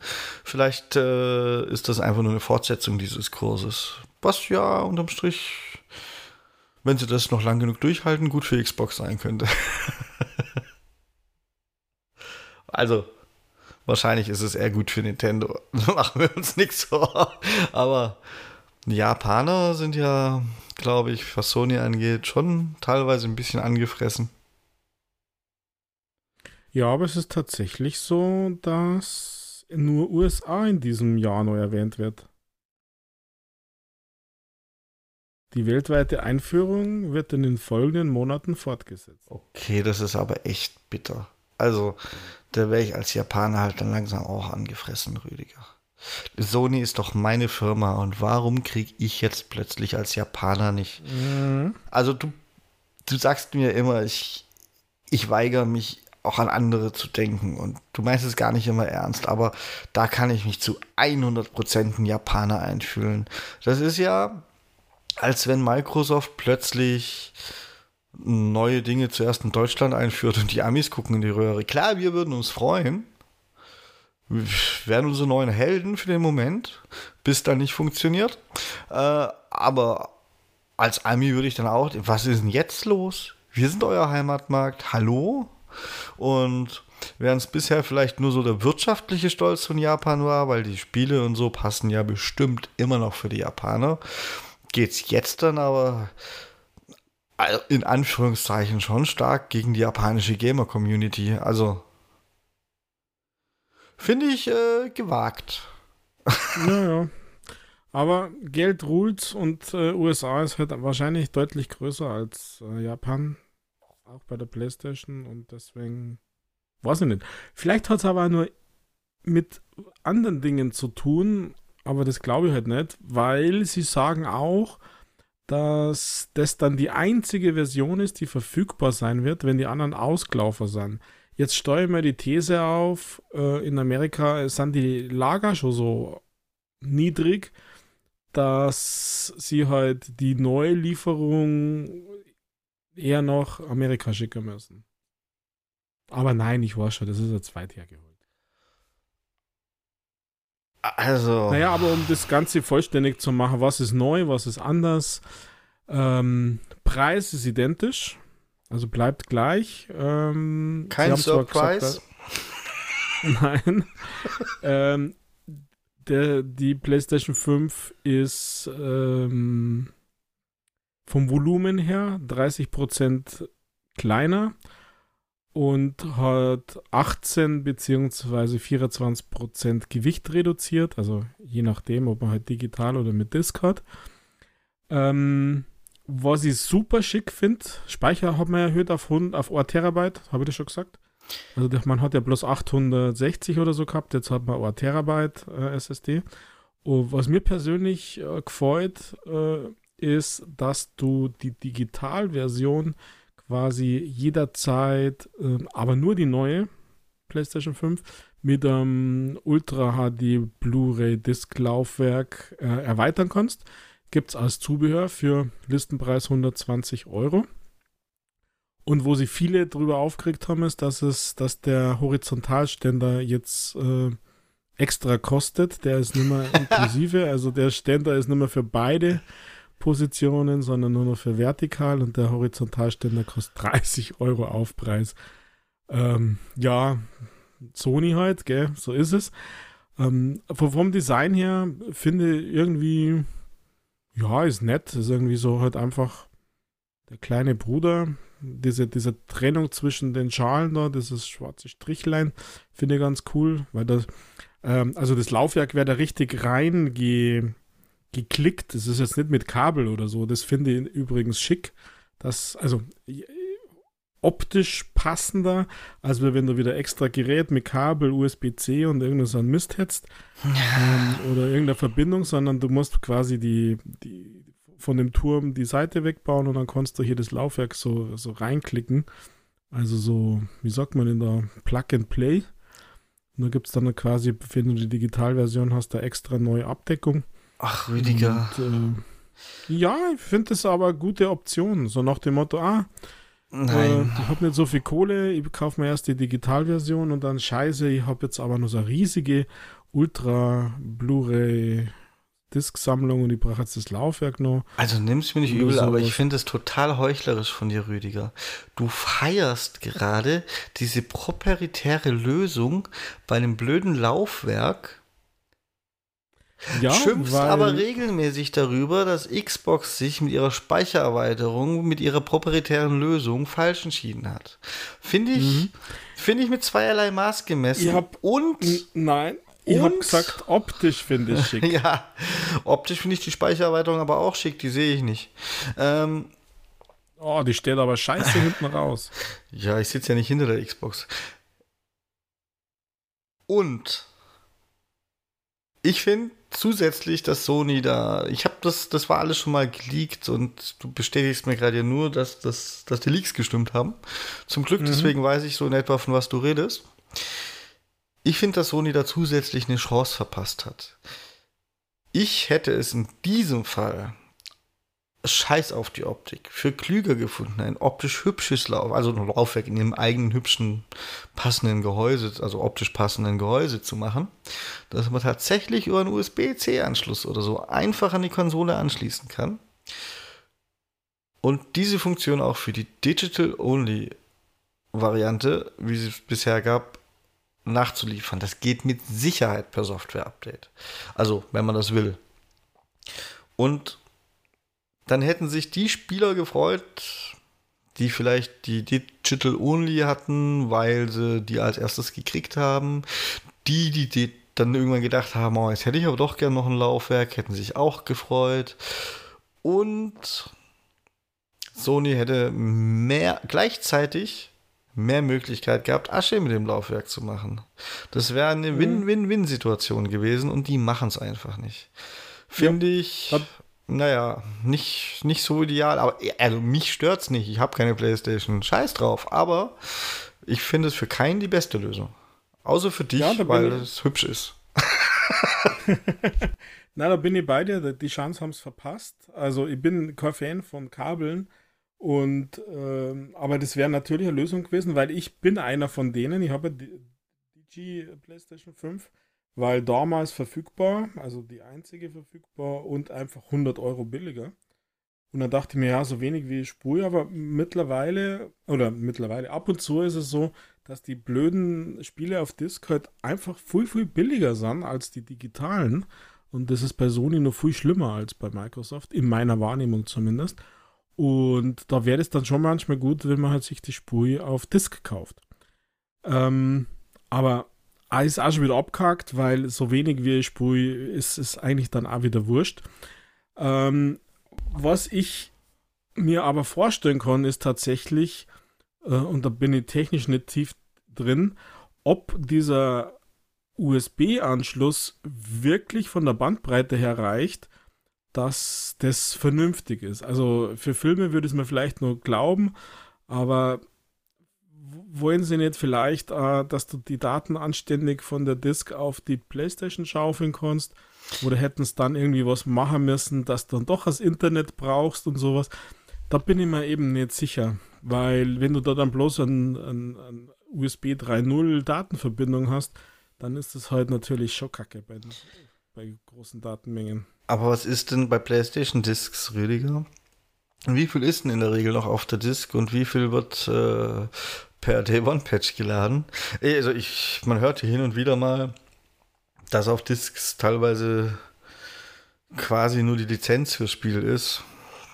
S1: Vielleicht äh, ist das einfach nur eine Fortsetzung dieses Kurses. Was ja unterm Strich wenn sie das noch lang genug durchhalten, gut für Xbox sein könnte. *laughs* also, wahrscheinlich ist es eher gut für Nintendo. *laughs* Machen wir uns nichts vor. Aber die Japaner sind ja, glaube ich, was Sony angeht, schon teilweise ein bisschen angefressen.
S2: Ja, aber es ist tatsächlich so, dass nur USA in diesem Jahr neu erwähnt wird. Die weltweite Einführung wird in den folgenden Monaten fortgesetzt.
S1: Okay, das ist aber echt bitter. Also, da wäre ich als Japaner halt dann langsam auch angefressen, Rüdiger. Sony ist doch meine Firma und warum kriege ich jetzt plötzlich als Japaner nicht? Mhm. Also du, du sagst mir immer, ich, ich weigere mich auch an andere zu denken und du meinst es gar nicht immer ernst, aber da kann ich mich zu 100% ein Japaner einfühlen. Das ist ja, als wenn Microsoft plötzlich neue Dinge zuerst in Deutschland einführt und die Amis gucken in die Röhre. Klar, wir würden uns freuen. Wir wären unsere neuen Helden für den Moment, bis dann nicht funktioniert. Äh, aber als Ami würde ich dann auch, was ist denn jetzt los? Wir sind euer Heimatmarkt. Hallo? Und während es bisher vielleicht nur so der wirtschaftliche Stolz von Japan war, weil die Spiele und so passen ja bestimmt immer noch für die Japaner geht es jetzt dann aber in Anführungszeichen schon stark gegen die japanische Gamer-Community. Also finde ich äh, gewagt.
S2: Naja. Aber Geld ruht und äh, USA ist halt wahrscheinlich deutlich größer als äh, Japan. Auch bei der PlayStation und deswegen weiß ich nicht. Vielleicht hat es aber nur mit anderen Dingen zu tun, aber das glaube ich halt nicht, weil sie sagen auch, dass das dann die einzige Version ist, die verfügbar sein wird, wenn die anderen ausgelaufen sind. Jetzt steuern wir die These auf, äh, in Amerika sind die Lager schon so niedrig, dass sie halt die neue Lieferung eher nach Amerika schicken müssen. Aber nein, ich weiß schon, das ist jetzt weit hergeholt.
S1: Also.
S2: Naja, aber um das Ganze vollständig zu machen, was ist neu, was ist anders? Ähm, Preis ist identisch, also bleibt gleich. Ähm,
S1: Kein Surprise. *laughs*
S2: Nein. ähm, der, die PlayStation 5 ist ähm, vom Volumen her 30% kleiner und hat 18 bzw. 24 Prozent Gewicht reduziert, also je nachdem, ob man halt digital oder mit Disk hat. Ähm, was ich super schick finde, Speicher hat man erhöht auf, 100, auf 1 Terabyte, habe ich das schon gesagt? Also man hat ja bloß 860 oder so gehabt, jetzt hat man 1 Terabyte äh, SSD. Und was mir persönlich äh, gefällt, äh, ist, dass du die Digitalversion quasi jederzeit, äh, aber nur die neue PlayStation 5 mit einem Ultra HD Blu-ray Disc Laufwerk äh, erweitern kannst. Gibt es als Zubehör für Listenpreis 120 Euro. Und wo sich viele drüber aufgeregt haben, ist, dass es, dass der Horizontalständer jetzt äh, extra kostet. Der ist nicht mehr *laughs* inklusive, also der Ständer ist nicht mehr für beide Positionen, sondern nur noch für vertikal und der Horizontalständer kostet 30 Euro Aufpreis. Ähm, ja, Sony halt, gell, so ist es. Ähm, vom Design her finde ich irgendwie, ja, ist nett, ist irgendwie so halt einfach der kleine Bruder. Diese, diese Trennung zwischen den Schalen da, dieses schwarze Strichlein, finde ich ganz cool, weil das, ähm, also das Laufwerk wäre da richtig rein ge, geklickt. Das ist jetzt nicht mit Kabel oder so. Das finde ich übrigens schick. Das, also optisch passender, als wenn du wieder extra Gerät mit Kabel, USB-C und irgendwas an Mist hättest ähm, *laughs* oder irgendeine Verbindung, sondern du musst quasi die, die von dem Turm die Seite wegbauen und dann kannst du hier das Laufwerk so, so reinklicken. Also so, wie sagt man in der Plug and Play. Und da gibt es dann quasi, wenn du die Digitalversion hast, da extra neue Abdeckung.
S1: Ach, Rüdiger.
S2: Und, äh, ja, ich finde das aber gute Option. So nach dem Motto, ah,
S1: Nein.
S2: Äh, ich habe nicht so viel Kohle, ich kaufe mir erst die Digitalversion und dann scheiße, ich habe jetzt aber nur so eine riesige Ultra Blu-ray Disk-Sammlung und ich brauche jetzt das Laufwerk noch.
S1: Also nimm's mir nicht übel, aber ich finde es total heuchlerisch von dir, Rüdiger. Du feierst gerade diese proprietäre Lösung bei einem blöden Laufwerk ja, schimpfst aber regelmäßig darüber, dass Xbox sich mit ihrer Speichererweiterung, mit ihrer proprietären Lösung falsch entschieden hat. Finde ich, mhm. finde ich mit zweierlei Maß gemessen.
S2: Ich hab, und nein, ich habe gesagt, optisch finde ich schick. *laughs*
S1: ja, optisch finde ich die Speichererweiterung aber auch schick, die sehe ich nicht. Ähm,
S2: oh, die steht aber scheiße *laughs* hinten raus.
S1: Ja, ich sitze ja nicht hinter der Xbox. Und ich finde, zusätzlich, dass Sony da, ich habe das, das war alles schon mal geleakt und du bestätigst mir gerade ja nur, dass, dass, dass die Leaks gestimmt haben. Zum Glück, mhm. deswegen weiß ich so in etwa, von was du redest. Ich finde, dass Sony da zusätzlich eine Chance verpasst hat. Ich hätte es in diesem Fall Scheiß auf die Optik. Für klüger gefunden, ein optisch hübsches Lauf, also ein Laufwerk in dem eigenen hübschen, passenden Gehäuse, also optisch passenden Gehäuse zu machen, dass man tatsächlich über einen USB-C-Anschluss oder so einfach an die Konsole anschließen kann. Und diese Funktion auch für die Digital-Only-Variante, wie sie es bisher gab, nachzuliefern. Das geht mit Sicherheit per Software-Update. Also, wenn man das will. Und dann hätten sich die Spieler gefreut, die vielleicht die Digital Only hatten, weil sie die als erstes gekriegt haben. Die, die, die dann irgendwann gedacht haben, oh, jetzt hätte ich aber doch gern noch ein Laufwerk, hätten sich auch gefreut. Und Sony hätte mehr gleichzeitig mehr Möglichkeit gehabt, Asche mit dem Laufwerk zu machen. Das wäre eine mhm. Win-Win-Win-Situation gewesen und die machen es einfach nicht. Finde ja, ich naja, nicht, nicht so ideal. Aber also mich stört es nicht. Ich habe keine Playstation. Scheiß drauf. Aber ich finde es für keinen die beste Lösung. Außer für dich, ja, weil es hübsch ist. *laughs*
S2: Na, da bin ich bei dir. Die Chance haben es verpasst. Also ich bin kein Fan von Kabeln. Und ähm, aber das wäre natürlich eine Lösung gewesen, weil ich bin einer von denen. Ich habe die DG PlayStation 5 weil damals verfügbar, also die einzige verfügbar und einfach 100 Euro billiger. Und dann dachte ich mir, ja, so wenig wie Spur, aber mittlerweile, oder mittlerweile ab und zu ist es so, dass die blöden Spiele auf Disc halt einfach viel, viel billiger sind als die digitalen. Und das ist bei Sony noch viel schlimmer als bei Microsoft, in meiner Wahrnehmung zumindest. Und da wäre es dann schon manchmal gut, wenn man halt sich die Spur auf Disc kauft. Ähm, aber ist auch schon wieder abgehakt, weil so wenig wie ich spule, ist es eigentlich dann auch wieder wurscht. Ähm, was ich mir aber vorstellen kann, ist tatsächlich, äh, und da bin ich technisch nicht tief drin, ob dieser USB-Anschluss wirklich von der Bandbreite her reicht, dass das vernünftig ist. Also für Filme würde ich es mir vielleicht nur glauben, aber wollen sie nicht vielleicht, äh, dass du die Daten anständig von der Disk auf die Playstation schaufeln kannst? Oder hätten es dann irgendwie was machen müssen, dass du dann doch das Internet brauchst und sowas? Da bin ich mir eben nicht sicher, weil wenn du da dann bloß ein, ein, ein USB 3.0 Datenverbindung hast, dann ist das halt natürlich schon kacke bei, bei großen Datenmengen.
S1: Aber was ist denn bei PlayStation Discs, Rüdiger? Wie viel ist denn in der Regel noch auf der Disk und wie viel wird äh, per *laughs* Day-One-Patch geladen? Also ich, man hört hier hin und wieder mal, dass auf Discs teilweise quasi nur die Lizenz fürs Spiel ist.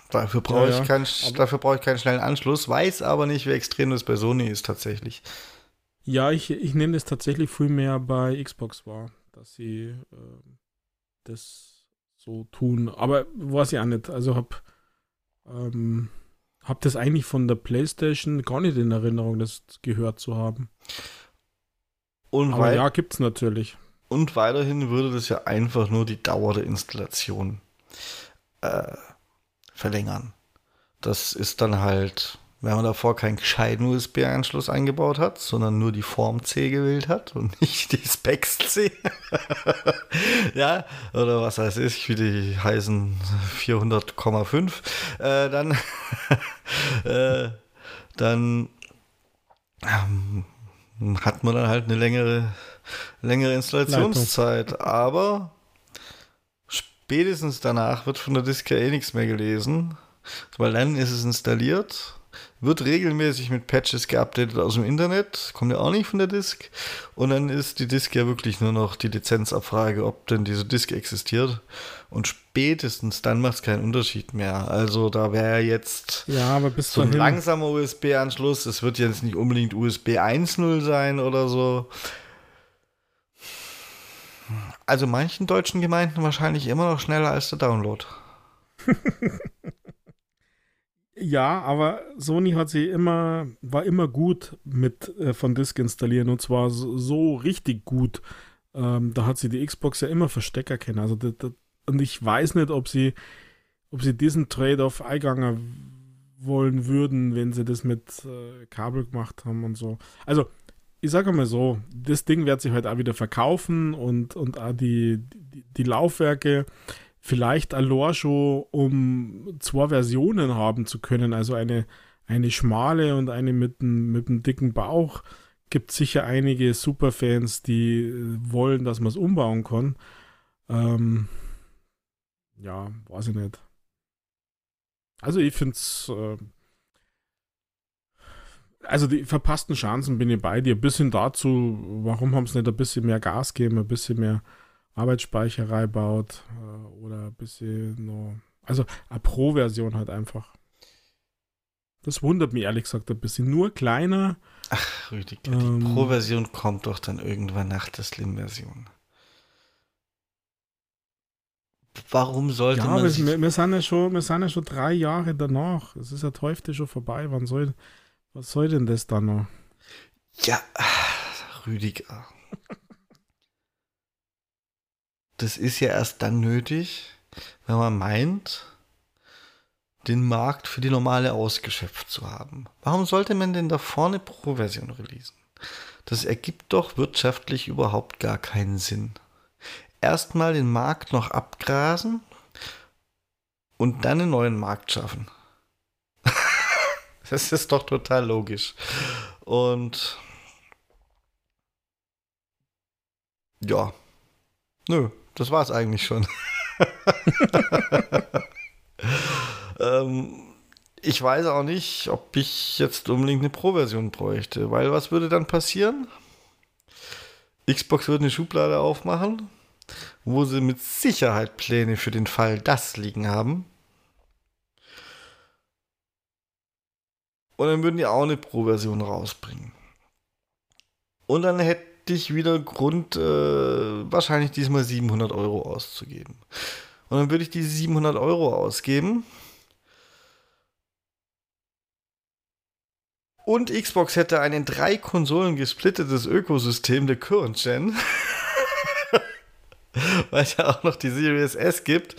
S1: Dafür brauche ja, ich, keinen, dafür brauche ich keinen schnellen Anschluss, weiß aber nicht, wie extrem das bei Sony ist tatsächlich.
S2: Ja, ich, ich nehme das tatsächlich viel mehr bei Xbox wahr, dass sie äh, das so tun. Aber weiß ich auch nicht. Also habe ähm, hab das eigentlich von der PlayStation gar nicht in Erinnerung, das gehört zu haben. Und Aber ja, gibt es natürlich.
S1: Und weiterhin würde das ja einfach nur die Dauer der Installation äh, verlängern. Das ist dann halt, wenn man davor keinen gescheiten USB-Anschluss eingebaut hat, sondern nur die Form C gewählt hat und *laughs* nicht die Specs C. *laughs* ja, oder was heißt ich, wie die heißen 400,5, äh, dann, *laughs* äh, dann ähm, hat man dann halt eine längere, längere Installationszeit. Leitung. Aber spätestens danach wird von der Disk ja eh nichts mehr gelesen, weil dann ist es installiert, wird regelmäßig mit Patches geupdatet aus dem Internet, kommt ja auch nicht von der Disk. Und dann ist die Disk ja wirklich nur noch die Lizenzabfrage, ob denn diese Disk existiert. Und spätestens dann macht es keinen Unterschied mehr. Also da wäre jetzt
S2: ja, aber bis
S1: so ein langsamer USB-Anschluss. Es wird jetzt nicht unbedingt USB 1.0 sein oder so. Also manchen deutschen Gemeinden wahrscheinlich immer noch schneller als der Download. *laughs*
S2: Ja, aber Sony hat sie immer, war immer gut mit äh, von Disk installieren und zwar so, so richtig gut. Ähm, da hat sie die Xbox ja immer Verstecker kennen. Also das, das, und ich weiß nicht, ob sie, ob sie diesen Trade-off eingangen wollen würden, wenn sie das mit äh, Kabel gemacht haben und so. Also ich sage mal so, das Ding wird sich halt auch wieder verkaufen und, und auch die, die, die Laufwerke vielleicht allein schon, um zwei Versionen haben zu können, also eine, eine schmale und eine mit einem mit dicken Bauch, gibt sicher einige Superfans, die äh, wollen, dass man es umbauen kann. Ähm, ja, weiß ich nicht. Also ich finde es. Äh, also die verpassten Chancen bin ich bei dir. Bis hin dazu, warum haben sie nicht ein bisschen mehr Gas gegeben, ein bisschen mehr Arbeitsspeicherei baut äh, oder ein bisschen noch. Also eine Pro-Version halt einfach. Das wundert mich ehrlich gesagt ein bisschen. Nur kleiner.
S1: Ach, Rüdiger, ähm, die Pro-Version kommt doch dann irgendwann nach der Slim-Version. Warum sollte ja, man.
S2: sich wir, wir, sind ja schon, wir sind ja schon drei Jahre danach. Es ist ja Teufel schon vorbei. Wann soll, was soll denn das dann noch?
S1: Ja, Rüdiger das ist ja erst dann nötig, wenn man meint, den Markt für die normale ausgeschöpft zu haben. Warum sollte man denn da vorne Pro-Version releasen? Das ergibt doch wirtschaftlich überhaupt gar keinen Sinn. Erstmal den Markt noch abgrasen und dann einen neuen Markt schaffen. *laughs* das ist doch total logisch. Und ja, nö, das war es eigentlich schon. *laughs* ähm, ich weiß auch nicht, ob ich jetzt unbedingt eine Pro-Version bräuchte, weil was würde dann passieren? Xbox würde eine Schublade aufmachen, wo sie mit Sicherheit Pläne für den Fall das liegen haben. Und dann würden die auch eine Pro-Version rausbringen. Und dann hätte dich wieder Grund, äh, wahrscheinlich diesmal 700 Euro auszugeben. Und dann würde ich diese 700 Euro ausgeben. Und Xbox hätte ein in drei Konsolen gesplittetes Ökosystem der Current Gen. *laughs* Weil es ja auch noch die Series S gibt.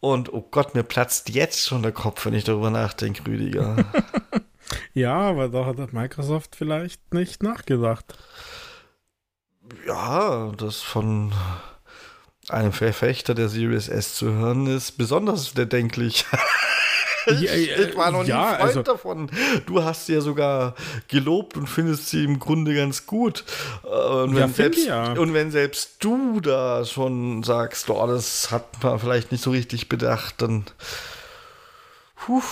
S1: Und oh Gott, mir platzt jetzt schon der Kopf, wenn ich darüber nachdenke, Rüdiger. *laughs*
S2: ja, aber da hat Microsoft vielleicht nicht nachgedacht
S1: ja, das von einem Verfechter der Series S zu hören, ist besonders bedenklich. *laughs* ich, ja, ich, war noch nie ja, Freund also, davon. Du hast sie ja sogar gelobt und findest sie im Grunde ganz gut. Äh, und wenn, ja, selbst, ja. und wenn selbst du da schon sagst, oh, das hat man vielleicht nicht so richtig bedacht, dann. Puh.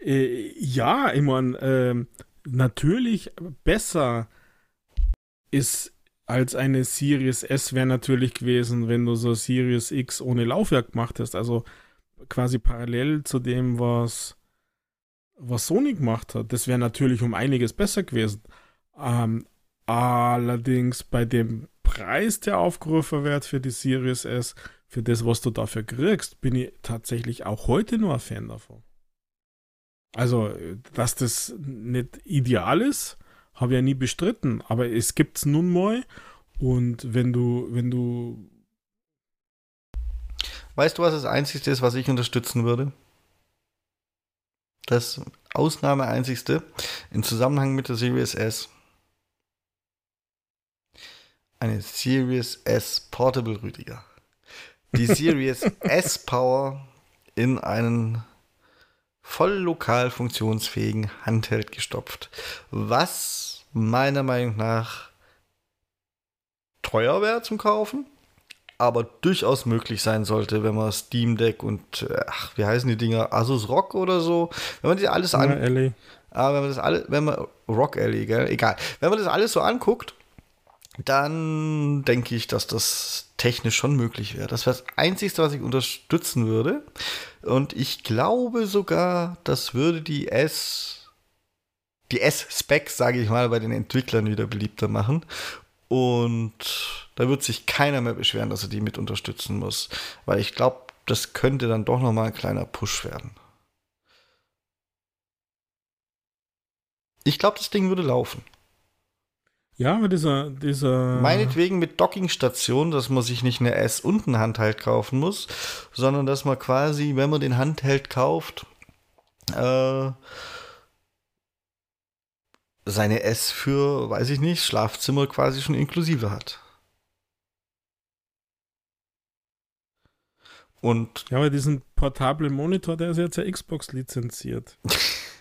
S2: äh, ja, ich meine, äh, natürlich besser ist als eine Series S wäre natürlich gewesen, wenn du so Series X ohne Laufwerk gemacht hast. Also quasi parallel zu dem, was, was Sony gemacht hat. Das wäre natürlich um einiges besser gewesen. Ähm, allerdings bei dem Preis, der aufgerufen wird für die Series S, für das, was du dafür kriegst, bin ich tatsächlich auch heute nur ein Fan davon. Also, dass das nicht ideal ist, habe ich ja nie bestritten, aber es gibt es nun mal. Und wenn du, wenn du.
S1: Weißt du, was das Einzige ist, was ich unterstützen würde? Das Ausnahme Einzigste im Zusammenhang mit der Series S. Eine Series S Portable Rüdiger. Die *laughs* Series S Power in einen voll lokal funktionsfähigen Handheld gestopft. Was meiner Meinung nach teuer wäre zum Kaufen, aber durchaus möglich sein sollte, wenn man Steam Deck und ach, wie heißen die Dinger, Asus Rock oder so, wenn man die alles an, ja, aber wenn man das alles, wenn man Rock Alley, gell? egal, wenn man das alles so anguckt, dann denke ich, dass das technisch schon möglich wäre. Das wäre das Einzige, was ich unterstützen würde. Und ich glaube sogar, das würde die S, die S-Specs, sage ich mal, bei den Entwicklern wieder beliebter machen. Und da wird sich keiner mehr beschweren, dass er die mit unterstützen muss. Weil ich glaube, das könnte dann doch nochmal ein kleiner Push werden. Ich glaube, das Ding würde laufen.
S2: Ja, aber dieser, dieser.
S1: Meinetwegen mit Dockingstation, dass man sich nicht eine S- und ein Handheld kaufen muss, sondern dass man quasi, wenn man den Handheld kauft, äh, seine S für, weiß ich nicht, Schlafzimmer quasi schon inklusive hat. Und.
S2: Ja, aber diesen portablen Monitor, der ist jetzt ja Xbox lizenziert.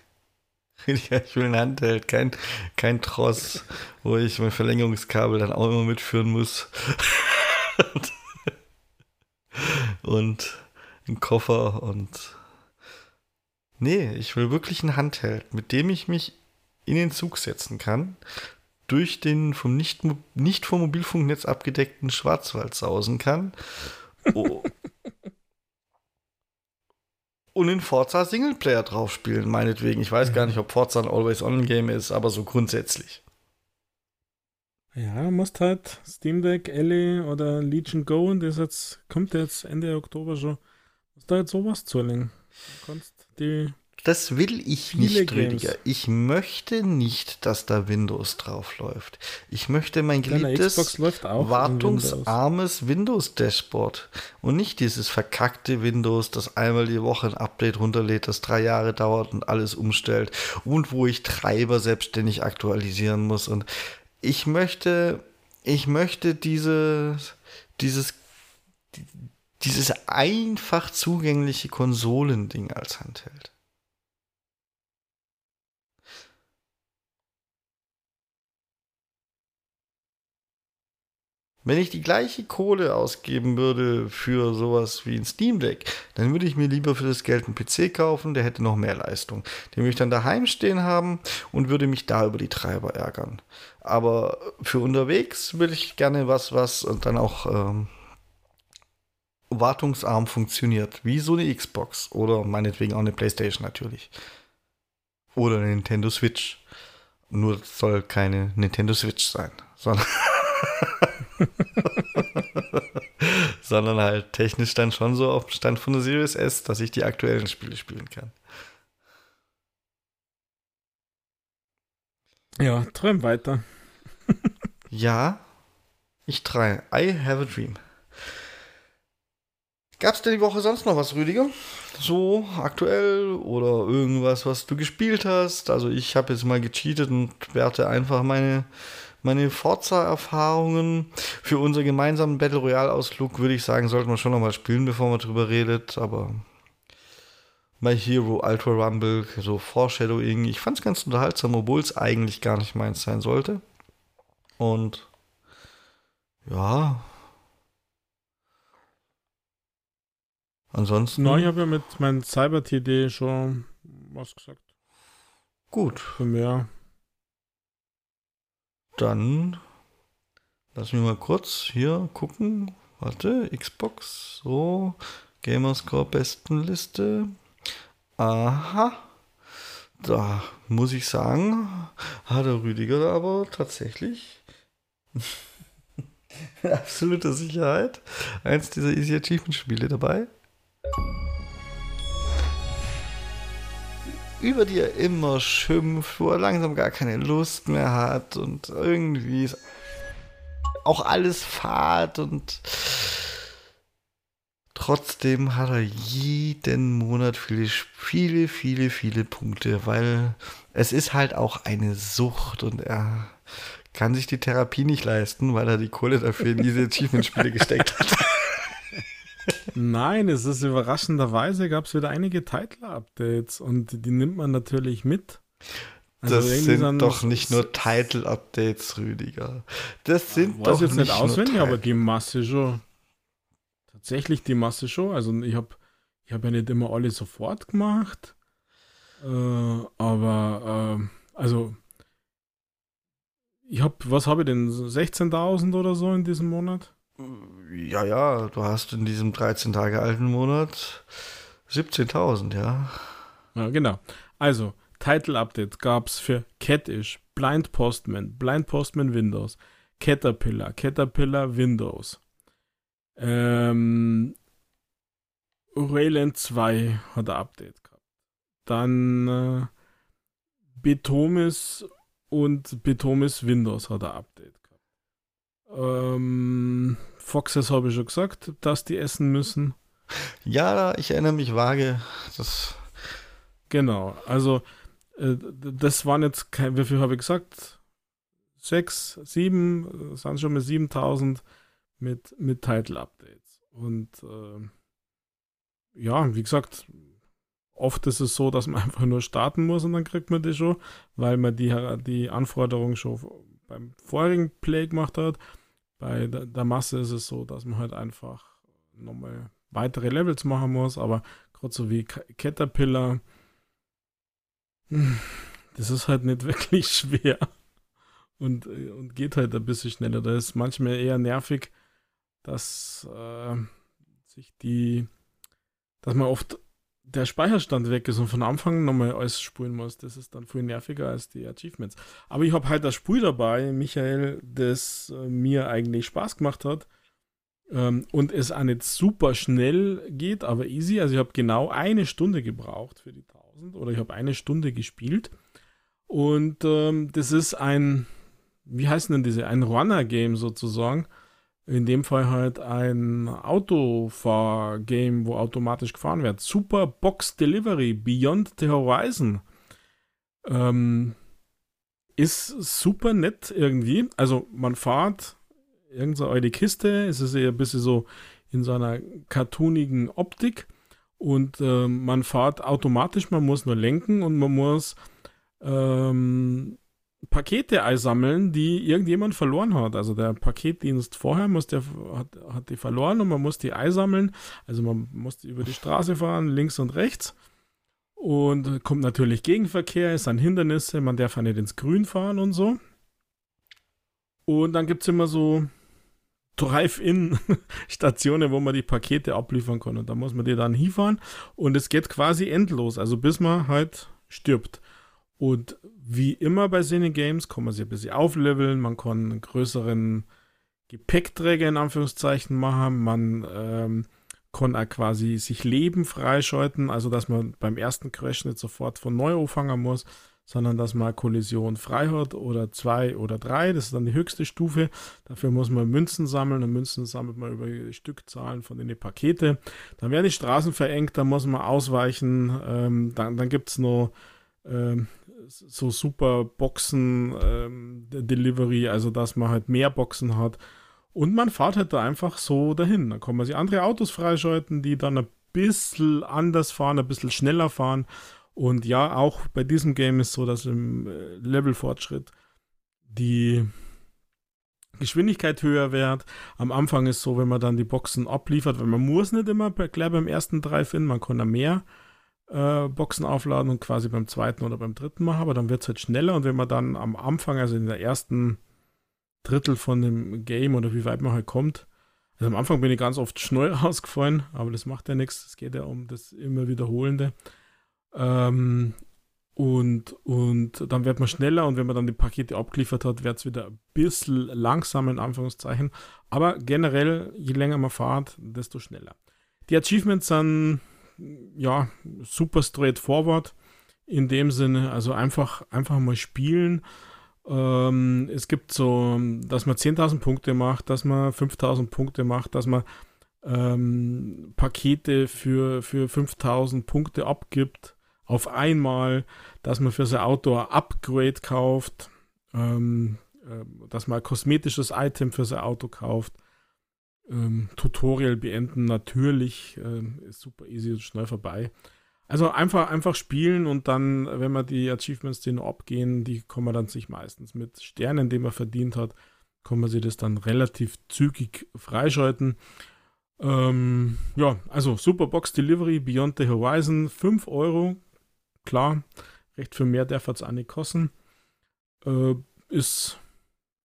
S2: *laughs*
S1: ich will ein Handheld, kein, kein Tross, wo ich mein Verlängerungskabel dann auch immer mitführen muss. *laughs* und ein Koffer und. Nee, ich will wirklich ein Handheld, mit dem ich mich in den Zug setzen kann, durch den vom nicht, nicht vom Mobilfunknetz abgedeckten Schwarzwald sausen kann. Oh. *laughs* und in Forza Singleplayer drauf spielen, meinetwegen. Ich weiß gar nicht, ob Forza ein Always-On-Game ist, aber so grundsätzlich.
S2: Ja, musst halt Steam Deck, Ellie oder Legion Go und das jetzt, kommt jetzt Ende Oktober schon. Musst da jetzt sowas zulegen. Du kannst die
S1: das will ich nicht, Rüdiger. Ich möchte nicht, dass da Windows drauf läuft. Ich möchte mein geliebtes, wartungsarmes Windows-Dashboard und nicht dieses verkackte Windows, das einmal die Woche ein Update runterlädt, das drei Jahre dauert und alles umstellt und wo ich Treiber selbstständig aktualisieren muss. Und ich möchte, ich möchte diese, dieses, dieses einfach zugängliche Konsolending als Handheld. Wenn ich die gleiche Kohle ausgeben würde für sowas wie ein Steam Deck, dann würde ich mir lieber für das Geld einen PC kaufen, der hätte noch mehr Leistung. Den würde ich dann daheim stehen haben und würde mich da über die Treiber ärgern. Aber für unterwegs würde ich gerne was, was dann auch ähm, wartungsarm funktioniert, wie so eine Xbox oder meinetwegen auch eine Playstation natürlich. Oder eine Nintendo Switch. Nur soll keine Nintendo Switch sein, sondern *laughs* *laughs* Sondern halt technisch dann schon so auf dem Stand von der Series S, dass ich die aktuellen Spiele spielen kann.
S2: Ja, träum weiter. *laughs*
S1: ja, ich träume. I have a dream. Gab es denn die Woche sonst noch was, Rüdiger? So aktuell oder irgendwas, was du gespielt hast? Also ich habe jetzt mal gecheatet und werte einfach meine meine Forza-Erfahrungen für unseren gemeinsamen Battle Royale-Ausflug würde ich sagen, sollten wir schon nochmal spielen, bevor man drüber redet. Aber My Hero, Ultra Rumble, so Foreshadowing. Ich fand es ganz unterhaltsam, obwohl es eigentlich gar nicht meins sein sollte. Und ja. Ansonsten.
S2: Na, ich habe ja mit meinem Cyber-TD schon was gesagt.
S1: Gut.
S2: Für mehr.
S1: Dann lass mich mal kurz hier gucken. Warte, Xbox, so, Gamerscore Bestenliste. Aha. Da muss ich sagen, hat der Rüdiger aber tatsächlich *laughs* absolute Sicherheit eins dieser Easy Achievement Spiele dabei. Über die er immer schimpft, wo er langsam gar keine Lust mehr hat und irgendwie ist auch alles fad und trotzdem hat er jeden Monat viele, viele, viele, viele Punkte, weil es ist halt auch eine Sucht und er kann sich die Therapie nicht leisten, weil er die Kohle dafür in diese *laughs* Achievement-Spiele gesteckt hat.
S2: Nein, es ist überraschenderweise gab es wieder einige Title-Updates und die nimmt man natürlich mit.
S1: Also das sind doch nicht nur Title-Updates, Rüdiger. Das sind
S2: ich
S1: doch
S2: jetzt nicht auswendig, aber die Masse schon. Tatsächlich die Masse schon. Also ich habe ich hab ja nicht immer alle sofort gemacht. Äh, aber äh, also ich habe, was habe ich denn? 16.000 oder so in diesem Monat?
S1: Ja, ja, du hast in diesem 13 Tage alten Monat 17.000, ja.
S2: Ja, genau. Also, Title Update gab es für Catish, Blind Postman, Blind Postman Windows, Caterpillar, Caterpillar Windows. Ähm, Rayland 2 hat ein Update gehabt. Dann äh, Betomis und Betomis Windows hat ein Update gehabt. Ähm, Foxes habe ich schon gesagt, dass die essen müssen.
S1: Ja, ich erinnere mich vage. Das
S2: genau, also äh, das waren jetzt, kein, wie viel habe ich gesagt? Sechs, sieben, sind schon mit 7000 mit, mit Title-Updates. Und äh, ja, wie gesagt, oft ist es so, dass man *laughs* einfach nur starten muss und dann kriegt man die schon, weil man die, die Anforderungen schon beim vorigen Play gemacht hat. Bei der, Masse ist es so, dass man halt einfach nochmal weitere Levels machen muss, aber gerade so wie Caterpillar, hm, das ist halt nicht *laughs* wirklich schwer und, und geht halt ein bisschen schneller. Da ist manchmal eher nervig, dass äh, sich die, dass man oft der Speicherstand weg ist und von Anfang nochmal alles spulen muss. Das ist dann viel nerviger als die Achievements. Aber ich habe halt das Spiel dabei, Michael, das äh, mir eigentlich Spaß gemacht hat. Ähm, und es auch nicht super schnell geht, aber easy. Also ich habe genau eine Stunde gebraucht für die 1000 oder ich habe eine Stunde gespielt. Und ähm, das ist ein, wie heißen denn diese, ein Runner-Game sozusagen in dem Fall halt ein Autofahr-Game, wo automatisch gefahren wird. Super Box Delivery, Beyond the Horizon. Ähm, ist super nett irgendwie. Also man fährt irgendeine alte Kiste, es ist eher ein bisschen so in so einer cartoonigen Optik und äh, man fährt automatisch, man muss nur lenken und man muss ähm, Pakete einsammeln, die irgendjemand verloren hat. Also der Paketdienst vorher muss der, hat, hat die verloren und man muss die einsammeln. Also man muss über die Straße fahren, links und rechts. Und kommt natürlich Gegenverkehr, es sind Hindernisse, man darf ja nicht ins Grün fahren und so. Und dann gibt es immer so Drive-In-Stationen, wo man die Pakete abliefern kann. Und da muss man die dann hinfahren. Und es geht quasi endlos, also bis man halt stirbt. Und wie immer bei Cine Games kann man sich ein bisschen aufleveln, man kann einen größeren Gepäckträger in Anführungszeichen machen, man ähm, kann auch quasi sich Leben freischalten, also dass man beim ersten Crash nicht sofort von neu anfangen muss, sondern dass man Kollision frei hat oder zwei oder drei, das ist dann die höchste Stufe. Dafür muss man Münzen sammeln und Münzen sammelt man über Stückzahlen von den Pakete. Dann werden die Straßen verengt, da muss man ausweichen, ähm, dann, dann gibt es noch ähm, so super Boxen ähm, Delivery, also dass man halt mehr Boxen hat. Und man fährt halt da einfach so dahin. Da kann man sich andere Autos freischalten, die dann ein bisschen anders fahren, ein bisschen schneller fahren. Und ja, auch bei diesem Game ist so, dass im äh, Levelfortschritt die Geschwindigkeit höher wird. Am Anfang ist so, wenn man dann die Boxen abliefert, weil man muss nicht immer gleich beim ersten Drive-In, man kann da mehr äh, Boxen aufladen und quasi beim zweiten oder beim dritten machen, aber dann wird es halt schneller und wenn man dann am Anfang, also in der ersten Drittel von dem Game oder wie weit man halt kommt, also am Anfang bin ich ganz oft schnell *laughs* rausgefallen, aber das macht ja nichts, es geht ja um das immer wiederholende. Ähm, und, und dann wird man schneller und wenn man dann die Pakete abgeliefert hat, wird es wieder ein bisschen langsamer in Anführungszeichen. Aber generell, je länger man fährt, desto schneller. Die Achievements sind ja super straightforward in dem Sinne, also einfach, einfach mal spielen. Ähm, es gibt so, dass man 10.000 Punkte macht, dass man 5.000 Punkte macht, dass man ähm, Pakete für, für 5.000 Punkte abgibt auf einmal, dass man für sein Auto ein Upgrade kauft, ähm, äh, dass man ein kosmetisches Item für sein Auto kauft. Ähm, Tutorial beenden natürlich, äh, ist super easy und schnell vorbei. Also einfach, einfach spielen und dann, wenn man die Achievements, die noch abgehen, die kann man dann sich meistens mit Sternen, die man verdient hat, kann man sich das dann relativ zügig freischalten. Ähm, ja, also Superbox Delivery Beyond the Horizon, 5 Euro klar, recht viel mehr darf es auch nicht kosten. Äh, ist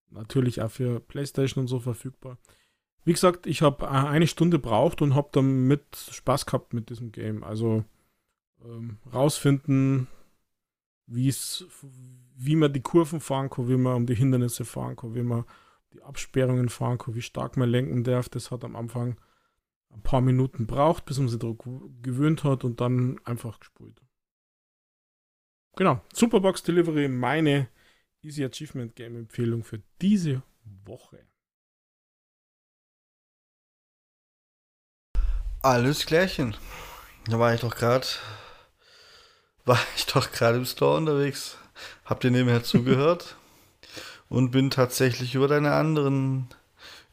S2: natürlich auch für PlayStation und so verfügbar. Wie gesagt, ich habe eine Stunde braucht und habe damit Spaß gehabt mit diesem Game. Also ähm, rausfinden, wie's, wie man die Kurven fahren kann, wie man um die Hindernisse fahren kann, wie man die Absperrungen fahren kann, wie stark man lenken darf. Das hat am Anfang ein paar Minuten braucht, bis man sich daran gewöhnt hat und dann einfach gespult genau, Superbox Delivery, meine Easy Achievement Game Empfehlung für diese Woche.
S1: Alles klärchen. Da war ich doch gerade, war ich doch gerade im Store unterwegs. Habt ihr nebenher zugehört? *laughs* und bin tatsächlich über deine anderen,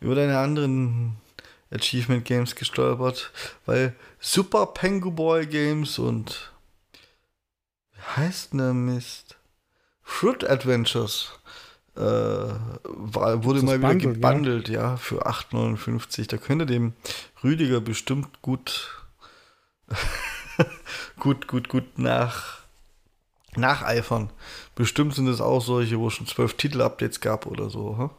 S1: über deine anderen Achievement Games gestolpert, weil Super Pengu Boy Games und heißt ne Mist? Fruit Adventures äh, war, wurde mal wieder Bundle, gebundelt, ja, ja für 8,59. Da könnte dem Rüdiger bestimmt gut, *laughs* gut, gut, gut nach, nacheifern. Bestimmt sind es auch solche, wo es schon zwölf Titel-Updates gab oder so.
S2: Huh?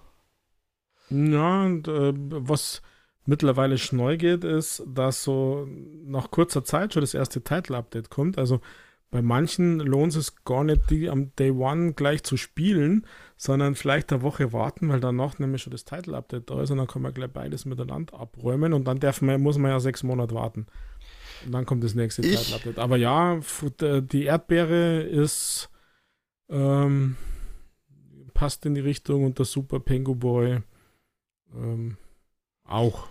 S2: Ja, und äh, was mittlerweile schon neu geht, ist, dass so nach kurzer Zeit schon das erste Title-Update kommt. Also bei manchen lohnt es gar nicht, die am Day One gleich zu spielen, sondern vielleicht eine Woche warten, weil danach nämlich schon das Title-Update da ist und dann kann man gleich beides miteinander abräumen und dann darf man, muss man ja sechs Monate warten. Und dann kommt das nächste Title-Update. Aber ja, die Erdbeere ist ähm, passt in die Richtung und der Super Pengu Boy ähm, auch.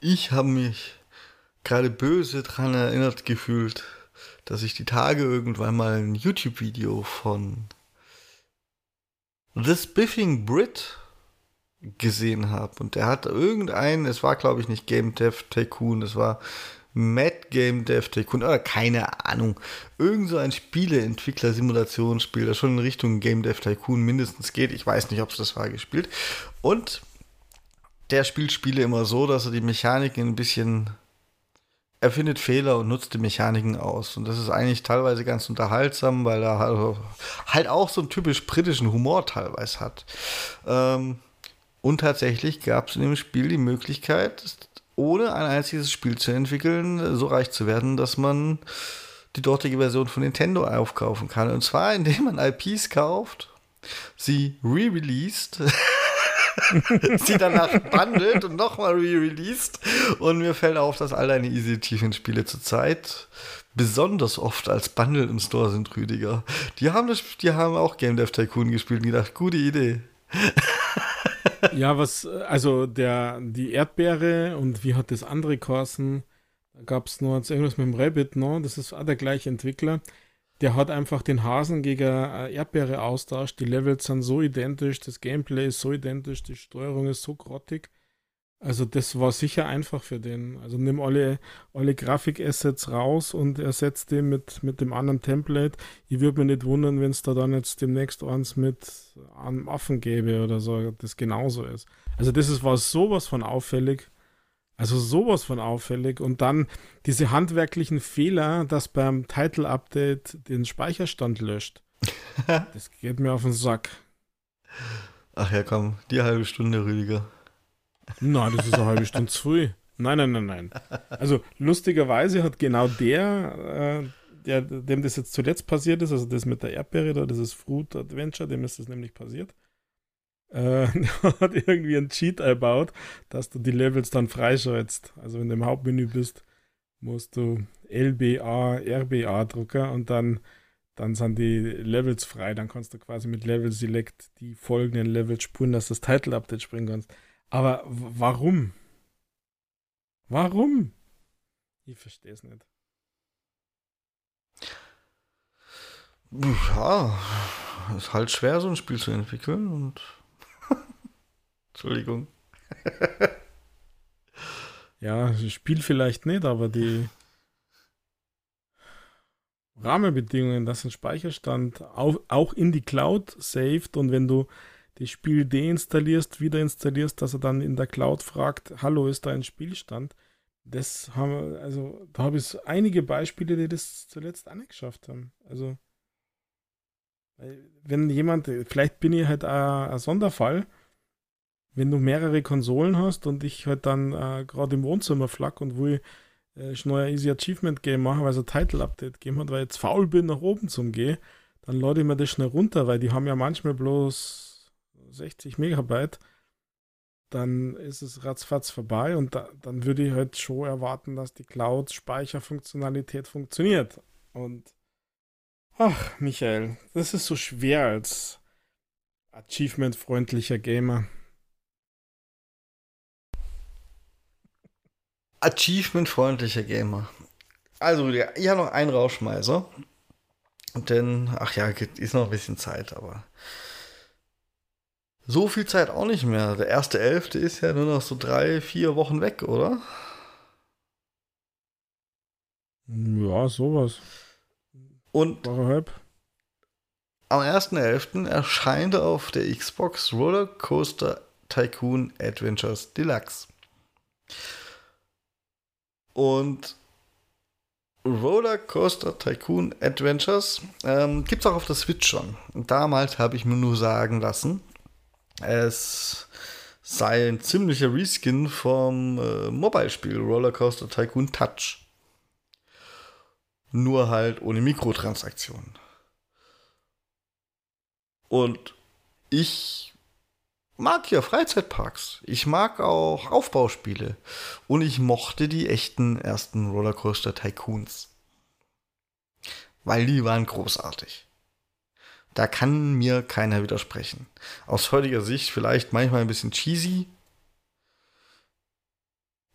S1: Ich habe mich gerade böse dran erinnert gefühlt dass ich die Tage irgendwann mal ein YouTube-Video von The Spiffing Brit gesehen habe. Und der hat irgendeinen, es war glaube ich nicht Game Dev Tycoon, es war Mad Game Dev Tycoon, oder keine Ahnung. Irgend so ein Spieleentwickler-Simulationsspiel, das schon in Richtung Game Dev Tycoon mindestens geht. Ich weiß nicht, ob es das war gespielt. Und der spielt Spiele immer so, dass er die Mechaniken ein bisschen er findet Fehler und nutzt die Mechaniken aus. Und das ist eigentlich teilweise ganz unterhaltsam, weil er halt auch so einen typisch britischen Humor teilweise hat. Ähm, und tatsächlich gab es in dem Spiel die Möglichkeit, ohne ein einziges Spiel zu entwickeln, so reich zu werden, dass man die dortige Version von Nintendo aufkaufen kann. Und zwar, indem man IPs kauft, sie re-released *laughs* *laughs* sie danach bundelt und nochmal re-released. Und mir fällt auf, dass all deine Easy Achievement Spiele zurzeit besonders oft als Bundle im Store sind, Rüdiger. Die haben, das, die haben auch Game Dev Tycoon gespielt und gedacht, gute Idee. *laughs*
S2: ja, was, also der, die Erdbeere und wie hat das andere Korsen? Da gab es nur irgendwas mit dem Rabbit, no? das ist auch der gleiche Entwickler der hat einfach den Hasen gegen Erdbeere austauscht. Die Levels sind so identisch, das Gameplay ist so identisch, die Steuerung ist so grottig. Also das war sicher einfach für den. Also nimm alle, alle Grafik-Assets raus und ersetz den mit, mit dem anderen Template. Ich würde mich nicht wundern, wenn es da dann jetzt demnächst eins mit einem Affen gäbe oder so, das genauso ist. Also das ist, war sowas von auffällig. Also sowas von auffällig. Und dann diese handwerklichen Fehler, dass beim Title-Update den Speicherstand löscht. *laughs* das geht mir auf den Sack.
S1: Ach ja, komm, die halbe Stunde, Rüdiger.
S2: Nein, das ist eine halbe Stunde zu früh. Nein, nein, nein, nein. Also lustigerweise hat genau der, äh, der, dem das jetzt zuletzt passiert ist, also das mit der Erdbeere da, das ist Fruit Adventure, dem ist das nämlich passiert. Äh, *laughs* hat irgendwie einen Cheat erbaut, dass du die Levels dann freischaltest. Also wenn du im Hauptmenü bist, musst du LBA, RBA drucken und dann, dann sind die Levels frei. Dann kannst du quasi mit Level Select die folgenden Levels spuren, dass du das Title Update springen kannst. Aber warum? Warum? Ich verstehe es nicht.
S1: Ja, ist halt schwer, so ein Spiel zu entwickeln und. Entschuldigung. *laughs*
S2: ja, Spiel vielleicht nicht, aber die Rahmenbedingungen, dass ein Speicherstand auch, auch in die Cloud saved und wenn du das Spiel deinstallierst, wieder installierst, dass er dann in der Cloud fragt, hallo, ist da ein Spielstand? Das haben wir, also da habe ich einige Beispiele, die das zuletzt auch nicht geschafft haben. Also, wenn jemand, vielleicht bin ich halt ein, ein Sonderfall, wenn du mehrere Konsolen hast und ich halt dann äh, gerade im Wohnzimmer flack und wo ich äh, ein Easy Achievement Game mache, weil es ein Title Update gegeben hat, weil ich jetzt faul bin, nach oben zum gehen, dann lade ich mir das schnell runter, weil die haben ja manchmal bloß 60 Megabyte, dann ist es ratzfatz vorbei und da, dann würde ich halt schon erwarten, dass die Cloud-Speicherfunktionalität funktioniert. Und ach, Michael, das ist so schwer als achievement-freundlicher Gamer.
S1: Achievement-freundlicher Gamer. Also, ich habe noch einen Rauschmeißer. Denn, ach ja, ist noch ein bisschen Zeit, aber so viel Zeit auch nicht mehr. Der erste Elfte ist ja nur noch so drei, vier Wochen weg, oder?
S2: Ja, sowas.
S1: Und am 1.11. erscheint auf der Xbox Roller Coaster Tycoon Adventures Deluxe. Und Roller Coaster Tycoon Adventures ähm, gibt es auch auf der Switch schon. Damals habe ich mir nur sagen lassen, es sei ein ziemlicher Reskin vom äh, Mobile-Spiel Rollercoaster Tycoon Touch. Nur halt ohne Mikrotransaktionen. Und ich mag ja Freizeitparks. Ich mag auch Aufbauspiele. Und ich mochte die echten ersten Rollercoaster Tycoons. Weil die waren großartig. Da kann mir keiner widersprechen. Aus heutiger Sicht vielleicht manchmal ein bisschen cheesy,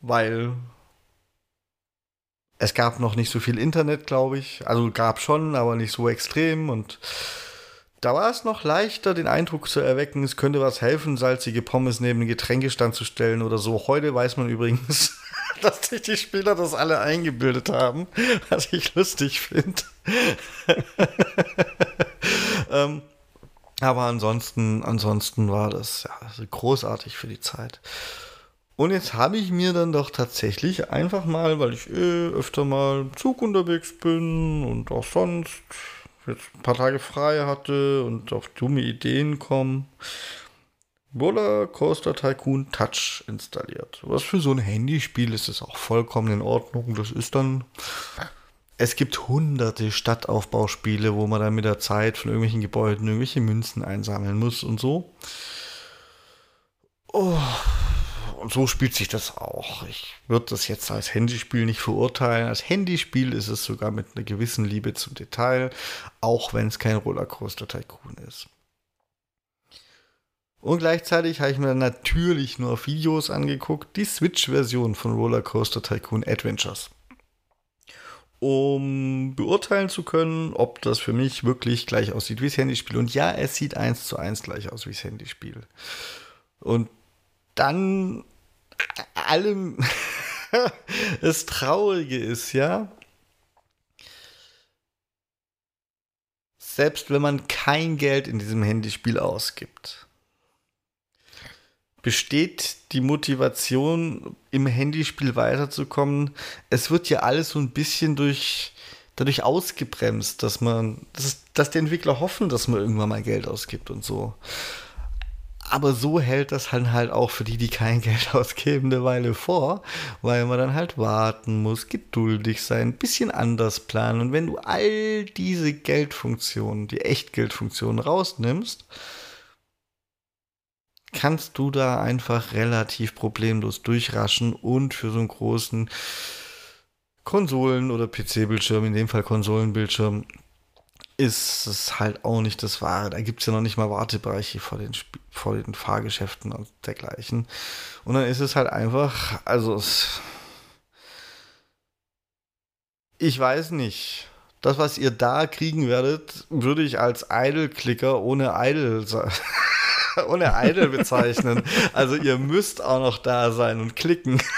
S1: weil es gab noch nicht so viel Internet, glaube ich. Also gab schon, aber nicht so extrem und da war es noch leichter, den Eindruck zu erwecken, es könnte was helfen, salzige Pommes neben den Getränkestand zu stellen oder so. Heute weiß man übrigens, *laughs* dass sich die Spieler das alle eingebildet haben, was ich lustig finde. *laughs* ähm, aber ansonsten, ansonsten war das ja großartig für die Zeit. Und jetzt habe ich mir dann doch tatsächlich einfach mal, weil ich eh öfter mal im Zug unterwegs bin und auch sonst jetzt ein paar Tage frei hatte und auf dumme Ideen kommen, Roller Coaster Tycoon Touch installiert. Was für so ein Handyspiel ist es auch vollkommen in Ordnung. Das ist dann es gibt hunderte Stadtaufbauspiele, wo man dann mit der Zeit von irgendwelchen Gebäuden irgendwelche Münzen einsammeln muss und so. Oh, so spielt sich das auch. Ich würde das jetzt als Handyspiel nicht verurteilen. Als Handyspiel ist es sogar mit einer gewissen Liebe zum Detail, auch wenn es kein Rollercoaster Tycoon ist. Und gleichzeitig habe ich mir natürlich nur Videos angeguckt, die Switch-Version von Rollercoaster Tycoon Adventures um beurteilen zu können, ob das für mich wirklich gleich aussieht wie das Handyspiel. Und ja, es sieht eins zu eins gleich aus wie das Handyspiel. Und dann allem *laughs* das Traurige ist, ja, selbst wenn man kein Geld in diesem Handyspiel ausgibt, besteht die Motivation, im Handyspiel weiterzukommen. Es wird ja alles so ein bisschen durch, dadurch ausgebremst, dass man, dass, dass die Entwickler hoffen, dass man irgendwann mal Geld ausgibt und so. Aber so hält das dann halt auch für die, die kein Geld *laughs* ausgeben, eine Weile vor, weil man dann halt warten muss, geduldig sein, ein bisschen anders planen. Und wenn du all diese Geldfunktionen, die Echtgeldfunktionen rausnimmst, kannst du da einfach relativ problemlos durchraschen und für so einen großen Konsolen- oder PC-Bildschirm, in dem Fall Konsolenbildschirm, ist es halt auch nicht das Wahre. Da gibt es ja noch nicht mal Wartebereiche vor den, vor den Fahrgeschäften und dergleichen. Und dann ist es halt einfach, also es, ich weiß nicht. Das, was ihr da kriegen werdet, würde ich als Idle-Klicker ohne Idle *laughs* ohne Idle bezeichnen. Also ihr müsst auch noch da sein und klicken. *laughs*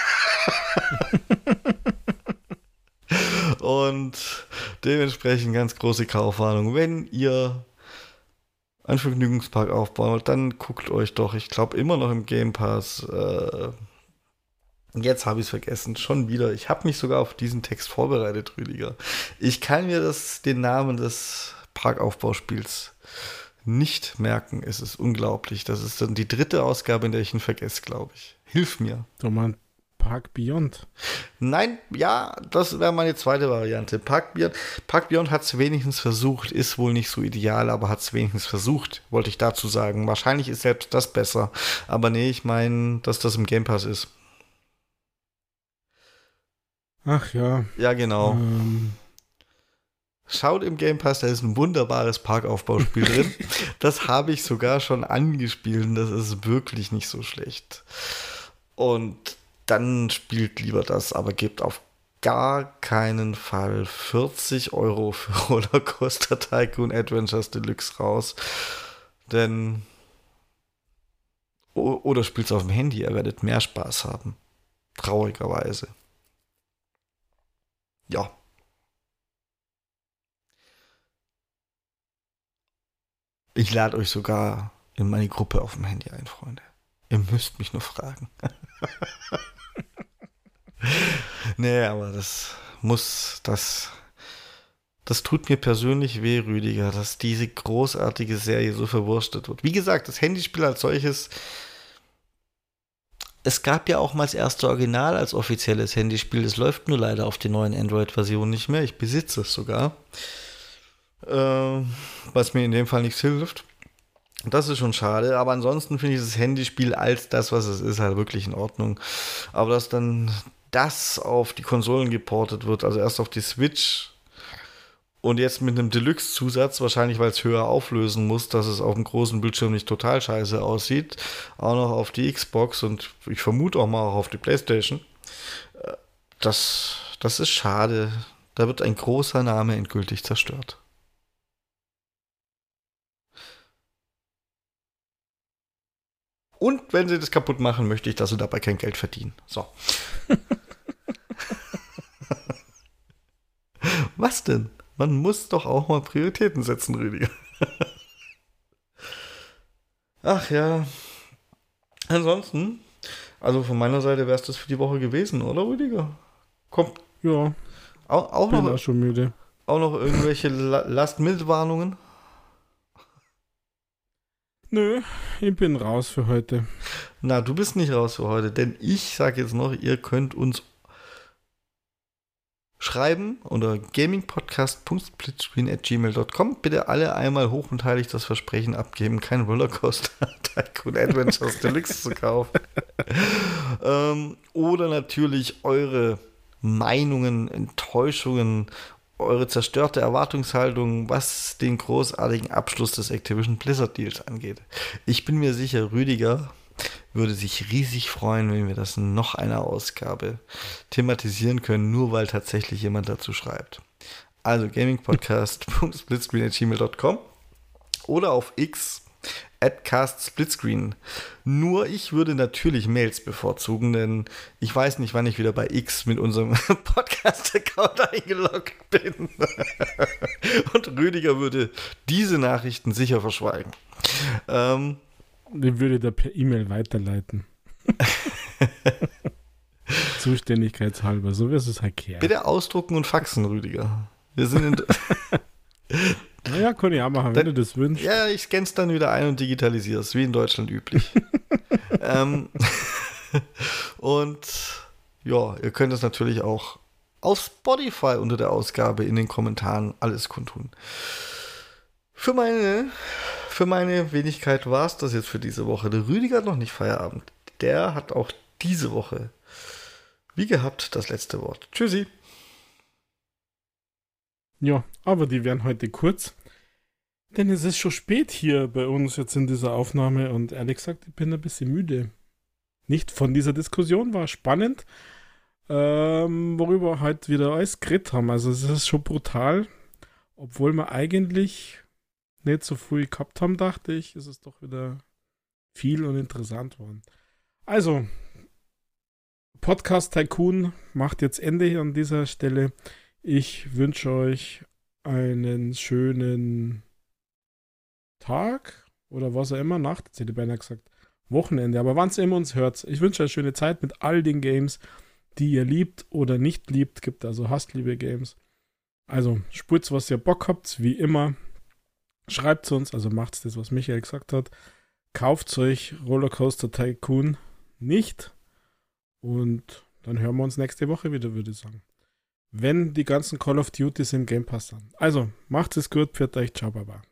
S1: und dementsprechend ganz große Kaufwarnung. Wenn ihr einen Vergnügungspark aufbauen wollt, dann guckt euch doch, ich glaube immer noch im Game Pass. Äh, jetzt habe ich es vergessen, schon wieder. Ich habe mich sogar auf diesen Text vorbereitet, Rüdiger. Ich kann mir das, den Namen des Parkaufbauspiels nicht merken. Es ist unglaublich. Das ist dann die dritte Ausgabe, in der ich ihn vergesse, glaube ich. Hilf mir.
S2: Du meinst Park Beyond?
S1: Nein, ja, das wäre meine zweite Variante. Park Beyond, Park Beyond hat es wenigstens versucht, ist wohl nicht so ideal, aber hat es wenigstens versucht, wollte ich dazu sagen. Wahrscheinlich ist selbst das besser. Aber nee, ich meine, dass das im Game Pass ist.
S2: Ach ja.
S1: Ja, genau. Ähm. Schaut im Game Pass, da ist ein wunderbares Parkaufbauspiel drin. *laughs* Das habe ich sogar schon angespielt und das ist wirklich nicht so schlecht. Und dann spielt lieber das, aber gebt auf gar keinen Fall 40 Euro für *laughs* Rollercoaster Tycoon Adventures Deluxe raus. Denn. Oder spielt es auf dem Handy, ihr werdet mehr Spaß haben. Traurigerweise. Ja, Ich lade euch sogar in meine Gruppe auf dem Handy ein, Freunde. Ihr müsst mich nur fragen. *laughs* *laughs* nee, aber das muss, das, das tut mir persönlich weh, Rüdiger, dass diese großartige Serie so verwurstet wird. Wie gesagt, das Handyspiel als solches, es gab ja auch mal das erste Original als offizielles Handyspiel. Das läuft nur leider auf den neuen Android-Versionen nicht mehr. Ich besitze es sogar äh, was mir in dem Fall nichts hilft. Das ist schon schade, aber ansonsten finde ich das Handyspiel als das, was es ist, halt wirklich in Ordnung. Aber dass dann das auf die Konsolen geportet wird, also erst auf die Switch und jetzt mit einem Deluxe-Zusatz, wahrscheinlich weil es höher auflösen muss, dass es auf dem großen Bildschirm nicht total scheiße aussieht, auch noch auf die Xbox und ich vermute auch mal auch auf die PlayStation. Äh, das, das ist schade. Da wird ein großer Name endgültig zerstört. Und wenn sie das kaputt machen, möchte ich, dass sie dabei kein Geld verdienen. So. *laughs* Was denn? Man muss doch auch mal Prioritäten setzen, Rüdiger. *laughs* Ach ja. Ansonsten, also von meiner Seite wäre es das für die Woche gewesen, oder Rüdiger? Kommt.
S2: Ja.
S1: Auch, auch
S2: bin
S1: noch.
S2: Auch schon müde.
S1: Auch noch irgendwelche Last-Minute-Warnungen?
S2: Nö, ich bin raus für heute.
S1: Na, du bist nicht raus für heute, denn ich sage jetzt noch, ihr könnt uns schreiben unter gamingpodcast.splitscreen.gmail.com. Bitte alle einmal hoch und heilig das Versprechen abgeben, kein Rollercoaster *laughs* Tycoon Adventures Deluxe zu kaufen. ähm, oder natürlich eure Meinungen, Enttäuschungen eure zerstörte Erwartungshaltung, was den großartigen Abschluss des Activision Blizzard Deals angeht. Ich bin mir sicher, Rüdiger würde sich riesig freuen, wenn wir das in noch einer Ausgabe thematisieren können, nur weil tatsächlich jemand dazu schreibt. Also gamingpodcast.splitscreen.gmail.com *laughs* oder auf X Adcast Splitscreen. Nur ich würde natürlich Mails bevorzugen, denn ich weiß nicht, wann ich wieder bei X mit unserem *laughs* Podcast-Account eingeloggt bin. *laughs* Und Rüdiger würde diese Nachrichten sicher verschweigen.
S2: Ähm, Den würde da per E-Mail weiterleiten. *laughs* Zuständigkeitshalber, so wie es halt kehrt.
S1: Bitte ausdrucken und faxen, Rüdiger. Wir sind in.
S2: Naja, kann ich auch machen, wenn dann, du das wünschst.
S1: Ja, ich scann's dann wieder ein und digitalisiere es, wie in Deutschland üblich. *laughs* ähm, *laughs* und ja, ihr könnt es natürlich auch auf Spotify unter der Ausgabe in den Kommentaren alles kundtun. Für meine, für meine Wenigkeit war es das jetzt für diese Woche. Der Rüdiger hat noch nicht Feierabend. Der hat auch diese Woche, wie gehabt, das letzte Wort. Tschüssi.
S2: Ja, aber die werden heute kurz. Denn es ist schon spät hier bei uns jetzt in dieser Aufnahme und ehrlich gesagt, ich bin ein bisschen müde. Nicht von dieser Diskussion, war spannend, ähm, worüber wir heute wieder alles geredet haben. Also es ist schon brutal. Obwohl wir eigentlich nicht so früh gehabt haben, dachte ich, ist es doch wieder viel und interessant worden. Also, Podcast Tycoon macht jetzt Ende an dieser Stelle. Ich wünsche euch einen schönen Tag oder was auch immer, Nacht, jetzt hätte ich beinahe gesagt, Wochenende, aber wann es immer uns hört. Ich wünsche euch eine schöne Zeit mit all den Games, die ihr liebt oder nicht liebt. Gibt also Hassliebe Games. Also spurt was ihr Bock habt, wie immer. Schreibt uns, also macht's das, was Michael gesagt hat. Kauft euch Rollercoaster Tycoon nicht. Und dann hören wir uns nächste Woche wieder, würde ich sagen wenn die ganzen Call of Duties im Game Pass sind. Also, macht es gut, für euch, ciao, baba.